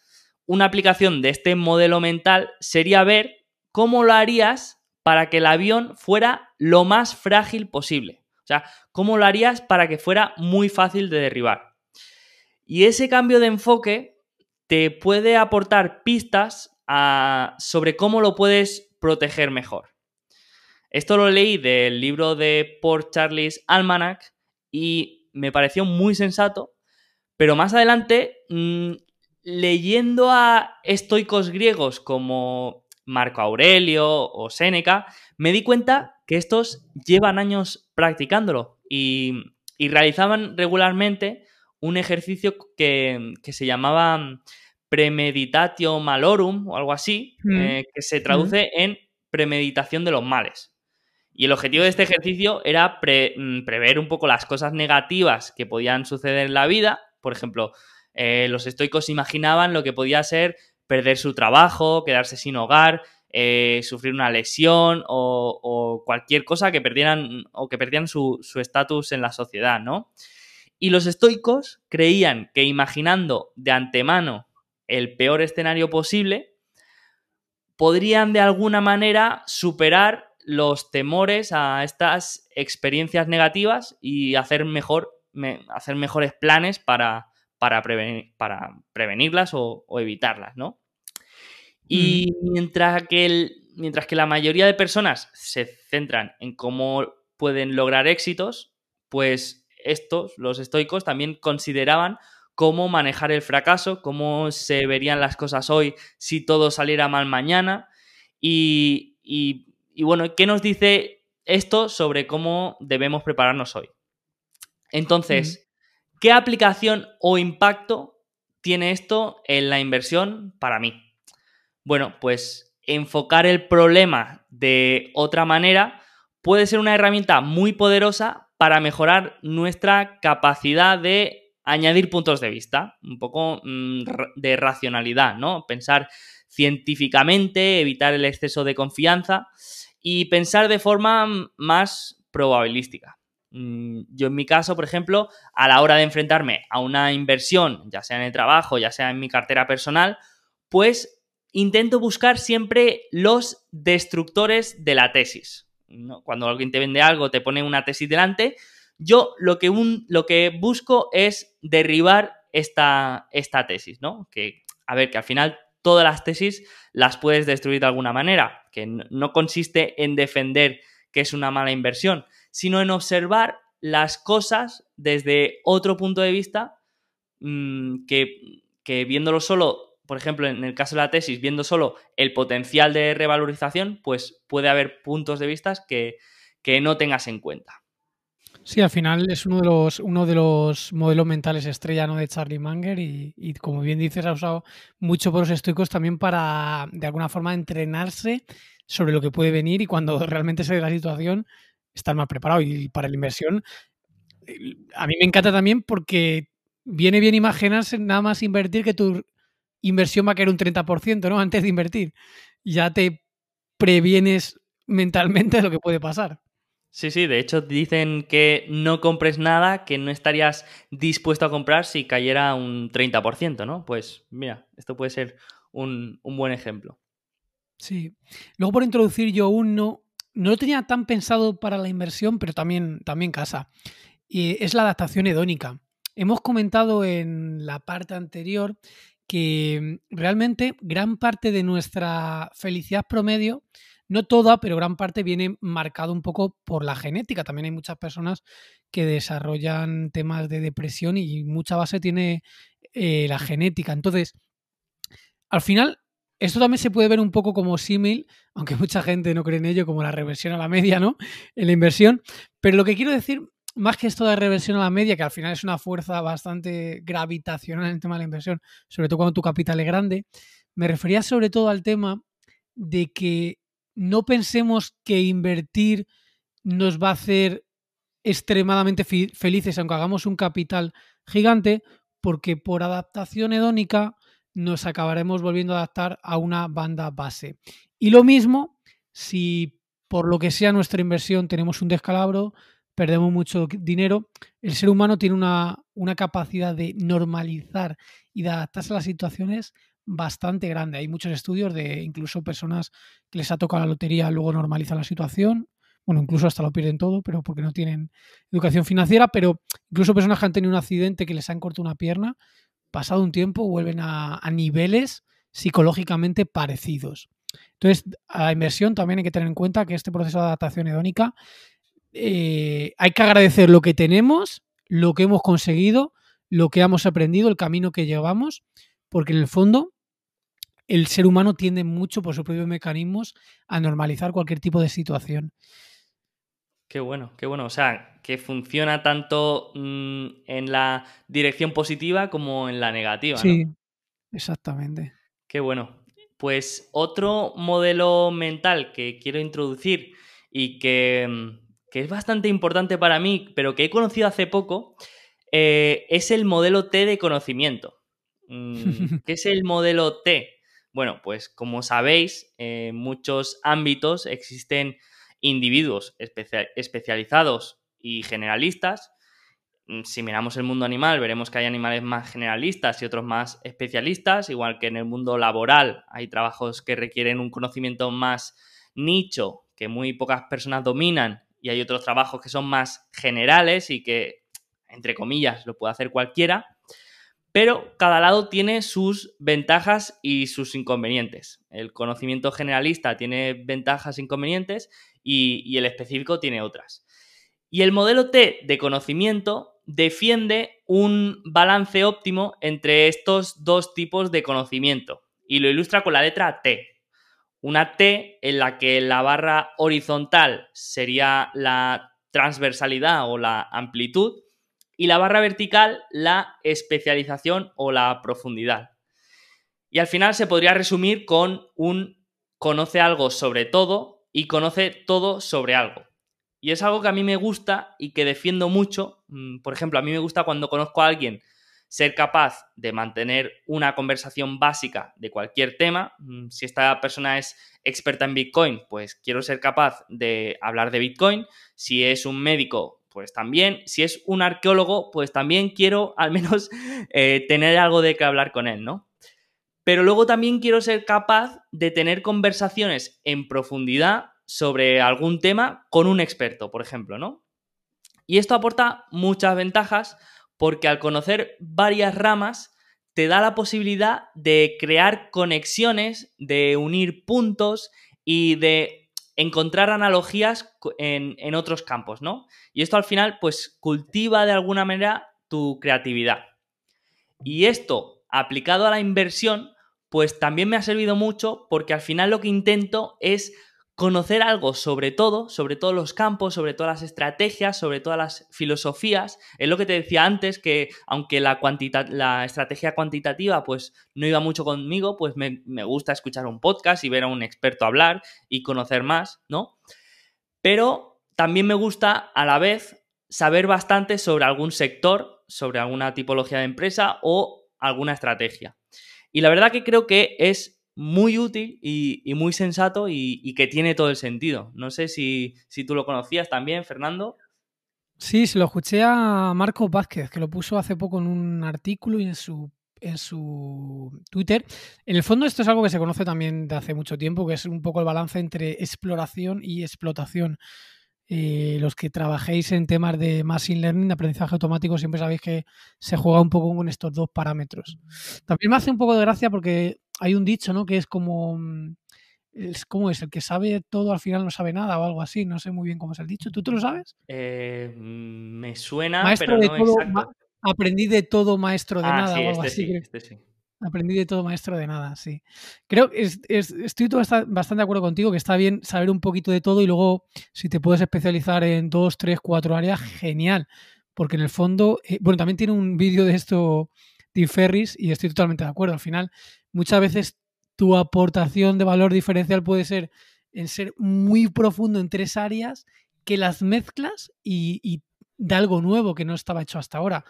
una aplicación de este modelo mental sería ver cómo lo harías para que el avión fuera lo más frágil posible. O sea, cómo lo harías para que fuera muy fácil de derribar. Y ese cambio de enfoque te puede aportar pistas sobre cómo lo puedes proteger mejor. Esto lo leí del libro de Port Charles Almanac y me pareció muy sensato, pero más adelante, mm, leyendo a estoicos griegos como Marco Aurelio o Séneca, me di cuenta que estos llevan años practicándolo y, realizaban regularmente un ejercicio que, que se llamaba premeditatio malorum o algo así, mm. eh, que se traduce en premeditación de los males. Y el objetivo de este ejercicio era mm, prever un poco las cosas negativas que podían suceder en la vida. Por ejemplo, eh, los estoicos imaginaban lo que podía ser perder su trabajo, quedarse sin hogar, eh, sufrir una lesión o, cualquier cosa que perdieran o que perdieran su estatus en la sociedad, ¿no? Y los estoicos creían que imaginando de antemano el peor escenario posible, podrían de alguna manera superar los temores a estas experiencias negativas y hacer, mejor, hacer mejores planes para, para, para prevenirlas o, evitarlas, ¿no? Y mm. mientras que, mientras que la mayoría de personas se centran en cómo pueden lograr éxitos, pues estos, los estoicos, también consideraban cómo manejar el fracaso, cómo se verían las cosas hoy si todo saliera mal mañana. Y, bueno, ¿qué nos dice esto sobre cómo debemos prepararnos hoy? Entonces, ¿qué aplicación o impacto tiene esto en la inversión para mí? Bueno, pues enfocar el problema de otra manera puede ser una herramienta muy poderosa para mejorar nuestra capacidad de añadir puntos de vista, un poco mm, de racionalidad, ¿no? Pensar científicamente, evitar el exceso de confianza y pensar de forma mm, más probabilística. Mm, yo en mi caso, por ejemplo, a la hora de enfrentarme a una inversión, ya sea en el trabajo, ya sea en mi cartera personal, pues intento buscar siempre los destructores de la tesis. Cuando alguien te vende algo, te pone una tesis delante, yo lo que, lo que busco es derribar esta, esta tesis, ¿no? Que, a ver, que al final todas las tesis las puedes destruir de alguna manera, que no consiste en defender que es una mala inversión, sino en observar las cosas desde otro punto de vista mm, que, que, viéndolo solo, por ejemplo, en el caso de la tesis, viendo solo el potencial de revalorización, pues puede haber puntos de vista que, que no tengas en cuenta. Sí, al final es uno de los, uno de los modelos mentales estrella de Charlie Munger y, como bien dices, ha usado mucho por los estoicos también para, de alguna forma, entrenarse sobre lo que puede venir y cuando realmente se dé la situación, estar más preparado. Y para la inversión, a mí me encanta también porque viene bien imaginarse nada más invertir que tu inversión va a caer un 30%, ¿no? Antes de invertir. Ya te previenes mentalmente de lo que puede pasar. Sí, sí, de hecho dicen que no compres nada que no estarías dispuesto a comprar si cayera un 30%, ¿no? Pues mira, esto puede ser un, buen ejemplo. Sí. Luego por introducir yo uno, no lo tenía tan pensado para la inversión, pero también, también casa. Y es la adaptación hedónica. Hemos comentado en la parte anterior que realmente gran parte de nuestra felicidad promedio no toda, pero gran parte viene marcado un poco por la genética. También hay muchas personas que desarrollan temas de depresión y mucha base tiene eh, la genética. Entonces, al final, esto también se puede ver un poco como símil, aunque mucha gente no cree en ello, como la reversión a la media, ¿no? En la inversión. Pero lo que quiero decir, más que esto de reversión a la media, que al final es una fuerza bastante gravitacional en el tema de la inversión, sobre todo cuando tu capital es grande, me refería sobre todo al tema de que no pensemos que invertir nos va a hacer extremadamente felices, aunque hagamos un capital gigante, porque por adaptación hedónica nos acabaremos volviendo a adaptar a una banda base. Y lo mismo si por lo que sea nuestra inversión tenemos un descalabro, perdemos mucho dinero, el ser humano tiene una, una capacidad de normalizar y de adaptarse a las situaciones bastante grande. Hay muchos estudios de incluso personas que les ha tocado la lotería, luego normalizan la situación. Bueno, incluso hasta lo pierden todo, pero porque no tienen educación financiera, pero incluso personas que han tenido un accidente que les han cortado una pierna, pasado un tiempo vuelven a, niveles psicológicamente parecidos. Entonces, a la inversión también hay que tener en cuenta que este proceso de adaptación hedónica eh, hay que agradecer lo que tenemos, lo que hemos conseguido, lo que hemos aprendido, el camino que llevamos, porque en el fondo el ser humano tiende mucho por sus propios mecanismos a normalizar cualquier tipo de situación. Qué bueno, qué bueno. O sea, que funciona tanto mm, en la dirección positiva como en la negativa. Sí, exactamente. Qué bueno. Pues otro modelo mental que quiero introducir y que, mm, es bastante importante para mí, pero que he conocido hace poco, eh, es el modelo T de conocimiento. Mm, ¿Qué es el modelo T? Bueno, pues como sabéis, en muchos ámbitos existen individuos especializados y generalistas. Mm, si miramos el mundo animal, veremos que hay animales más generalistas y otros más especialistas, igual que en el mundo laboral hay trabajos que requieren un conocimiento más nicho, que muy pocas personas dominan, y hay otros trabajos que son más generales y que, entre comillas, lo puede hacer cualquiera pero cada lado tiene sus ventajas y sus inconvenientes. El conocimiento generalista tiene ventajas e inconvenientes y, el específico tiene otras. Y el modelo T de conocimiento defiende un balance óptimo entre estos dos tipos de conocimiento y lo ilustra con la letra T. Una T en la que la barra horizontal sería la transversalidad o la amplitud y la barra vertical la especialización o la profundidad. Y al final se podría resumir con un conoce algo sobre todo y conoce todo sobre algo. Y es algo que a mí me gusta y que defiendo mucho. Mm, por ejemplo, a mí me gusta cuando conozco a alguien ser capaz de mantener una conversación básica de cualquier tema. Mm, si esta persona es experta en Bitcoin, pues quiero ser capaz de hablar de Bitcoin. Si es un médico, pues también, si es un arqueólogo, pues también quiero al menos eh, tener algo de qué hablar con él, ¿no? Pero luego también quiero ser capaz de tener conversaciones en profundidad sobre algún tema con un experto, por ejemplo, ¿no? Y esto aporta muchas ventajas porque al conocer varias ramas te da la posibilidad de crear conexiones, de unir puntos y de encontrar analogías en, otros campos, ¿no? Y esto al final, pues, cultiva de alguna manera tu creatividad. Y esto, aplicado a la inversión, pues también me ha servido mucho porque al final lo que intento es conocer algo sobre todo, sobre todos los campos, sobre todas las estrategias, sobre todas las filosofías. Es lo que te decía antes, que aunque la, la estrategia cuantitativa pues no iba mucho conmigo, pues me, me, gusta escuchar un podcast y ver a un experto hablar y conocer más, ¿no? Pero también me gusta a la vez saber bastante sobre algún sector, sobre alguna tipología de empresa o alguna estrategia. Y la verdad que creo que es muy útil y, muy sensato y, que tiene todo el sentido. No sé si, si tú lo conocías también, Fernando. Sí, se lo escuché a Marco Vázquez, que lo puso hace poco en un artículo y en su, en su Twitter. En el fondo esto es algo que se conoce también de hace mucho tiempo, que es un poco el balance entre exploración y explotación. Eh, los que trabajéis en temas de machine learning, de aprendizaje automático, siempre sabéis que se juega un poco con estos dos parámetros. También me hace un poco de gracia porque hay un dicho, ¿no? Que es como mm, es como es, el que sabe todo al final no sabe nada o algo así, no sé muy bien cómo es el dicho. ¿Tú, tú lo sabes? Eh, mm, me suena, pero no exacto. aprendí de todo maestro de ah, nada o algo este así. Sí, este sí. Aprendí de todo maestro de nada, sí. Creo que estoy bastante de acuerdo contigo que está bien saber un poquito de todo y luego si te puedes especializar en dos, tres, cuatro áreas, genial. Porque en el fondo, eh, bueno, también tiene un vídeo de esto Tim Ferris y estoy totalmente de acuerdo. Al final, muchas veces tu aportación de valor diferencial puede ser en ser muy profundo en tres áreas que las mezclas y, y da algo nuevo que no estaba hecho hasta ahora.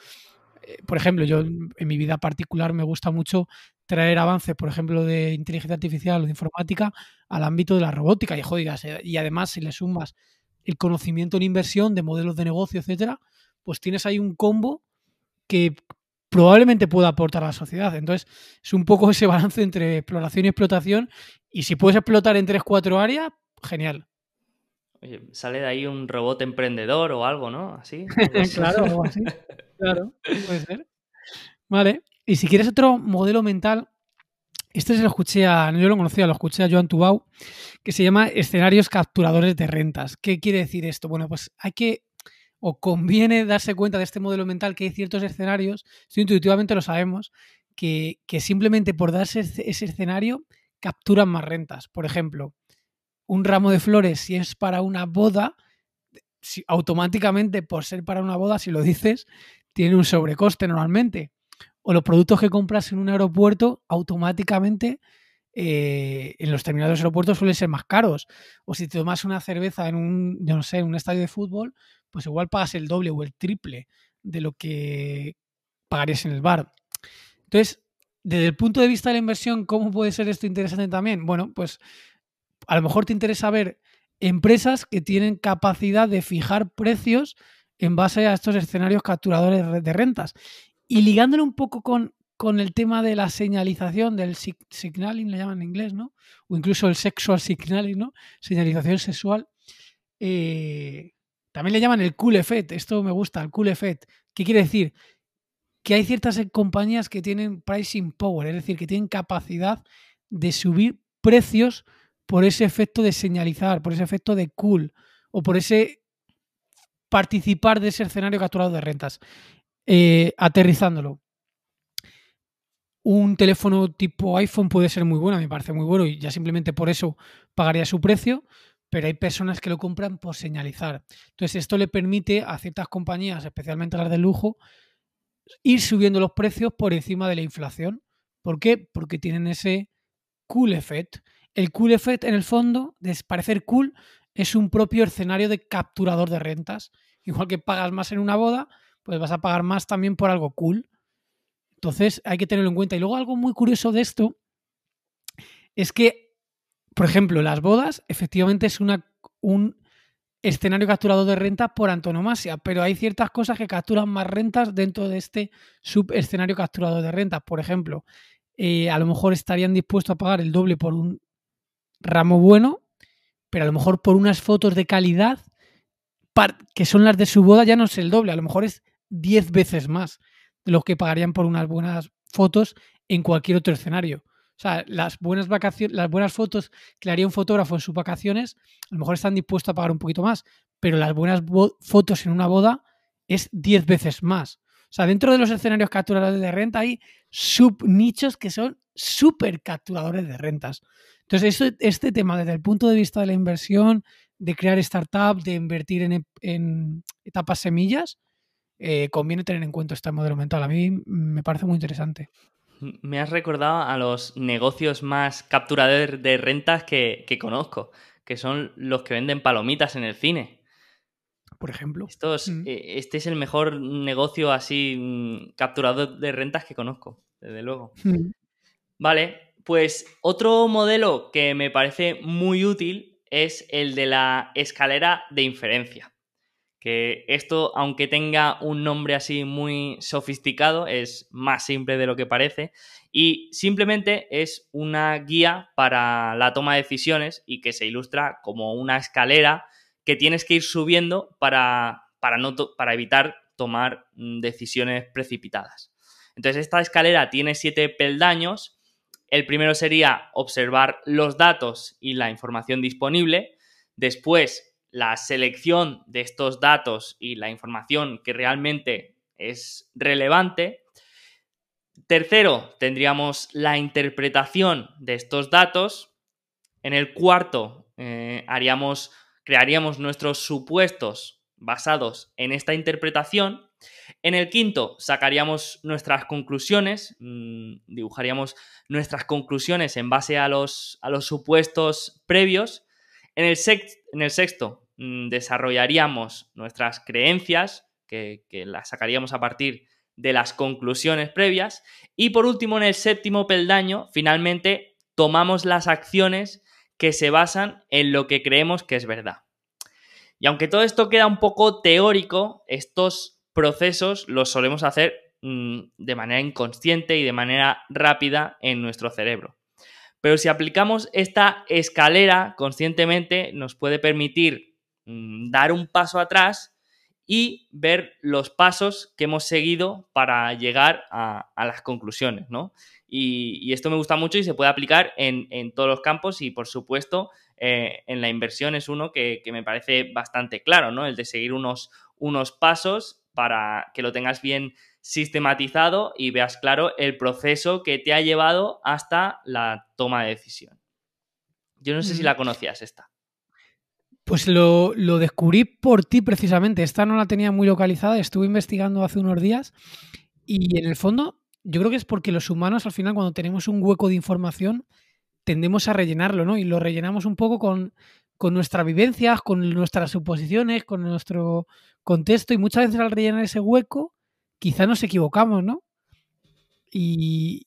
Eh, por ejemplo, yo en mi vida particular me gusta mucho traer avances, por ejemplo, de inteligencia artificial o de informática al ámbito de la robótica y, joder, y además si le sumas el conocimiento en inversión de modelos de negocio, etcétera, pues tienes ahí un combo que probablemente pueda aportar a la sociedad. Entonces, es un poco ese balance entre exploración y explotación. Y si puedes explotar en tres, cuatro áreas, genial. Oye, sale de ahí un robot emprendedor o algo, ¿no? Así. claro, así. Claro, puede ser. Vale. Y si quieres otro modelo mental, este se lo escuché a, yo lo conocía, lo escuché a Joan Tubau, que se llama escenarios capturadores de rentas. ¿Qué quiere decir esto? Bueno, pues hay que o conviene darse cuenta de este modelo mental que hay ciertos escenarios, si intuitivamente lo sabemos, que, simplemente por darse ese escenario capturan más rentas. Por ejemplo, un ramo de flores, si es para una boda, automáticamente por ser para una boda, si lo dices, tiene un sobrecoste normalmente. O los productos que compras en un aeropuerto, automáticamente eh, en los terminales de aeropuertos suelen ser más caros. O si te tomas una cerveza en un, yo no sé, en un estadio de fútbol, pues igual pagas el doble o el triple de lo que pagarías en el bar. Entonces, desde el punto de vista de la inversión, ¿cómo puede ser esto interesante también? Bueno, pues a lo mejor te interesa ver empresas que tienen capacidad de fijar precios en base a estos escenarios capturadores de rentas. Y ligándolo un poco con, con el tema de la señalización, del signaling, le llaman en inglés, ¿no? O incluso el sexual signaling, ¿no? Señalización sexual. Eh, también le llaman el cool effect, esto me gusta, el cool effect. ¿Qué quiere decir? Que hay ciertas compañías que tienen pricing power, es decir, que tienen capacidad de subir precios por ese efecto de señalizar, por ese efecto de cool o por ese participar de ese escenario capturado de rentas. Eh, aterrizándolo. Un teléfono tipo iPhone puede ser muy bueno, me parece muy bueno y ya simplemente por eso pagaría su precio, pero hay personas que lo compran por señalizar. Entonces, esto le permite a ciertas compañías, especialmente las de lujo, ir subiendo los precios por encima de la inflación. ¿Por qué? Porque tienen ese cool effect. El cool effect, en el fondo, de parecer cool, es un propio escenario de capturador de rentas. Igual que pagas más en una boda, pues vas a pagar más también por algo cool. Entonces, hay que tenerlo en cuenta. Y luego algo muy curioso de esto es que por ejemplo, las bodas efectivamente es una, un escenario capturado de renta por antonomasia, pero hay ciertas cosas que capturan más rentas dentro de este subescenario capturado de rentas. Por ejemplo, eh, a lo mejor estarían dispuestos a pagar el doble por un ramo bueno, pero a lo mejor por unas fotos de calidad que son las de su boda ya no es el doble, a lo mejor es 10 veces más de lo que pagarían por unas buenas fotos en cualquier otro escenario. O sea, las buenas vacaciones, las buenas fotos que le haría un fotógrafo en sus vacaciones, a lo mejor están dispuestos a pagar un poquito más, pero las buenas fotos en una boda es 10 veces más. O sea, dentro de los escenarios capturadores de renta hay subnichos que son súper capturadores de rentas. Entonces, este tema desde el punto de vista de la inversión, de crear startups, de invertir en, etapas semillas, eh, conviene tener en cuenta este modelo mental. A mí me parece muy interesante. Me has recordado a los negocios más capturadores de rentas que, conozco, que son los que venden palomitas en el cine. Por ejemplo. Mm. Eh, este es el mejor negocio así mm, capturador de rentas que conozco, desde luego. Mm. Vale, Pues otro modelo que me parece muy útil es el de la escalera de inferencia. Esto, aunque tenga un nombre así muy sofisticado, es más simple de lo que parece y simplemente es una guía para la toma de decisiones y que se ilustra como una escalera que tienes que ir subiendo para, para, no para evitar tomar mm, decisiones precipitadas. Entonces esta escalera tiene siete peldaños. El primero sería observar los datos y la información disponible. Después la selección de estos datos y la información que realmente es relevante. Tercero, tendríamos la interpretación de estos datos. En el cuarto, eh, haríamos, crearíamos nuestros supuestos basados en esta interpretación. En el quinto, sacaríamos nuestras conclusiones, mm, dibujaríamos nuestras conclusiones en base a los, a los supuestos previos. En el, sexto, mm, desarrollaríamos nuestras creencias, que, que las sacaríamos a partir de las conclusiones previas. Y por último, en el séptimo peldaño, finalmente tomamos las acciones que se basan en lo que creemos que es verdad. Y aunque todo esto queda un poco teórico, estos procesos los solemos hacer mm, de manera inconsciente y de manera rápida en nuestro cerebro. Pero si aplicamos esta escalera conscientemente, nos puede permitir mm, dar un paso atrás y ver los pasos que hemos seguido para llegar a, las conclusiones, ¿no? Y, esto me gusta mucho y se puede aplicar en, todos los campos y, por supuesto, eh, en la inversión es uno que, me parece bastante claro, ¿no? El de seguir unos, unos pasos para que lo tengas bien sistematizado y veas claro el proceso que te ha llevado hasta la toma de decisión. Yo no sé si la conocías esta. Pues lo, descubrí por ti precisamente. Esta no la tenía muy localizada, estuve investigando hace unos días y en el fondo yo creo que es porque los humanos al final cuando tenemos un hueco de información tendemos a rellenarlo, ¿no? Y lo rellenamos un poco con, con nuestras vivencias, con nuestras suposiciones, con nuestro contexto y muchas veces al rellenar ese hueco quizá nos equivocamos, ¿no? Y,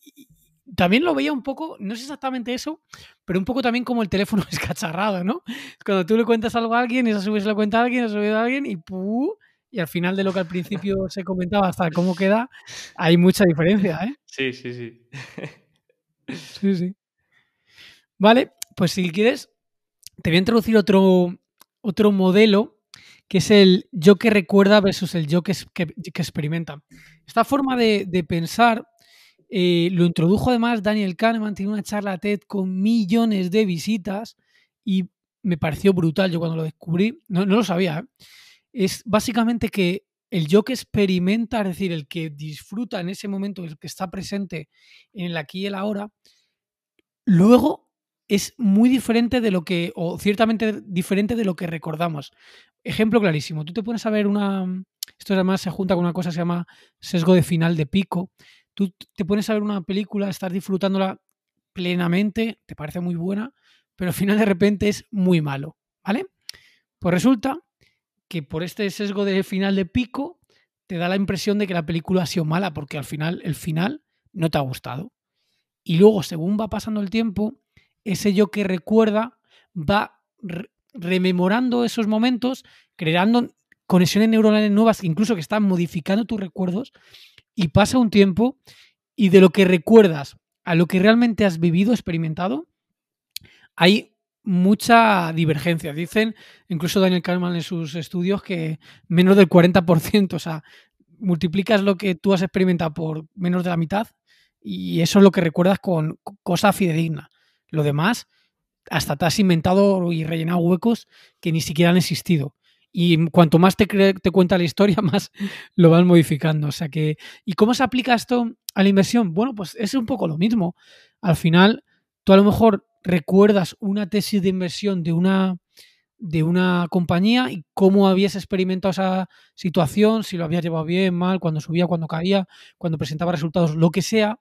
también lo veía un poco, no es exactamente eso, pero un poco también como el teléfono escacharrado, ¿no? Cuando tú le cuentas algo a alguien, esa subes lo cuenta a alguien, esa subes a alguien y ¡pum! Y al final de lo que al principio se comentaba hasta cómo queda, hay mucha diferencia, ¿eh? Sí, sí, sí. sí, sí. Vale, pues si quieres, te voy a introducir otro, otro modelo que es el yo que recuerda versus el yo que, que, experimenta. Esta forma de, de pensar eh, lo introdujo además Daniel Kahneman, tiene una charla TED con millones de visitas y me pareció brutal. Yo cuando lo descubrí, no, lo sabía. ¿eh? Es básicamente que el yo que experimenta, es decir, el que disfruta en ese momento, el que está presente en el aquí y el ahora, luego es muy diferente de lo que, o ciertamente diferente de lo que recordamos. Ejemplo clarísimo, tú te pones a ver una, esto además se junta con una cosa que se llama sesgo de final de pico, tú te pones a ver una película, estás disfrutándola plenamente, te parece muy buena, pero al final de repente es muy malo, ¿vale? Pues resulta que por este sesgo de final de pico te da la impresión de que la película ha sido mala porque al final el final no te ha gustado. Y luego, según va pasando el tiempo, ese yo que recuerda va rememorando esos momentos, creando conexiones neuronales nuevas, incluso que están modificando tus recuerdos y pasa un tiempo y de lo que recuerdas a lo que realmente has vivido, experimentado, hay mucha divergencia. Dicen, incluso Daniel Kahneman en sus estudios, que menos del 40%, o sea, multiplicas lo que tú has experimentado por menos de la mitad y eso es lo que recuerdas con cosa fidedigna. Lo demás, hasta te has inventado y rellenado huecos que ni siquiera han existido y cuanto más te, te cuenta la historia, más lo vas modificando. O sea que, ¿y cómo se aplica esto a la inversión? Bueno, pues es un poco lo mismo. Al final, tú a lo mejor recuerdas una tesis de inversión de una, de una compañía y cómo habías experimentado esa situación, si lo habías llevado bien, mal, cuando subía, cuando caía, cuando presentaba resultados, lo que sea.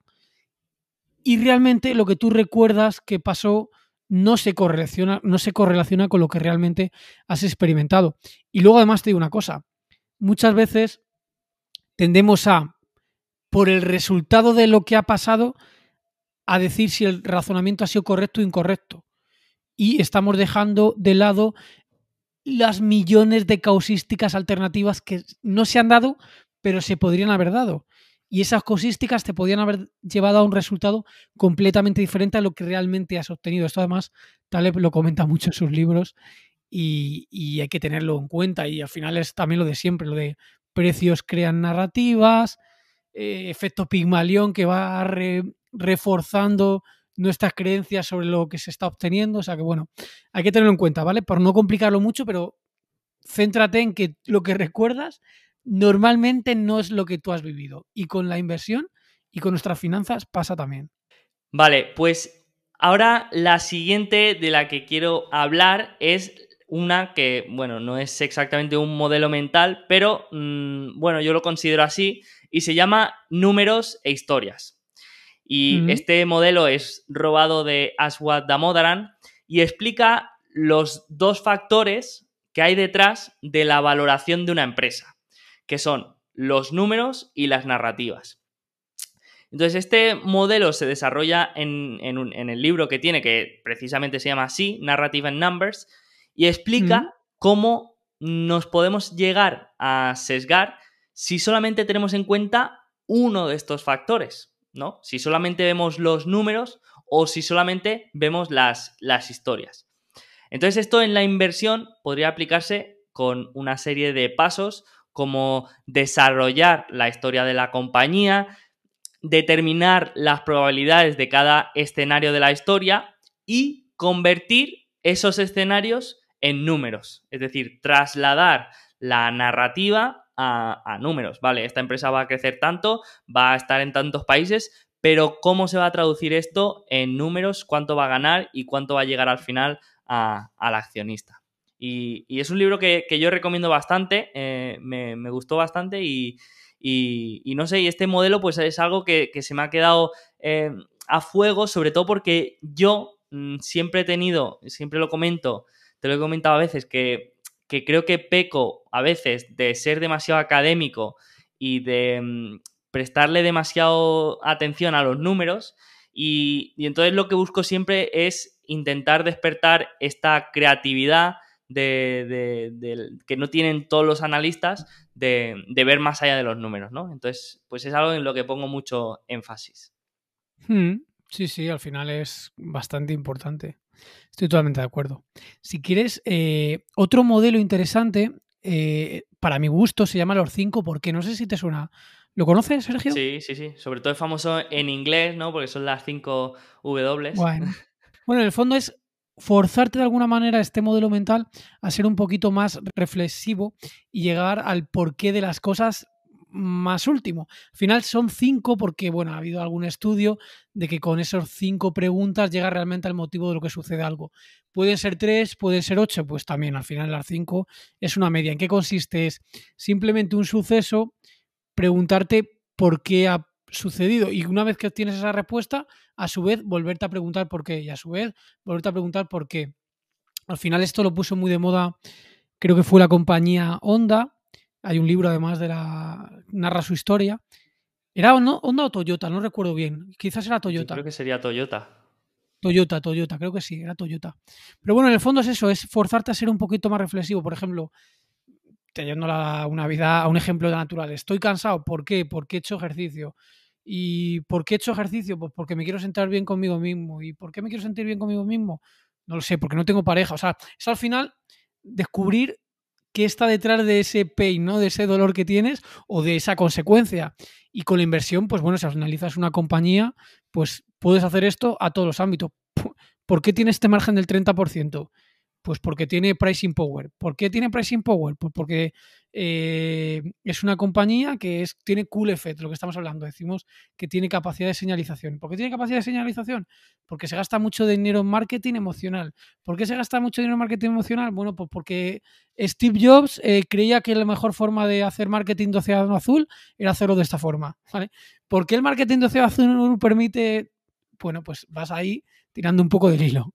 Y realmente lo que tú recuerdas que pasó no se correlaciona, no se correlaciona con lo que realmente has experimentado. Y luego además te digo una cosa, muchas veces tendemos a, por el resultado de lo que ha pasado, a decir si el razonamiento ha sido correcto o incorrecto. Y estamos dejando de lado las millones de causísticas alternativas que no se han dado, pero se podrían haber dado. Y esas causísticas te podrían haber llevado a un resultado completamente diferente a lo que realmente has obtenido. Esto además Taleb lo comenta mucho en sus libros y, hay que tenerlo en cuenta. Y al final es también lo de siempre, lo de precios crean narrativas, eh, efecto Pigmalión que va reforzando nuestras creencias sobre lo que se está obteniendo. O sea que bueno, hay que tenerlo en cuenta, ¿vale? Por no complicarlo mucho, pero céntrate en que lo que recuerdas normalmente no es lo que tú has vivido. Y con la inversión y con nuestras finanzas pasa también. Vale, pues ahora la siguiente de la que quiero hablar es una que, bueno, no es exactamente un modelo mental, pero mm, bueno, yo lo considero así y se llama números e historias. Y este modelo es robado de Aswad Damodaran y explica los dos factores que hay detrás de la valoración de una empresa, que son los números y las narrativas. Entonces, este modelo se desarrolla en, el libro que tiene, que precisamente se llama así, Narrative and Numbers, y explica cómo nos podemos llegar a sesgar si solamente tenemos en cuenta uno de estos factores. ¿no? Si solamente vemos los números o si solamente vemos las, las historias. Entonces esto en la inversión podría aplicarse con una serie de pasos como desarrollar la historia de la compañía, determinar las probabilidades de cada escenario de la historia y convertir esos escenarios en números, es decir, trasladar la narrativa a, números. Vale, esta empresa va a crecer tanto, va a estar en tantos países, pero ¿cómo se va a traducir esto en números? ¿Cuánto va a ganar y cuánto va a llegar al final al accionista? Y, es un libro que, yo recomiendo bastante, eh, me, gustó bastante y, no sé, y este modelo pues es algo que, se me ha quedado eh, a fuego, sobre todo porque yo mm, siempre he tenido, siempre lo comento, te lo he comentado a veces, que creo que peco a veces de ser demasiado académico y de mm, prestarle demasiado atención a los números y, entonces lo que busco siempre es intentar despertar esta creatividad de, que no tienen todos los analistas de, ver más allá de los números, ¿no? Entonces, pues es algo en lo que pongo mucho énfasis. Hmm, sí, sí, al final es bastante importante. Estoy totalmente de acuerdo. Si quieres, eh, otro modelo interesante, eh, para mi gusto, se llama los 5, porque no sé si te suena. ¿Lo conoces, Sergio? Sí, sí, sí. Sobre todo es famoso en inglés, ¿no? Porque son las 5 W. Bueno. bueno, en el fondo es forzarte de alguna manera este modelo mental a ser un poquito más reflexivo y llegar al porqué de las cosas más último. Al final son cinco porque, bueno, ha habido algún estudio de que con esas cinco preguntas llega realmente al motivo de lo que sucede algo. Pueden ser tres, pueden ser ocho, pues también al final las cinco es una media. ¿En qué consiste? Es simplemente un suceso, preguntarte por qué ha sucedido y una vez que tienes esa respuesta, a su vez volverte a preguntar por qué y a su vez volverte a preguntar por qué. Al final esto lo puso muy de moda, creo que fue la compañía Honda, hay un libro además de la. narra su historia. ¿Era Honda o Toyota? No recuerdo bien. Quizás era Toyota. creo que sería Toyota. Toyota, Toyota, creo que sí, era Toyota. Pero bueno, en el fondo es eso, es forzarte a ser un poquito más reflexivo. Por ejemplo, teniendo una vida, a un ejemplo de natural. Estoy cansado, ¿por qué? Porque he hecho ejercicio. ¿Y por qué he hecho ejercicio? Pues porque me quiero sentar bien conmigo mismo. ¿Y por qué me quiero sentir bien conmigo mismo? No lo sé, porque no tengo pareja. O sea, es al final descubrir qué está detrás de ese pain, ¿no? De ese dolor que tienes o de esa consecuencia. Y con la inversión, pues bueno, si analizas una compañía, pues puedes hacer esto a todos los ámbitos. ¿Por qué tiene este margen del 30%? Pues porque tiene pricing power. ¿Por qué tiene pricing power? Pues porque eh, es una compañía que es, tiene cool effect, lo que estamos hablando. Decimos que tiene capacidad de señalización. ¿Por qué tiene capacidad de señalización? Porque se gasta mucho dinero en marketing emocional. ¿Por qué se gasta mucho dinero en marketing emocional? Bueno, pues porque Steve Jobs eh, creía que la mejor forma de hacer marketing de azul era hacerlo de esta forma. ¿vale? ¿Por qué el marketing de océano azul permite? Bueno, pues vas ahí tirando un poco del hilo.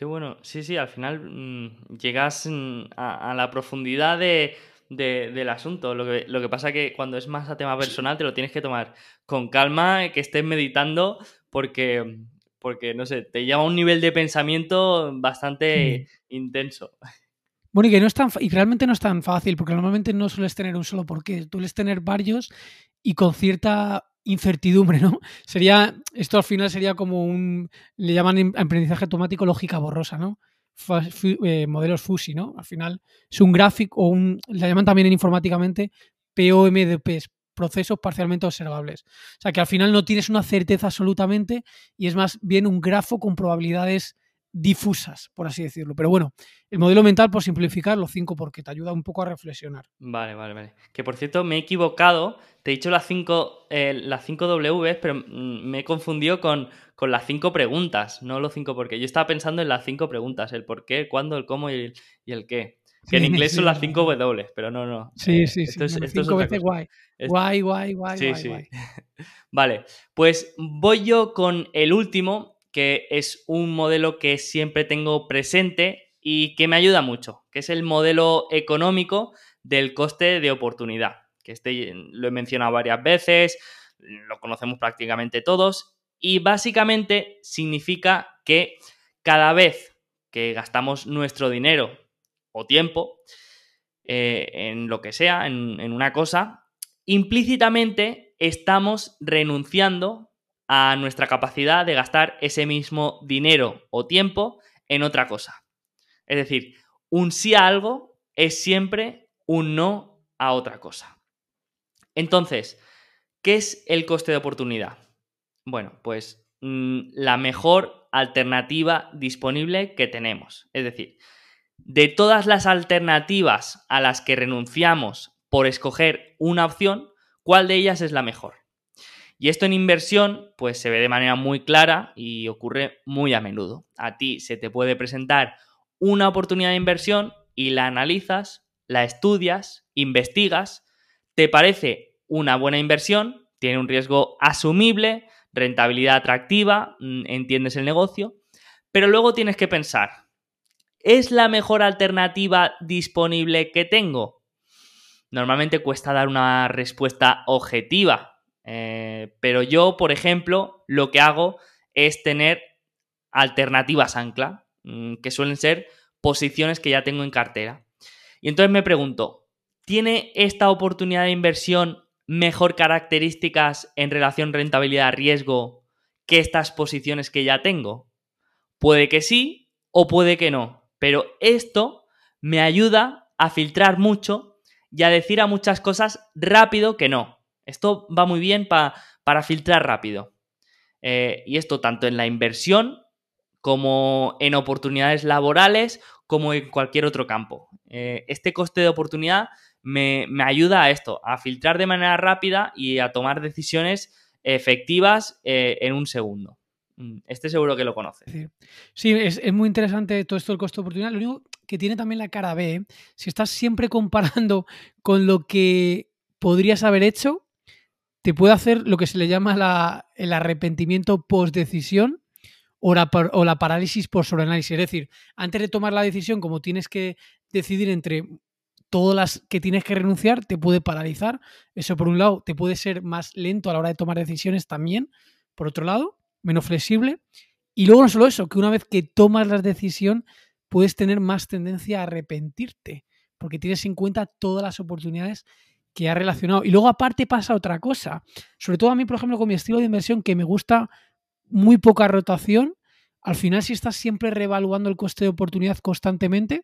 Qué bueno. Sí, sí, al final mm, llegas mm, a, la profundidad del asunto. Lo que, lo que pasa que cuando es más a tema personal te lo tienes que tomar con calma, que estés meditando, porque, porque, no sé, te lleva a un nivel de pensamiento bastante intenso. Bueno, y que no es tan y realmente no es tan fácil, porque normalmente no sueles tener un solo porqué, sueles tener varios y con cierta incertidumbre, ¿no? Sería, esto al final sería como un, le llaman aprendizaje automático lógica borrosa, ¿no? Eh, modelos FUSI, ¿no? Al final es un gráfico o un, le llaman también en informáticamente POMDPs, procesos parcialmente observables. O sea que al final no tienes una certeza absolutamente y es más bien un grafo con probabilidades difusas, por así decirlo. Pero bueno, el modelo mental, por simplificar, los cinco porque te ayuda un poco a reflexionar. Vale, vale, vale. Que por cierto, me he equivocado. Te he dicho las cinco, eh, las cinco W, pero mm, me he confundido con, con las cinco preguntas, no los cinco por qué. Yo estaba pensando en las cinco preguntas, el por qué, cuándo, el cómo y el, qué. Que en inglés son las cinco W, pero no, no. Sí, sí, sí. cinco veces guay. Guay, guay, guay, sí, sí. vale, pues voy yo con el último, que es un modelo que siempre tengo presente y que me ayuda mucho, que es el modelo económico del coste de oportunidad, que este lo he mencionado varias veces, lo conocemos prácticamente todos y básicamente significa que cada vez que gastamos nuestro dinero o tiempo eh, en lo que sea, en una cosa, implícitamente estamos renunciando a nuestra capacidad de gastar ese mismo dinero o tiempo en otra cosa. Es decir, un sí a algo es siempre un no a otra cosa. Entonces, ¿qué es el coste de oportunidad? Bueno, pues mm, la mejor alternativa disponible que tenemos. Es decir, de todas las alternativas a las que renunciamos por escoger una opción, ¿cuál de ellas es la mejor? Y esto en inversión, pues se ve de manera muy clara y ocurre muy a menudo. A ti se te puede presentar una oportunidad de inversión y la analizas, la estudias, investigas, te parece una buena inversión, tiene un riesgo asumible, rentabilidad atractiva, mm, entiendes el negocio, pero luego tienes que pensar, ¿es la mejor alternativa disponible que tengo? Normalmente cuesta dar una respuesta objetiva, eh, pero yo, por ejemplo, lo que hago es tener alternativas ancla, mm, que suelen ser posiciones que ya tengo en cartera. Y entonces me pregunto, ¿tiene esta oportunidad de inversión mejor características en relación rentabilidad-riesgo que estas posiciones que ya tengo? Puede que sí o puede que no, pero esto me ayuda a filtrar mucho y a decir a muchas cosas rápido que no. Esto va muy bien para filtrar rápido. Eh, y esto tanto en la inversión como en oportunidades laborales, como en cualquier otro campo. Eh, este coste de oportunidad me, ayuda a esto, a filtrar de manera rápida y a tomar decisiones efectivas eh, en un segundo. Mm, este seguro que lo conoce. Sí, es, muy interesante todo esto del coste de oportunidad. Lo único que tiene también la cara B, si estás siempre comparando con lo que podrías haber hecho, te puede hacer lo que se le llama el arrepentimiento post-decisión o la, o la parálisis por sobreanálisis. Es decir, antes de tomar la decisión, como tienes que decidir entre todas las que tienes que renunciar, te puede paralizar. Eso por un lado, te puede ser más lento a la hora de tomar decisiones también. Por otro lado, menos flexible. Y luego no solo eso, que una vez que tomas la decisión, puedes tener más tendencia a arrepentirte, porque tienes en cuenta todas las oportunidades que ha relacionado. Y luego aparte pasa otra cosa. Sobre todo a mí, por ejemplo, con mi estilo de inversión, que me gusta muy poca rotación, al final si estás siempre reevaluando el coste de oportunidad constantemente,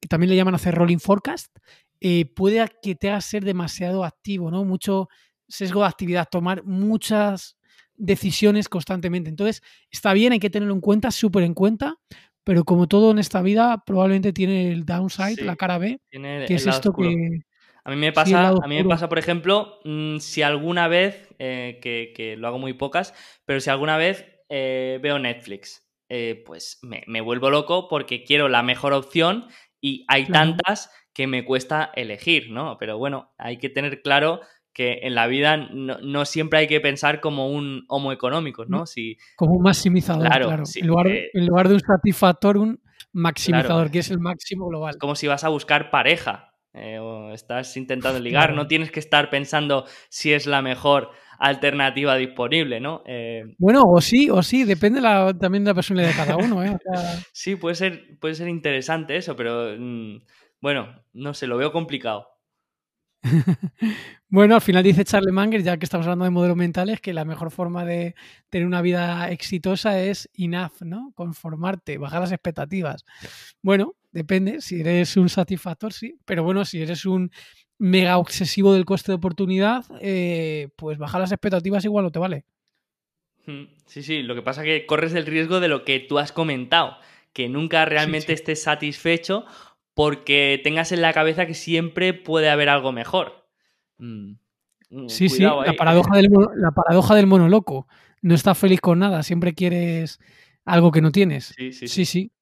que también le llaman hacer rolling forecast, eh, puede que te haga ser demasiado activo, ¿no? Mucho sesgo de actividad, tomar muchas decisiones constantemente. Entonces, está bien, hay que tenerlo en cuenta, súper en cuenta, pero como todo en esta vida, probablemente tiene el downside, la cara B, que es esto que, a mí me pasa, a mí me pasa por ejemplo, mm, si alguna vez, eh, que, lo hago muy pocas, pero si alguna vez eh, veo Netflix, eh, pues me, vuelvo loco porque quiero la mejor opción y hay tantas que me cuesta elegir, ¿no? Pero bueno, hay que tener claro que en la vida no, siempre hay que pensar como un homo económico, ¿no? Si, como un maximizador, claro. en, lugar, de un satisfactor, un maximizador, que es el máximo global. Como si vas a buscar pareja. Eh, o estás intentando ligar, no tienes que estar pensando si es la mejor alternativa disponible, ¿no? Eh, bueno, o sí, o sí, depende también de la personalidad de cada uno, ¿eh? sí, puede ser, puede ser interesante eso, pero mm, bueno, no sé, lo veo complicado. bueno, al final dice Charlie Manger, ya que estamos hablando de modelos mentales, que la mejor forma de tener una vida exitosa es enough, ¿no? Conformarte, bajar las expectativas. Bueno, depende, si eres un satisfactor, sí, pero bueno, si eres un mega obsesivo del coste de oportunidad, eh, pues bajar las expectativas igual no te vale. Hmm, sí, sí, lo que pasa es que corres el riesgo de lo que tú has comentado, que nunca realmente estés satisfecho porque tengas en la cabeza que siempre puede haber algo mejor. Mm, sí, sí, la paradoja, del, la paradoja del mono loco. No estás feliz con nada, siempre quieres algo que no tienes. Sí, sí. Sí, sí.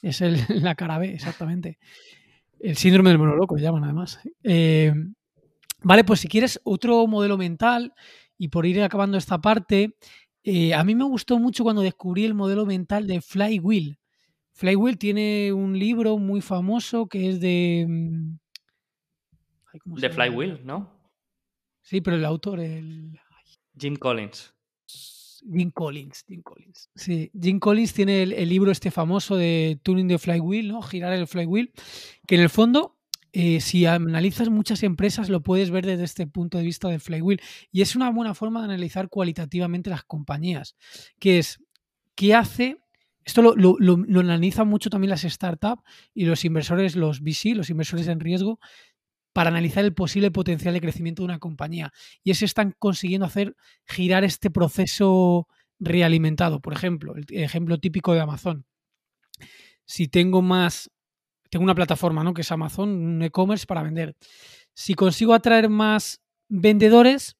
Es el, la cara B, exactamente. El síndrome del mono loco, llaman además. Eh, vale, pues si quieres otro modelo mental, y por ir acabando esta parte, eh, a mí me gustó mucho cuando descubrí el modelo mental de Flywheel. Flywheel tiene un libro muy famoso que es de. Mm, de Flywheel, ¿no? Sí, pero el autor, el. Jim Collins. Jim Collins, Jim Collins. Sí, Jim Collins tiene el, libro este famoso de Tuning the Flywheel, ¿no? Girar el Flywheel, que en el fondo, eh, si analizas muchas empresas, lo puedes ver desde este punto de vista del Flywheel. Y es una buena forma de analizar cualitativamente las compañías, que es qué hace esto lo, analizan mucho también las startups y los inversores, los VC, los inversores en riesgo, para analizar el posible potencial de crecimiento de una compañía. Y es están consiguiendo hacer girar este proceso realimentado. Por ejemplo, el ejemplo típico de Amazon. Si tengo más, tengo una plataforma, ¿no? Que es Amazon, un e-commerce para vender. Si consigo atraer más vendedores,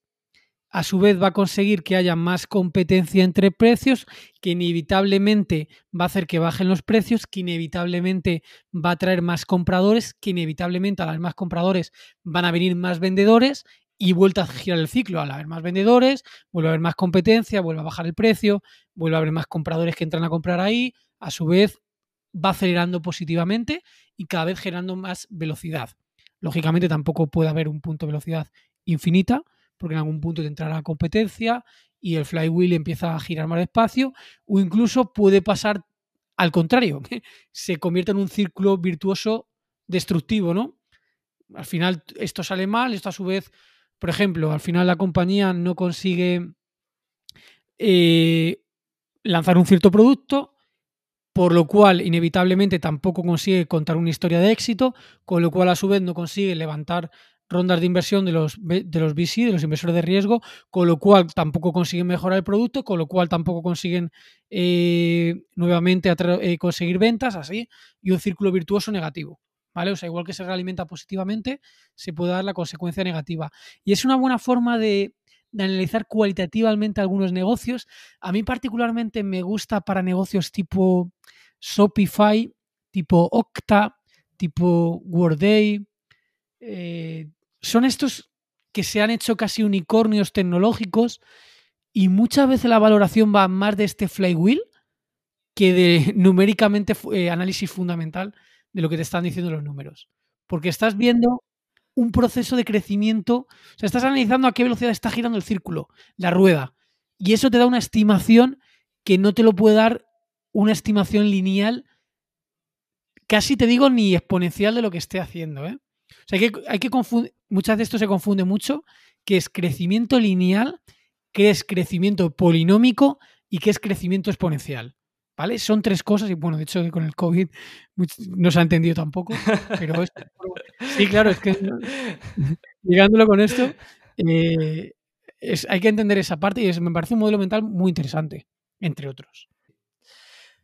a su vez va a conseguir que haya más competencia entre precios, que inevitablemente va a hacer que bajen los precios, que inevitablemente va a traer más compradores, que inevitablemente a los más compradores van a venir más vendedores y vuelta a girar el ciclo. Al haber más vendedores, vuelve a haber más competencia, vuelve a bajar el precio, vuelve a haber más compradores que entran a comprar ahí, a su vez va acelerando positivamente y cada vez generando más velocidad. Lógicamente tampoco puede haber un punto de velocidad infinita, porque en algún punto te entrará competencia y el flywheel empieza a girar más despacio, o incluso puede pasar al contrario, que se convierte en un círculo virtuoso destructivo, ¿no? Al final esto sale mal, esto a su vez, por ejemplo, al final la compañía no consigue eh, lanzar un cierto producto, por lo cual inevitablemente tampoco consigue contar una historia de éxito, con lo cual a su vez no consigue levantar rondas de inversión de los, de los VC, de los inversores de riesgo, con lo cual tampoco consiguen mejorar el producto, con lo cual tampoco consiguen eh, nuevamente eh, conseguir ventas, así, y un círculo virtuoso negativo. ¿Vale? O sea, igual que se realimenta positivamente, se puede dar la consecuencia negativa. Y es una buena forma de, analizar cualitativamente algunos negocios. A mí particularmente me gusta para negocios tipo Shopify, tipo Octa, tipo Workday, eh, son estos que se han hecho casi unicornios tecnológicos y muchas veces la valoración va más de este flywheel que de numéricamente eh, análisis fundamental de lo que te están diciendo los números. Porque estás viendo un proceso de crecimiento, o sea, estás analizando a qué velocidad está girando el círculo, la rueda, y eso te da una estimación que no te lo puede dar una estimación lineal, casi te digo ni exponencial de lo que esté haciendo. ¿eh? O sea, hay que, hay que confundir, muchas de esto se confunde mucho, que es crecimiento lineal, que es crecimiento polinómico y que es crecimiento exponencial. ¿Vale? Son tres cosas y bueno, de hecho con el COVID no se ha entendido tampoco, pero sí, claro, es que llegándolo con esto, eh, hay que entender esa parte y me parece un modelo mental muy interesante, entre otros.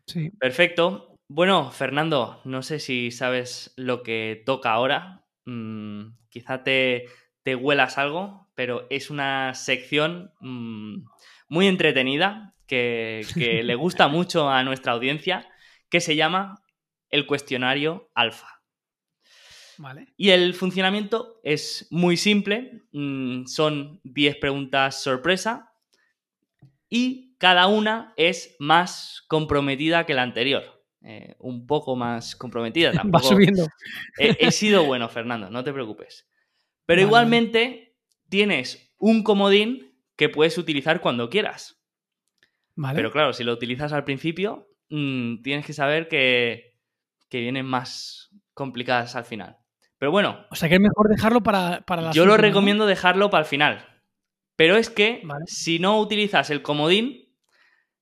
Sí. Perfecto. Bueno, Fernando, no sé si sabes lo que toca ahora, Mm, quizá te, te, huelas algo, pero es una sección mm, muy entretenida que, le gusta mucho a nuestra audiencia, que se llama el cuestionario alfa. Y el funcionamiento es muy simple, mm, son 10 preguntas sorpresa y cada una es más comprometida que la anterior. Eh, un poco más comprometida. Va subiendo. He, sido bueno, Fernando, no te preocupes. Pero igualmente tienes un comodín que puedes utilizar cuando quieras. Vale. Pero claro, si lo utilizas al principio, mm, tienes que saber que, que vienen más complicadas al final. Pero bueno, o sea que es mejor dejarlo para, para las yo lo recomiendo dejarlo para el final. Pero es que Vale. si no utilizas el comodín,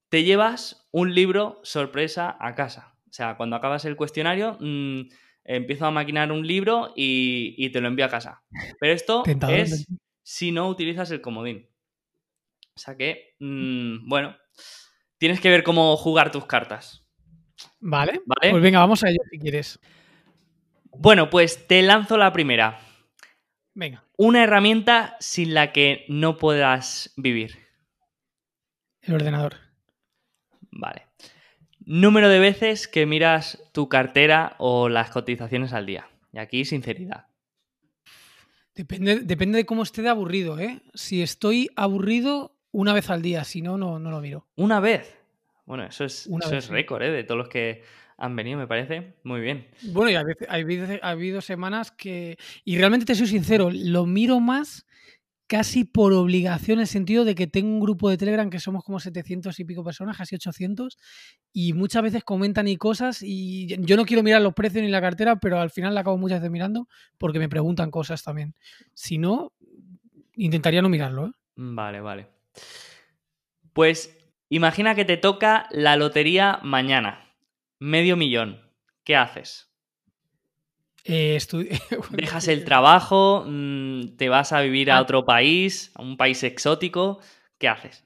te llevas un libro sorpresa a casa. O sea, cuando acabas el cuestionario, mm, empiezo a maquinar un libro y, y te lo envío a casa. Pero esto Tentador, es si no utilizas el comodín. O sea que, mm, bueno, tienes que ver cómo jugar tus cartas. Vale. Vale. Pues venga, vamos a ello si quieres. Bueno, pues te lanzo la primera. Venga. Una herramienta sin la que no puedas vivir. El ordenador. Vale. Número de veces que miras tu cartera o las cotizaciones al día. Y aquí sinceridad. Depende, depende de cómo esté de aburrido, ¿eh? Si estoy aburrido, una vez al día. Si no, no, no lo miro. Una vez. Bueno, eso es, Una eso vez, es récord, ¿eh? De todos los que han venido, me parece. Muy bien. Bueno, y a veces, hay veces- ha habido semanas que. Y realmente te soy sincero, lo miro más casi por obligación, en el sentido de que tengo un grupo de Telegram que somos como 700 y pico personas, casi 800, y muchas veces comentan y cosas, y yo no quiero mirar los precios ni la cartera, pero al final la acabo muchas veces mirando porque me preguntan cosas también. Si no, intentaría no mirarlo, ¿eh? Vale, vale. Pues imagina que te toca la lotería mañana. Medio millón. ¿Qué haces? Eh, ¿Dejas el trabajo? mm, ¿Te vas a vivir a Ah. otro país? ¿A un país exótico? ¿Qué haces?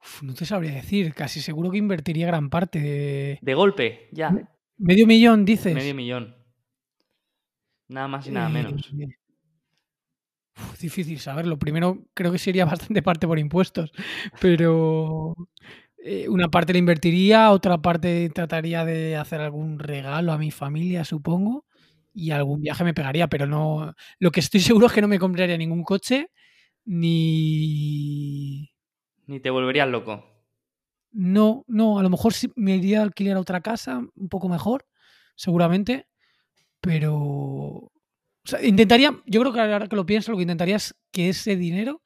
Uf, no te sabría decir, casi seguro que invertiría gran parte. de- De golpe, ya. Medio millón, dices. Medio millón. Nada más y nada Eh, menos. uf, difícil saberlo. Primero, creo que sería bastante parte por impuestos, pero eh, una parte la invertiría, otra parte trataría de hacer algún regalo a mi familia, supongo, y algún viaje me pegaría, pero no. Lo que estoy seguro es que no me compraría ningún coche ni. Ni te volverías loco. No, no, a lo mejor sí me iría a alquilar otra casa, un poco mejor, seguramente, pero o sea, intentaría, yo creo que ahora que lo pienso, lo que intentaría es que ese dinero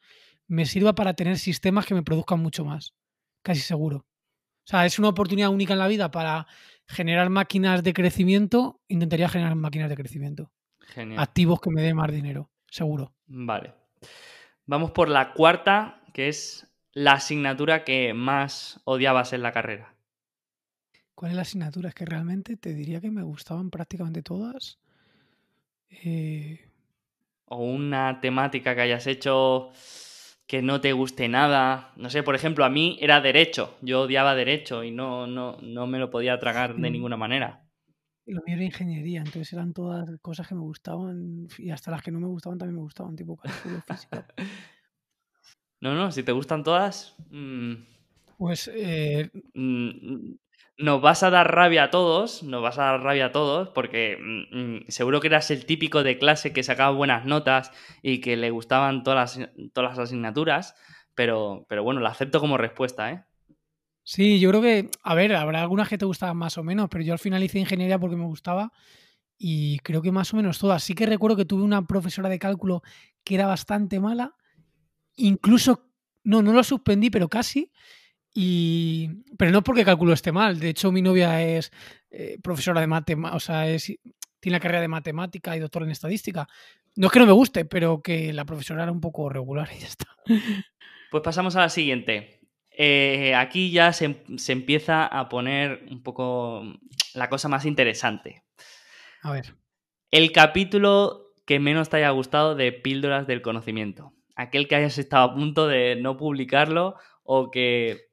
me sirva para tener sistemas que me produzcan mucho más, casi seguro. O sea, es una oportunidad única en la vida para generar máquinas de crecimiento, intentaría generar máquinas de crecimiento, Genial. activos que me den más dinero, seguro. Vale. Vamos por la cuarta, que es la asignatura que más odiabas en la carrera. ¿Cuál es la asignatura? Es que realmente te diría que me gustaban prácticamente todas. Eh, O una temática que hayas hecho que no te guste nada. No sé, por ejemplo, a mí era derecho. Yo odiaba derecho y no, no, no me lo podía tragar de Mm. ninguna manera. Lo mío era ingeniería, entonces eran todas cosas que me gustaban y hasta las que no me gustaban también me gustaban, tipo cálculo, física. No, no, si te gustan todas, mm, Pues eh, mm, nos vas a dar rabia a todos, nos vas a dar rabia a todos, porque mm, mm, seguro que eras el típico de clase que sacaba buenas notas y que le gustaban todas las, todas las asignaturas, pero, pero bueno, la acepto como respuesta, ¿eh? sí, yo creo que, a ver, habrá algunas que te gustaban más o menos, pero yo al final hice ingeniería porque me gustaba y creo que más o menos todas. Sí que recuerdo que tuve una profesora de cálculo que era bastante mala, incluso, no, no lo suspendí, pero casi. Y, pero no porque cálculo esté mal. De hecho, mi novia es eh, profesora de matemáticas, o sea, es, tiene la carrera de matemática y doctor en estadística. No es que no me guste, pero que la profesora era un poco regular y ya está. Pues pasamos a la siguiente. Eh, aquí ya se, se empieza a poner un poco la cosa más interesante. A ver. El capítulo que menos te haya gustado de Píldoras del Conocimiento. Aquel que hayas estado a punto de no publicarlo o que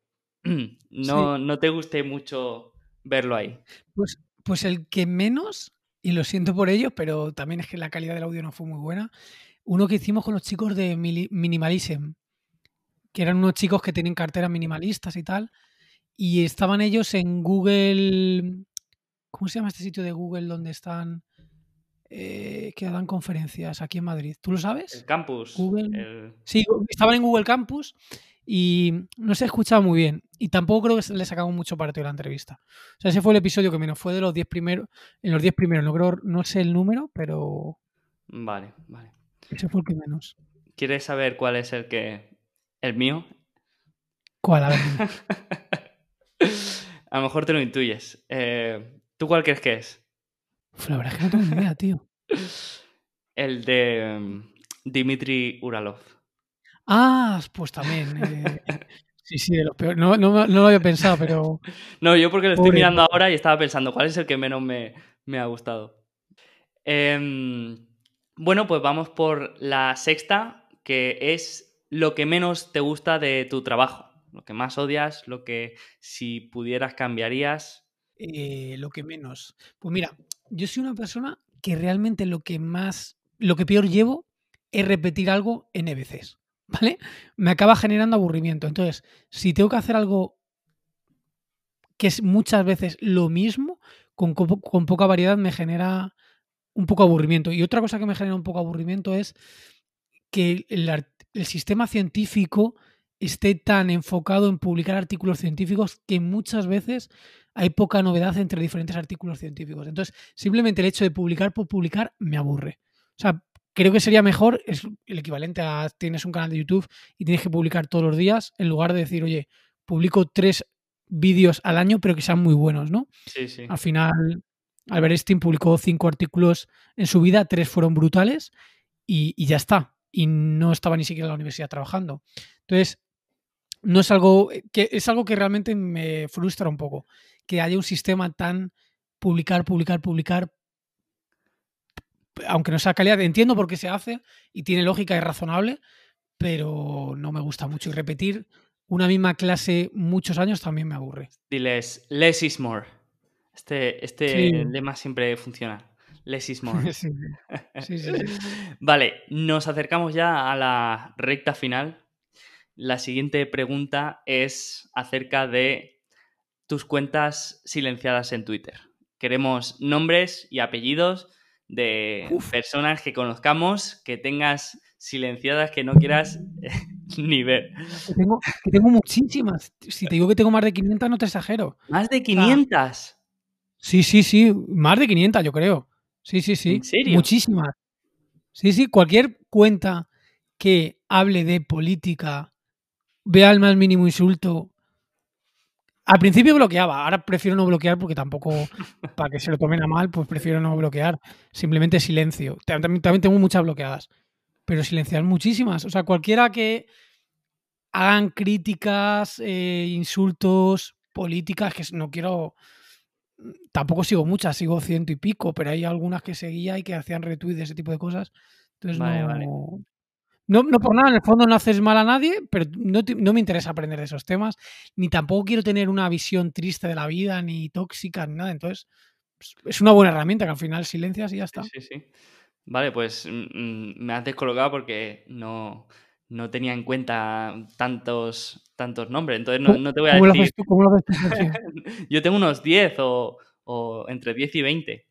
no, no te guste mucho verlo ahí. Pues, pues el que menos, y lo siento por ello, pero también es que la calidad del audio no fue muy buena, uno que hicimos con los chicos de Minimalism, que eran unos chicos que tienen carteras minimalistas y tal, y estaban ellos en Google, ¿cómo se llama este sitio de Google donde están, eh, que dan conferencias aquí en Madrid? ¿Tú lo sabes? El campus. Google. el- Sí, estaban en Google Campus y no se escuchaba muy bien. Y tampoco creo que le sacamos mucho partido a la entrevista. O sea, ese fue el episodio que menos fue de los 10 primeros. En los 10 primeros, no creo, no sé el número, pero Vale, vale. ese fue el que menos. ¿Quieres saber cuál es el que. el mío? ¿Cuál? A ver. A lo mejor te lo intuyes. Eh, ¿Tú cuál crees que es? Uf, la verdad es que no tengo ni idea, tío. El de mm, Dimitri Uralov. Ah, pues también. eh, sí, sí, de los peores. No, no, no lo había pensado, pero. No, yo porque lo estoy Pobre, mirando ahora y estaba pensando cuál es el que menos me, me ha gustado. Em, bueno, pues vamos por la sexta, que es lo que menos te gusta de tu trabajo. Lo que más odias, lo que si pudieras cambiarías. eh, lo que menos. Pues mira, yo soy una persona que realmente lo que más. Lo que peor llevo es repetir algo N veces. ¿Vale? Me acaba generando aburrimiento. Entonces, si tengo que hacer algo que es muchas veces lo mismo, con, co- con poca variedad me genera un poco aburrimiento. Y otra cosa que me genera un poco aburrimiento es que el, el sistema científico esté tan enfocado en publicar artículos científicos que muchas veces hay poca novedad entre diferentes artículos científicos. Entonces, simplemente el hecho de publicar por publicar me aburre. O sea, creo que sería mejor, es el equivalente a tienes un canal de YouTube y tienes que publicar todos los días, en lugar de decir, oye, publico tres vídeos al año, pero que sean muy buenos, ¿no? Sí, sí. Al final, Albert Einstein publicó cinco artículos en su vida, tres fueron brutales y, y ya está. Y no estaba ni siquiera en la universidad trabajando. Entonces, no es algo que es algo que realmente me frustra un poco. Que haya un sistema tan publicar, publicar, publicar. Aunque no sea calidad, entiendo por qué se hace y tiene lógica y razonable, pero no me gusta mucho. Y repetir una misma clase muchos años también me aburre. Diles, less is more. Este, este Sí. lema siempre funciona. Less is more. Sí, sí. Vale, nos acercamos ya a la recta final. La siguiente pregunta es acerca de tus cuentas silenciadas en Twitter. Queremos nombres y apellidos de Uf. personas que conozcamos, que tengas silenciadas, que no quieras ni ver. Que tengo, que tengo muchísimas. Si te digo que tengo más de 500, no te exagero. Más de 500. Sí, sí, sí. Más de 500, yo creo. Sí, sí, sí. ¿En serio? Muchísimas. Sí, sí. Cualquier cuenta que hable de política, vea el más mínimo insulto. Al principio bloqueaba, ahora prefiero no bloquear porque tampoco, para que se lo tomen a mal, pues prefiero no bloquear. Simplemente silencio. También, también tengo muchas bloqueadas, pero silenciar muchísimas. O sea, cualquiera que hagan críticas, eh, insultos, políticas, que no quiero. Tampoco sigo muchas, sigo ciento y pico, pero hay algunas que seguía y que hacían retweets de ese tipo de cosas. Entonces Vale, no, vale. No. No por nada, en el fondo no haces mal a nadie, pero no, me interesa aprender de esos temas, ni tampoco quiero tener una visión triste de la vida, ni tóxica, ni nada. Entonces, pues, es una buena herramienta que al final silencias y ya está. Sí, sí. Vale, pues mm, mm, me has descolocado porque no, no tenía en cuenta tantos, tantos nombres. Entonces no, ¿Cómo- no te voy a ¿Cómo lo decir. tú? ¿Cómo lo tú? Yo tengo unos 10 o, o entre 10 y 20.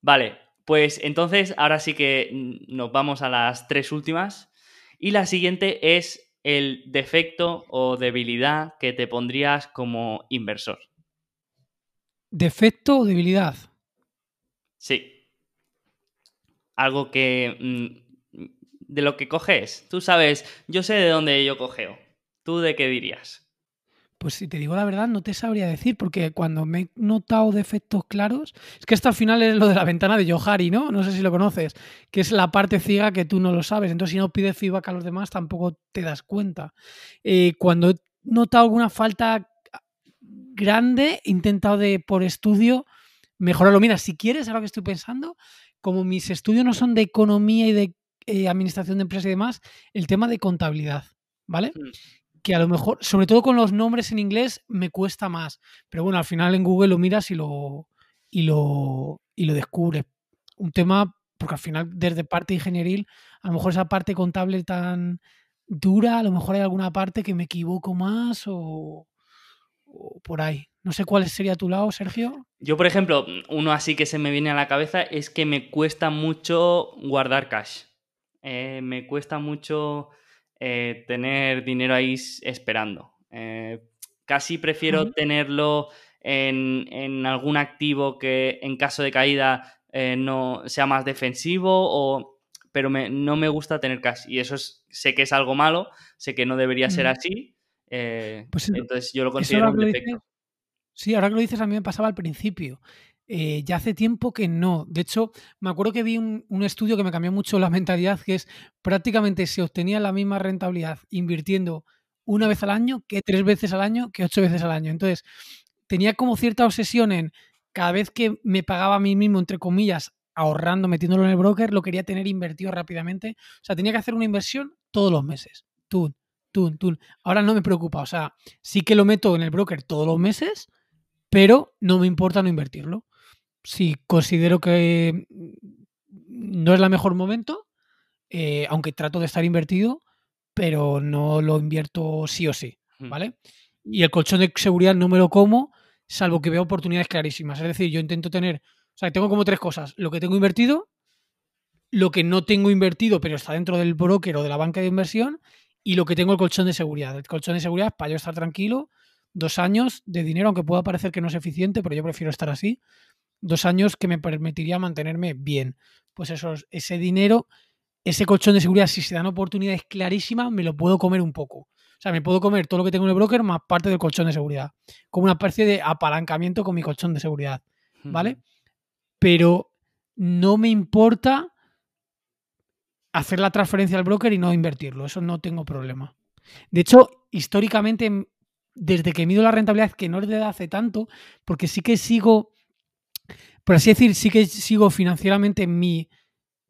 Vale, pues entonces ahora sí que nos vamos a las tres últimas. Y la siguiente es el defecto o debilidad que te pondrías como inversor. ¿Defecto o debilidad? Sí. Algo que... mm, de lo que coges. Tú sabes, yo sé de dónde yo cogeo. ¿Tú de qué dirías? Pues si te digo la verdad, no te sabría decir, porque cuando me he notado defectos claros, es que hasta al final es lo de la ventana de Johari, ¿no? No sé si lo conoces, que es la parte ciega que tú no lo sabes. Entonces, si no pides feedback a los demás, tampoco te das cuenta. Eh, cuando he notado alguna falta grande, he intentado de por estudio mejorarlo. Mira, si quieres, ahora que estoy pensando, como mis estudios no son de economía y de eh, administración de empresas y demás, el tema de contabilidad, ¿vale? Mm. Que a lo mejor, sobre todo con los nombres en inglés, me cuesta más. Pero bueno, al final en Google lo miras y lo, y lo, y lo descubres. Un tema, porque al final desde parte ingenieril, a lo mejor esa parte contable tan dura, a lo mejor hay alguna parte que me equivoco más o, o por ahí. No sé cuál sería tu lado, Sergio. Yo, por ejemplo, uno así que se me viene a la cabeza es que me cuesta mucho guardar cash. Eh, me cuesta mucho eh, tener dinero ahí esperando. Eh, casi prefiero tenerlo en, en algún activo que en caso de caída eh, no sea más defensivo o pero no me gusta tener cash. Y eso es, sé que es algo malo, sé que no debería ser así. Eh, pues entonces yo lo considero un defecto. sí, ahora que lo dices, a mí me pasaba al principio. Eh, ya hace tiempo que no. De hecho, me acuerdo que vi un, estudio que me cambió mucho la mentalidad, que es prácticamente se obtenía la misma rentabilidad invirtiendo una vez al año que tres veces al año que ocho veces al año. Entonces, tenía como cierta obsesión en cada vez que me pagaba a mí mismo, entre comillas, ahorrando, metiéndolo en el broker, lo quería tener invertido rápidamente. O sea, tenía que hacer una inversión todos los meses. Tun, tun, tun. Ahora no me preocupa. O sea, sí que lo meto en el broker todos los meses, pero no me importa no invertirlo. Si considero que no es el mejor momento, eh, aunque trato de estar invertido, pero no lo invierto sí o sí, ¿vale? Y el colchón de seguridad no me lo como, salvo que veo oportunidades clarísimas. Es decir, yo intento tener, o sea, tengo como tres cosas. Lo que tengo invertido, lo que no tengo invertido, pero está dentro del broker o de la banca de inversión, y lo que tengo el colchón de seguridad. El colchón de seguridad es para yo estar tranquilo, dos años de dinero, aunque pueda parecer que no es eficiente, pero yo prefiero estar así. Dos años que me permitiría mantenerme bien. Pues eso, ese dinero ese colchón de seguridad, si se dan oportunidades clarísimas, me lo puedo comer un poco. O sea, me puedo comer todo lo que tengo en el broker más parte del colchón de seguridad. Como una especie de apalancamiento con mi colchón de seguridad. ¿Vale? Pero no me importa hacer la transferencia al broker y no invertirlo. Eso no tengo problema. De hecho, históricamente, desde que mido la rentabilidad, que no es de hace tanto, porque sí que sigo, por así decir, sí que sigo financieramente en mi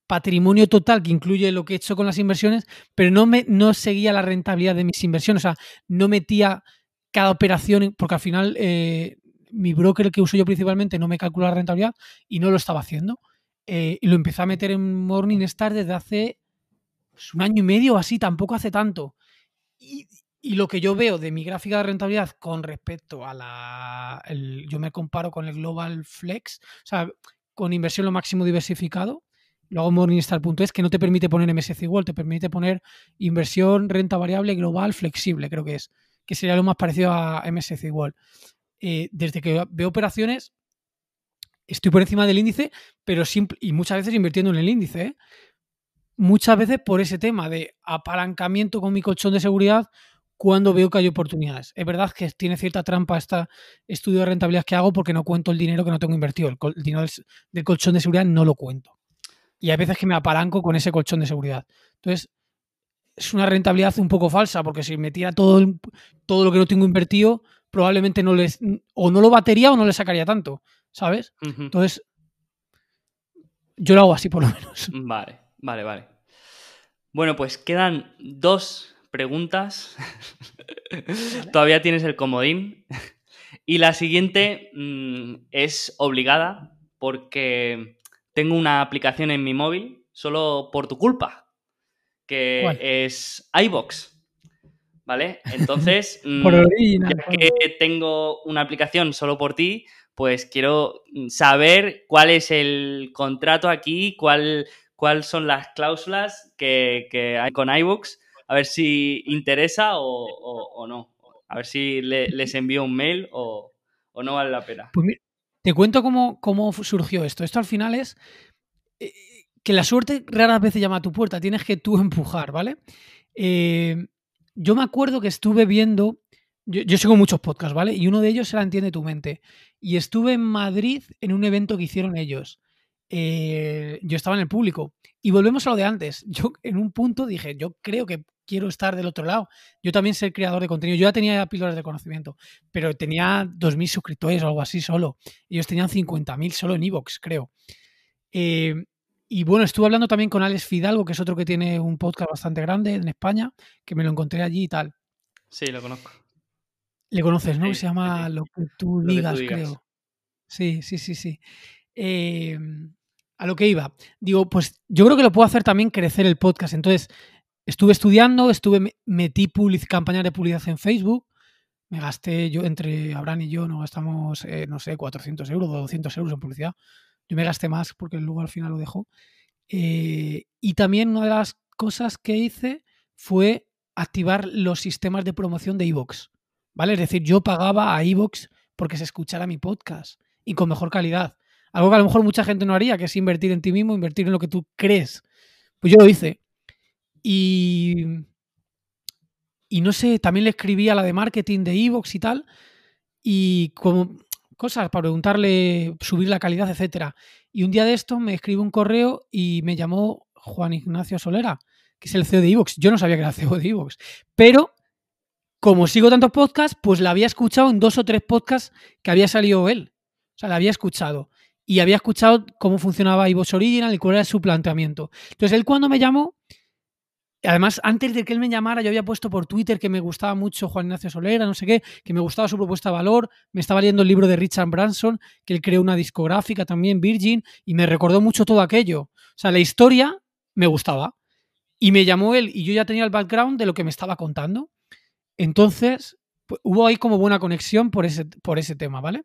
patrimonio total que incluye lo que he hecho con las inversiones, pero no, me, no seguía la rentabilidad de mis inversiones, o sea, no metía cada operación, porque al final eh, mi broker que uso yo principalmente no me calcula la rentabilidad y no lo estaba haciendo. Eh, y lo empecé a meter en Morningstar desde hace pues, un año y medio o así, tampoco hace tanto. Y, lo que yo veo de mi gráfica de rentabilidad con respecto a la... yo me comparo con el Global Flex, o sea, con inversión lo máximo diversificado, Luego Morningstar.es que no te permite poner MSC igual, te permite poner inversión, renta variable, global, flexible, creo que es, que sería lo más parecido a MSC igual. Eh, desde que veo operaciones, estoy por encima del índice, pero simple, y muchas veces invirtiendo en el índice. ¿eh? Muchas veces por ese tema de apalancamiento con mi colchón de seguridad cuando veo que hay oportunidades. Es verdad que tiene cierta trampa este estudio de rentabilidad que hago porque no cuento el dinero que no tengo invertido. El, dinero del colchón de seguridad no lo cuento y hay veces que me apalanco con ese colchón de seguridad. Entonces, es una rentabilidad un poco falsa, porque si metiera todo, todo lo que no tengo invertido, probablemente no les. o no lo batería o no le sacaría tanto, ¿sabes? Entonces, yo lo hago así por lo menos. Vale, vale, vale. Bueno, pues quedan dos preguntas. Todavía tienes el comodín. Y la siguiente mm, es obligada porque tengo una aplicación en mi móvil solo por tu culpa, que es iBox. ¿Vale? Entonces, mm, ya que tengo una aplicación solo por ti, pues quiero saber cuál es el contrato aquí, cuál, cuáles son las cláusulas que, hay con iBox, a ver si interesa o, no. A ver si les envío un mail o, no vale la pena. Pues te cuento cómo, cómo surgió esto. Esto al final es eh, que la suerte raras veces llama a tu puerta, tienes que tú empujar, ¿vale? Eh, yo me acuerdo que estuve viendo, yo, sigo muchos podcasts, ¿vale? Y uno de ellos era Entiende tu mente. Y estuve en Madrid en un evento que hicieron ellos. Eh, yo estaba en el público. Y volvemos a lo de antes. Yo en un punto dije, yo creo que quiero estar del otro lado. Yo también soy creador de contenido. Yo ya tenía píldoras de conocimiento, pero tenía 2.000 suscriptores o algo así solo. Ellos tenían 50.000 solo en Evox, creo. Eh, y bueno, estuve hablando también con Alex Fidalgo, que es otro que tiene un podcast bastante grande en España, que me lo encontré allí y tal. Sí, lo conozco. Le conoces, ¿no? Se llama Lo que tú, digas, creo. Sí, sí, sí, sí. Eh, a lo que iba. Digo, pues yo creo que lo puedo hacer también crecer el podcast. Entonces, estuve estudiando, estuve, metí campañas de publicidad en Facebook. Me gasté yo, entre Abraham y yo, nos gastamos, eh, no sé, 400 euros o 200 euros en publicidad. Yo me gasté más porque luego al final lo dejó. Eh, y también una de las cosas que hice fue activar los sistemas de promoción de iVoox. ¿Vale? Es decir, yo pagaba a iVoox porque se escuchara mi podcast y con mejor calidad. Algo que a lo mejor mucha gente no haría, que es invertir en ti mismo, invertir en lo que tú crees Pues yo lo hice. Y, y no sé, también le escribí a la de marketing de Evox y tal, y como cosas para preguntarle, subir la calidad, etcétera. Y un día de esto me escribe un correo y me llamó Juan Ignacio Solera, que es el CEO de Evox. Yo no sabía que era CEO de Evox, pero como sigo tantos podcasts, pues la había escuchado en dos o tres podcasts que había salido él. O sea, la había escuchado. Y había escuchado cómo funcionaba Evox Original y cuál era su planteamiento. Entonces, él cuando me llamó, Además, antes de que él me llamara, yo había puesto por Twitter que me gustaba mucho Juan Ignacio Solera, no sé qué, que me gustaba su propuesta de valor. Me estaba leyendo el libro de Richard Branson, que él creó una discográfica también, Virgin, y me recordó mucho todo aquello. O sea, la historia me gustaba. Y me llamó él y yo ya tenía el background de lo que me estaba contando. Entonces, hubo ahí como buena conexión por ese, por ese tema, ¿vale?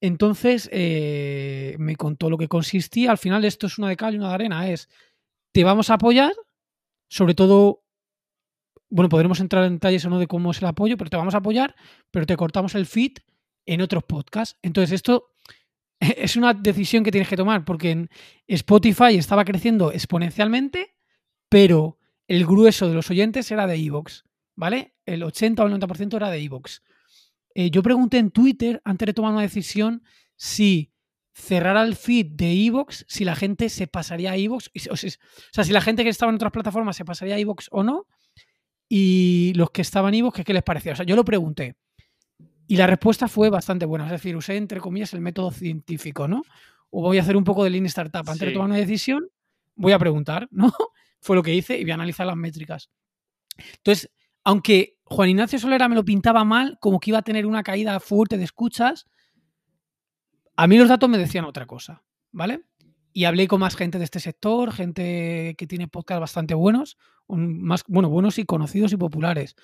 Entonces, eh, me contó lo que consistía. Al final, esto es una de cal y una de arena. Es, te vamos a apoyar sobre todo, bueno, podremos entrar en detalles o no de cómo es el apoyo, pero te vamos a apoyar, pero te cortamos el feed en otros podcasts. Entonces, esto es una decisión que tienes que tomar, porque en Spotify estaba creciendo exponencialmente, pero el grueso de los oyentes era de Evox, ¿vale? El 80 o el 90% era de Evox. Eh, yo pregunté en Twitter, antes de tomar una decisión, si cerrara el feed de Evox si la gente se pasaría a Evox. O sea, si la gente que estaba en otras plataformas se pasaría a Evox o no. Y los que estaban en Evox, ¿qué, les parecía? O sea, yo lo pregunté. Y la respuesta fue bastante buena. Es decir, usé entre comillas el método científico, ¿no? O voy a hacer un poco de Lean Startup. Antes de tomar una decisión, voy a preguntar, ¿no? fue lo que hice y voy a analizar las métricas. Entonces, aunque Juan Ignacio Solera me lo pintaba mal, como que iba a tener una caída fuerte de escuchas, a mí los datos me decían otra cosa, ¿vale? Y hablé con más gente de este sector, gente que tiene podcasts bastante buenos, más, bueno, buenos y conocidos y populares.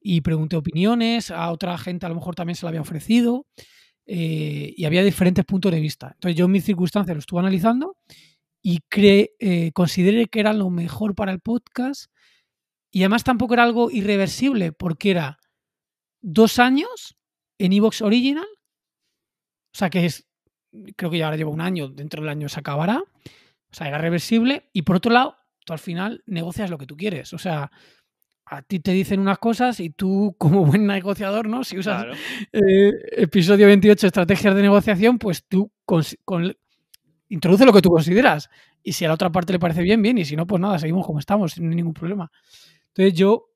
Y pregunté opiniones, a otra gente a lo mejor también se la había ofrecido, eh, y había diferentes puntos de vista. Entonces yo en mis circunstancias lo estuve analizando y eh, consideré que era lo mejor para el podcast. Y además tampoco era algo irreversible, porque era dos años en Evox Original. O sea que es creo que ya ahora lleva un año, dentro del año se acabará. O sea, era reversible. Y por otro lado, tú al final negocias lo que tú quieres. O sea, a ti te dicen unas cosas y tú, como buen negociador, ¿no? Si usas eh, episodio 28, estrategias de negociación, pues tú introduce lo que tú consideras. Y si a la otra parte le parece bien, bien. Y si no, pues nada, seguimos como estamos, sin ningún problema. Entonces yo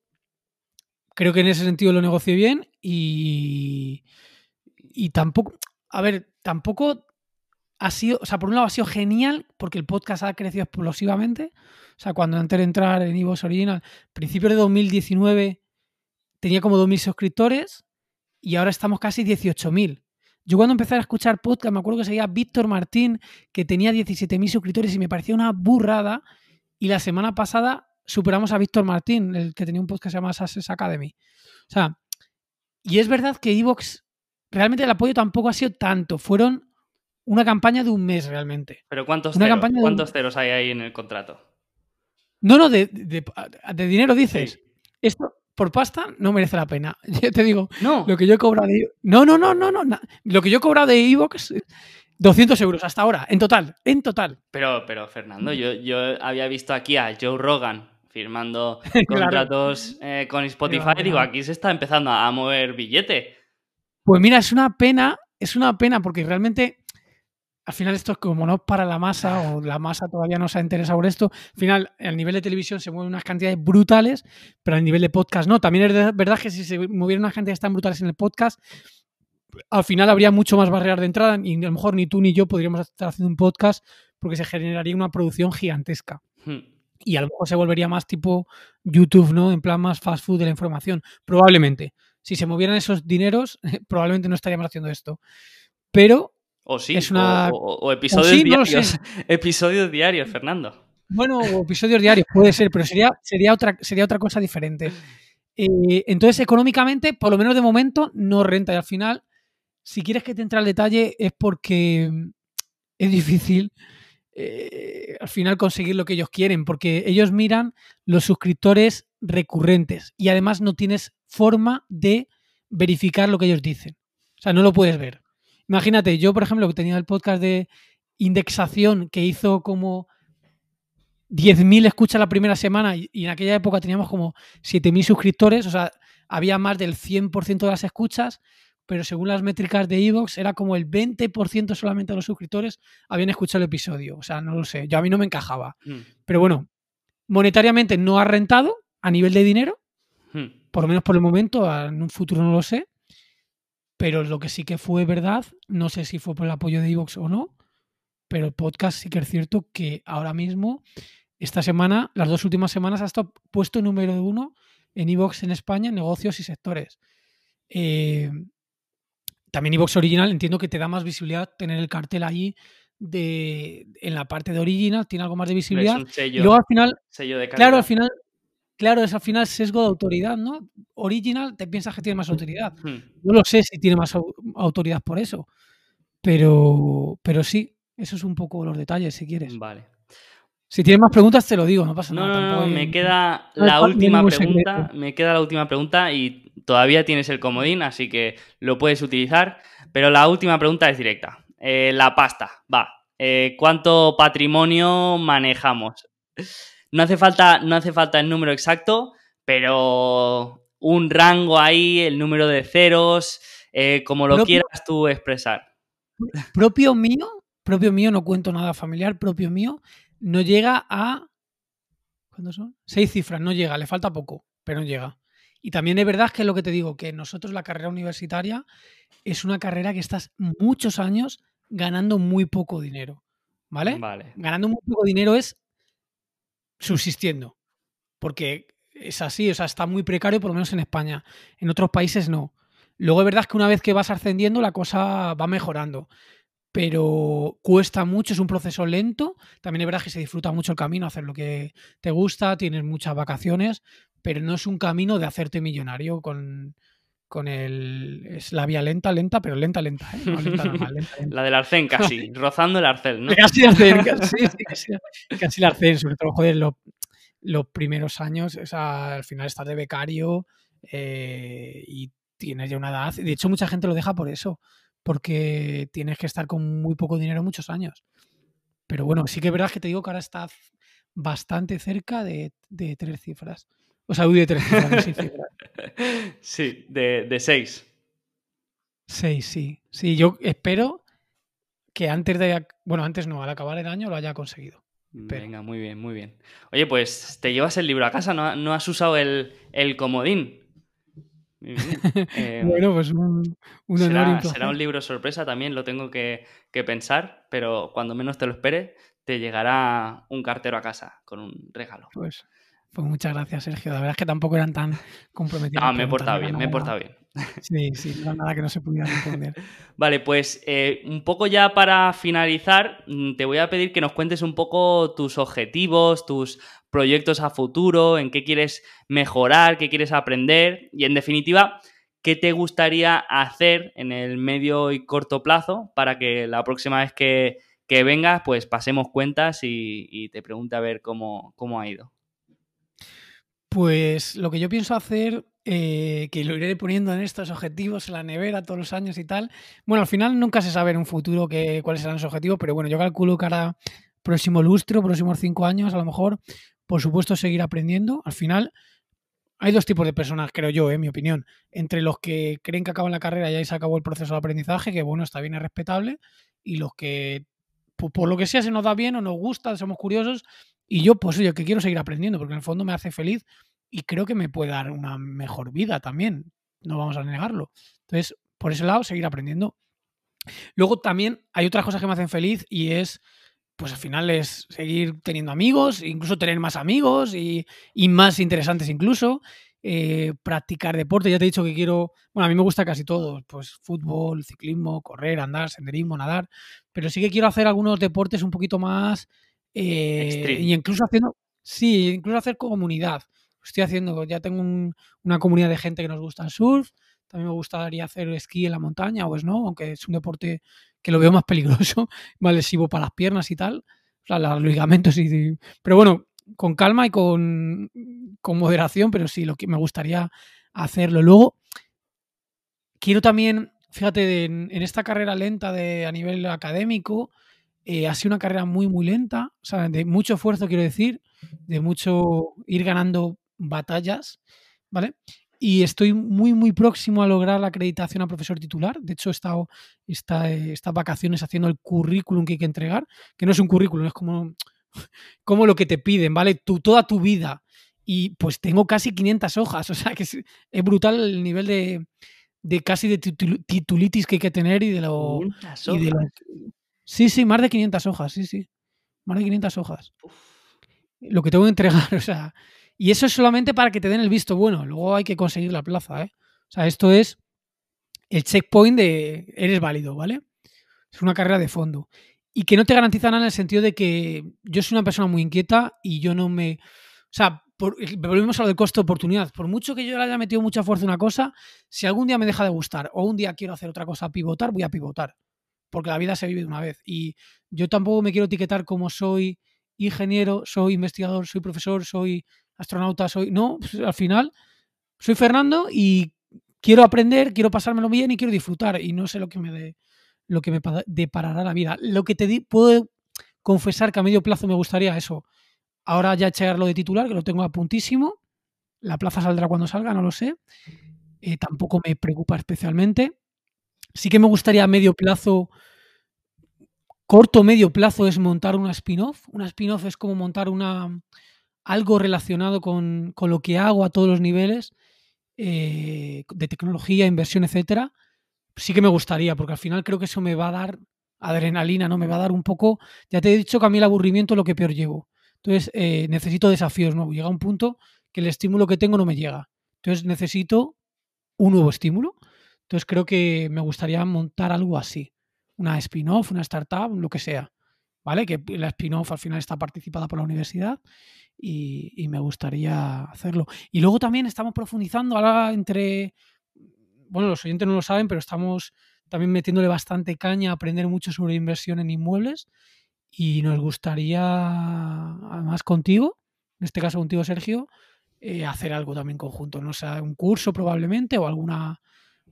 creo que en ese sentido lo negocié bien y, y tampoco, a ver, tampoco ha sido, o sea, por un lado ha sido genial porque el podcast ha crecido explosivamente. O sea, cuando antes de entrar en Evox Original, principios de 2019 tenía como 2.000 suscriptores y ahora estamos casi 18.000. Yo cuando empecé a escuchar podcast, me acuerdo que seguía Víctor Martín, que tenía 17.000 suscriptores y me parecía una burrada. Y la semana pasada superamos a Víctor Martín, el que tenía un podcast que se llama Success Academy. O sea, y es verdad que Evox, realmente el apoyo tampoco ha sido tanto. Fueron una campaña de un mes realmente. ¿Pero cuántos, ceros, ¿cuántos ceros hay ahí en el contrato? No, no, de, dinero dices. Esto por pasta no merece la pena. Yo te digo, no. lo que yo he cobrado de... No, no, no, no, no. Lo que yo he cobrado de Evox, 200 euros hasta ahora, en total, en total. Pero, pero Fernando, yo, yo había visto aquí a Joe Rogan firmando contratos eh, con Spotify. y Digo, aquí se está empezando a mover billete. Pues mira, es una pena, es una pena porque realmente al final esto es como no para la masa o la masa todavía no se ha interesado por esto. Al final, al nivel de televisión se mueven unas cantidades brutales, pero al nivel de podcast no. También es verdad que si se movieran unas cantidades tan brutales en el podcast, al final habría mucho más barreras de entrada y a lo mejor ni tú ni yo podríamos estar haciendo un podcast porque se generaría una producción gigantesca. Hmm. Y a lo mejor se volvería más tipo YouTube, ¿no? En plan más fast food de la información. Probablemente. Si se movieran esos dineros, probablemente no estaríamos haciendo esto. Pero o sí, o, episodios diarios. episodios diarios, Fernando. Bueno, o episodios diarios, puede ser, pero sería, sería, otra, sería otra cosa diferente. Eh, entonces, económicamente, por lo menos de momento, no renta. Y al final, si quieres que te entre al detalle, es porque es difícil eh, al final conseguir lo que ellos quieren, porque ellos miran los suscriptores recurrentes y además no tienes forma de verificar lo que ellos dicen. O sea, no lo puedes ver. Imagínate, yo, por ejemplo, que tenía el podcast de indexación que hizo como 10.000 escuchas la primera semana y, en aquella época teníamos como 7.000 suscriptores, o sea, había más del 100% de las escuchas, pero según las métricas de Evox era como el 20% solamente de los suscriptores habían escuchado el episodio, o sea, no lo sé, yo a mí no me encajaba. Mm. Pero bueno, monetariamente no ha rentado a nivel de dinero, mm. por lo menos por el momento, en un futuro no lo sé, pero lo que sí que fue verdad, no sé si fue por el apoyo de Evox o no, pero el podcast sí que es cierto que ahora mismo, esta semana, las dos últimas semanas, ha estado puesto número uno en Evox en España, negocios y sectores. Eh, también Evox Original, entiendo que te da más visibilidad tener el cartel ahí de, en la parte de Original, tiene algo más de visibilidad. y luego al final, claro, al final, claro, es al final sesgo de autoridad, ¿no? Original te piensas que tiene más autoridad. Hmm. No lo sé si tiene más autoridad por eso, pero, pero sí, eso es un poco los detalles, si quieres. Vale. Si tienes más preguntas, te lo digo, no pasa nada. No, no, me queda la última pregunta. Me queda la última pregunta y todavía tienes el comodín, así que lo puedes utilizar. Pero la última pregunta es directa. Eh, la pasta, va. Eh, ¿Cuánto patrimonio manejamos? No hace, falta, no hace falta el número exacto, pero un rango ahí, el número de ceros, eh, como lo quieras tú expresar. Propio mío, propio mío, no cuento nada familiar, propio mío, no llega a. ¿Cuántos son? Seis cifras, no llega, le falta poco, pero no llega. Y también es verdad que es lo que te digo, que nosotros la carrera universitaria es una carrera que estás muchos años ganando muy poco dinero. ¿Vale? Vale. Ganando muy poco dinero es subsistiendo. Porque es así, o sea, está muy precario, por lo menos en España. En otros países no. Luego es verdad que una vez que vas ascendiendo, la cosa va mejorando pero cuesta mucho, es un proceso lento. También es verdad que se disfruta mucho el camino, hacer lo que te gusta, tienes muchas vacaciones, pero no es un camino de hacerte millonario con, con el... Es la vía lenta, lenta, pero lenta, lenta. ¿eh? La del arcén casi, rozando el arcén, ¿no? Casi arcén, casi, casi, casi el arcén, sobre todo, joder, los primeros años, o sea, al final estás de becario eh, y tienes ya una edad. De hecho, mucha gente lo deja por eso porque tienes que estar con muy poco dinero muchos años. Pero bueno, sí que es verdad que te digo que ahora está bastante cerca de, tres cifras. O sea, de tres cifras, de. Sí, de, seis. Seis, sí. Sí, yo espero que antes de. Bueno, antes no, al acabar el año lo haya conseguido. Venga, muy bien, muy bien. Oye, pues te llevas el libro a casa, no, has usado el, el comodín. Eh, bueno, pues un, será, será, un libro sorpresa también, lo tengo que, pensar, pero cuando menos te lo espere, te llegará un cartero a casa con un regalo. Pues, pues muchas gracias, Sergio. La verdad es que tampoco eran tan comprometidos. No, me he portado bien, me he portado bien. Sí, sí, no nada que no se pudiera responder. vale, pues eh, un poco ya para finalizar, mm, te voy a pedir que nos cuentes un poco tus objetivos, tus proyectos a futuro, en qué quieres mejorar, qué quieres aprender y en definitiva, qué te gustaría hacer en el medio y corto plazo para que la próxima vez que, vengas, pues pasemos cuentas y, te pregunte a ver cómo, cómo ha ido. Pues lo que yo pienso hacer eh, que lo iré poniendo en estos objetivos en la nevera todos los años y tal. Bueno, al final nunca se sabe en un futuro que, cuáles serán los objetivos, pero bueno, yo calculo que ahora próximo lustro, próximos cinco años, a lo mejor por supuesto, seguir aprendiendo. Al final, hay dos tipos de personas, creo yo, en mi opinión. Entre los que creen que acaban la carrera y ahí se acabó el proceso de aprendizaje, que bueno, está bien, es respetable, y los que, por, lo que sea, se nos da bien o nos gusta, somos curiosos, y yo, pues oye, que quiero seguir aprendiendo, porque en el fondo me hace feliz y creo que me puede dar una mejor vida también, no vamos a negarlo. Entonces, por ese lado, seguir aprendiendo. Luego también hay otras cosas que me hacen feliz y es pues al final es seguir teniendo amigos, incluso tener más amigos y, más interesantes incluso. Eh, practicar deporte, ya te he dicho que quiero, bueno, a mí me gusta casi todo, pues fútbol, ciclismo, correr, andar, senderismo, nadar, pero sí que quiero hacer algunos deportes un poquito más eh, y incluso haciendo, sí, incluso hacer comunidad. Estoy haciendo, ya tengo una comunidad de gente que nos gusta el surf, también me gustaría hacer esquí en la montaña o snow, aunque es un deporte que lo veo más peligroso, más lesivo para las piernas y tal, o sea, los ligamentos y, Pero bueno, con calma y con, con moderación, pero sí, lo que me gustaría hacerlo. Luego, quiero también, fíjate, en, esta carrera lenta de, a nivel académico, ha sido una carrera muy, muy lenta, o sea, de mucho esfuerzo, quiero decir, de mucho ir ganando batallas, ¿vale? Y estoy muy, muy próximo a lograr la acreditación a profesor titular. De hecho, he estado estas vacaciones haciendo el currículum que hay que entregar, que no es un currículum, es como, como lo que te piden, ¿vale? Tu, toda tu vida. Y pues tengo casi 500 hojas, o sea que es, brutal el nivel de, de, casi de titulitis que hay que tener y de lo... sí, sí, más de 500 hojas, sí, sí. Más de 500 hojas. Lo que tengo que entregar, o sea, y eso es solamente para que te den el visto bueno. Luego hay que conseguir la plaza, ¿eh? O sea, esto es el checkpoint de eres válido, ¿vale? Es una carrera de fondo. Y que no te garantiza nada en el sentido de que yo soy una persona muy inquieta y yo no me. O sea, volvemos a lo de costo de oportunidad. Por mucho que yo le haya metido mucha fuerza a una cosa, si algún día me deja de gustar o un día quiero hacer otra cosa, pivotar, voy a pivotar. Porque la vida se vive de una vez. Y yo tampoco me quiero etiquetar como soy ingeniero, soy investigador, soy profesor, soy astronauta soy. No, pues, al final soy Fernando y quiero aprender, quiero pasármelo bien y quiero disfrutar. Y no sé lo que me, de, lo que me deparará la vida. Lo que te di, puedo confesar que a medio plazo me gustaría eso. Ahora ya echarlo de titular, que lo tengo a puntísimo. La plaza saldrá cuando salga, no lo sé. Eh, tampoco me preocupa especialmente. Sí que me gustaría a medio plazo, corto medio plazo, es montar una spin-off. Una spin-off es como montar una, algo relacionado con, lo que hago a todos los niveles, eh, de tecnología, inversión, etcétera, sí que me gustaría, porque al final creo que eso me va a dar adrenalina, ¿no? Me va a dar un poco. Ya te he dicho que a mí el aburrimiento es lo que peor llevo. Entonces, eh, necesito desafíos nuevos. Llega un punto que el estímulo que tengo no me llega. Entonces, necesito un nuevo estímulo. Entonces, creo que me gustaría montar algo así. Una spin-off, una startup, lo que sea. ¿Vale? Que la spin-off al final está participada por la universidad y, me gustaría hacerlo. Y luego también estamos profundizando ahora entre, bueno, los oyentes no lo saben, pero estamos también metiéndole bastante caña a aprender mucho sobre inversión en inmuebles y nos gustaría, además contigo, en este caso contigo Sergio, eh, hacer algo también conjunto, no sea un curso probablemente o alguna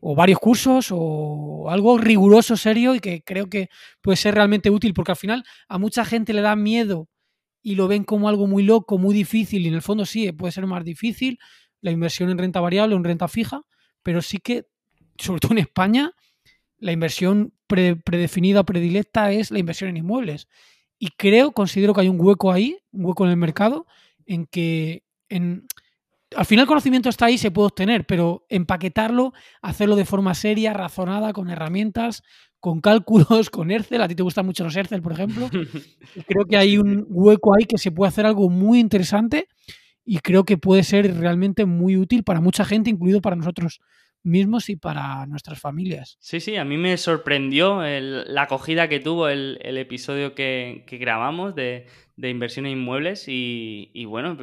o varios cursos o algo riguroso, serio y que creo que puede ser realmente útil porque al final a mucha gente le da miedo y lo ven como algo muy loco, muy difícil, y en el fondo sí, puede ser más difícil la inversión en renta variable o en renta fija, pero sí que, sobre todo en España, la inversión predefinida, predilecta es la inversión en inmuebles. Y creo, considero que hay un hueco ahí, un hueco en el mercado, en que en, al final el conocimiento está ahí, se puede obtener, pero empaquetarlo, hacerlo de forma seria, razonada, con herramientas, con cálculos, con Excel. A ti te gustan mucho los Excel, por ejemplo. creo que hay un hueco ahí que se puede hacer algo muy interesante y creo que puede ser realmente muy útil para mucha gente, incluido para nosotros mismos y para nuestras familias. Sí, sí, a mí me sorprendió la acogida que tuvo el, episodio que, grabamos de, de, inversión en inmuebles y, bueno,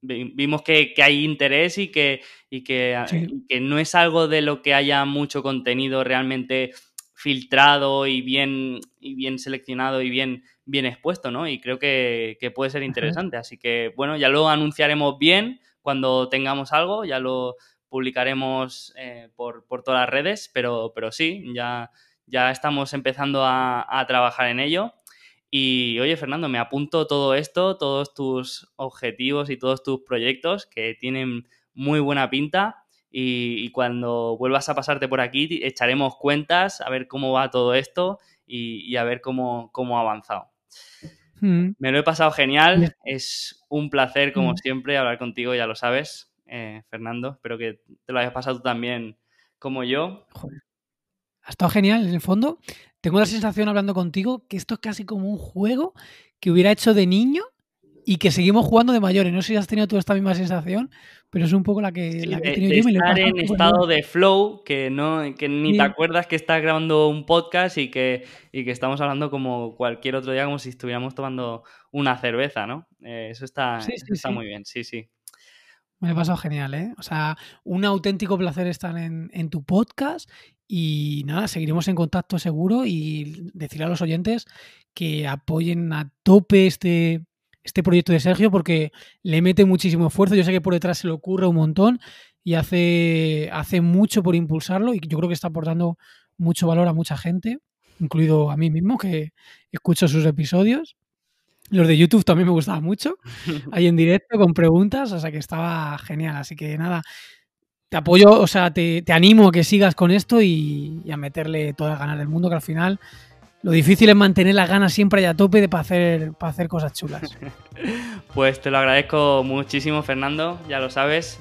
vimos que, hay interés y, que, y que, que no es algo de lo que haya mucho contenido realmente filtrado y bien, y bien seleccionado y bien, bien expuesto, ¿no? Y creo que, puede ser interesante. Así que, bueno, ya lo anunciaremos bien cuando tengamos algo, ya lo publicaremos eh, por, todas las redes, pero, pero sí, ya, ya estamos empezando a, a trabajar en ello. Y oye, Fernando, me apunto todo esto, todos tus objetivos y todos tus proyectos que tienen muy buena pinta y, cuando vuelvas a pasarte por aquí echaremos cuentas a ver cómo va todo esto y, a ver cómo, cómo ha avanzado. Mm. Me lo he pasado genial, es un placer como mm. siempre hablar contigo, ya lo sabes, eh, Fernando, espero que te lo hayas pasado tú también como yo. Ha estado genial, en el fondo. Tengo la sensación hablando contigo que esto es casi como un juego que hubiera hecho de niño y que seguimos jugando de mayores. No sé si has tenido tú esta misma sensación, pero es un poco la que, la que he tenido yo. estar en estado de flow, que no que ni te acuerdas que estás grabando un podcast y que, y que estamos hablando como cualquier otro día, como si estuviéramos tomando una cerveza, ¿no? Eh, eso está, está muy bien, sí, sí. Me ha pasado genial, ¿eh? O sea, un auténtico placer estar en, en tu podcast y nada, seguiremos en contacto seguro y decir a los oyentes que apoyen a tope este, este proyecto de Sergio porque le mete muchísimo esfuerzo. Yo sé que por detrás se le ocurre un montón y hace, hace mucho por impulsarlo y yo creo que está aportando mucho valor a mucha gente. incluido a mí mismo, que escucho sus episodios. Los de YouTube también me gustaban mucho, ahí en directo con preguntas, o sea que estaba genial. Así que nada, te apoyo, o sea, te, animo a que sigas con esto y, a meterle todas las ganas del mundo, que al final lo difícil es mantener las ganas siempre ahí a tope para hacer, para hacer cosas chulas. Pues te lo agradezco muchísimo, Fernando, ya lo sabes.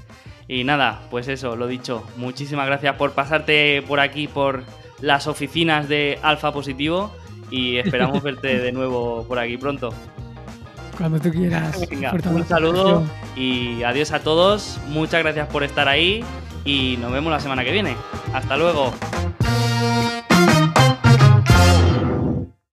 Y nada, pues eso, lo dicho, muchísimas gracias por pasarte por aquí, por las oficinas de Alfa Positivo y esperamos verte de nuevo por aquí pronto. Cuando tú quieras. un saludo y adiós a todos. Muchas gracias por estar ahí y nos vemos la semana que viene. Hasta luego.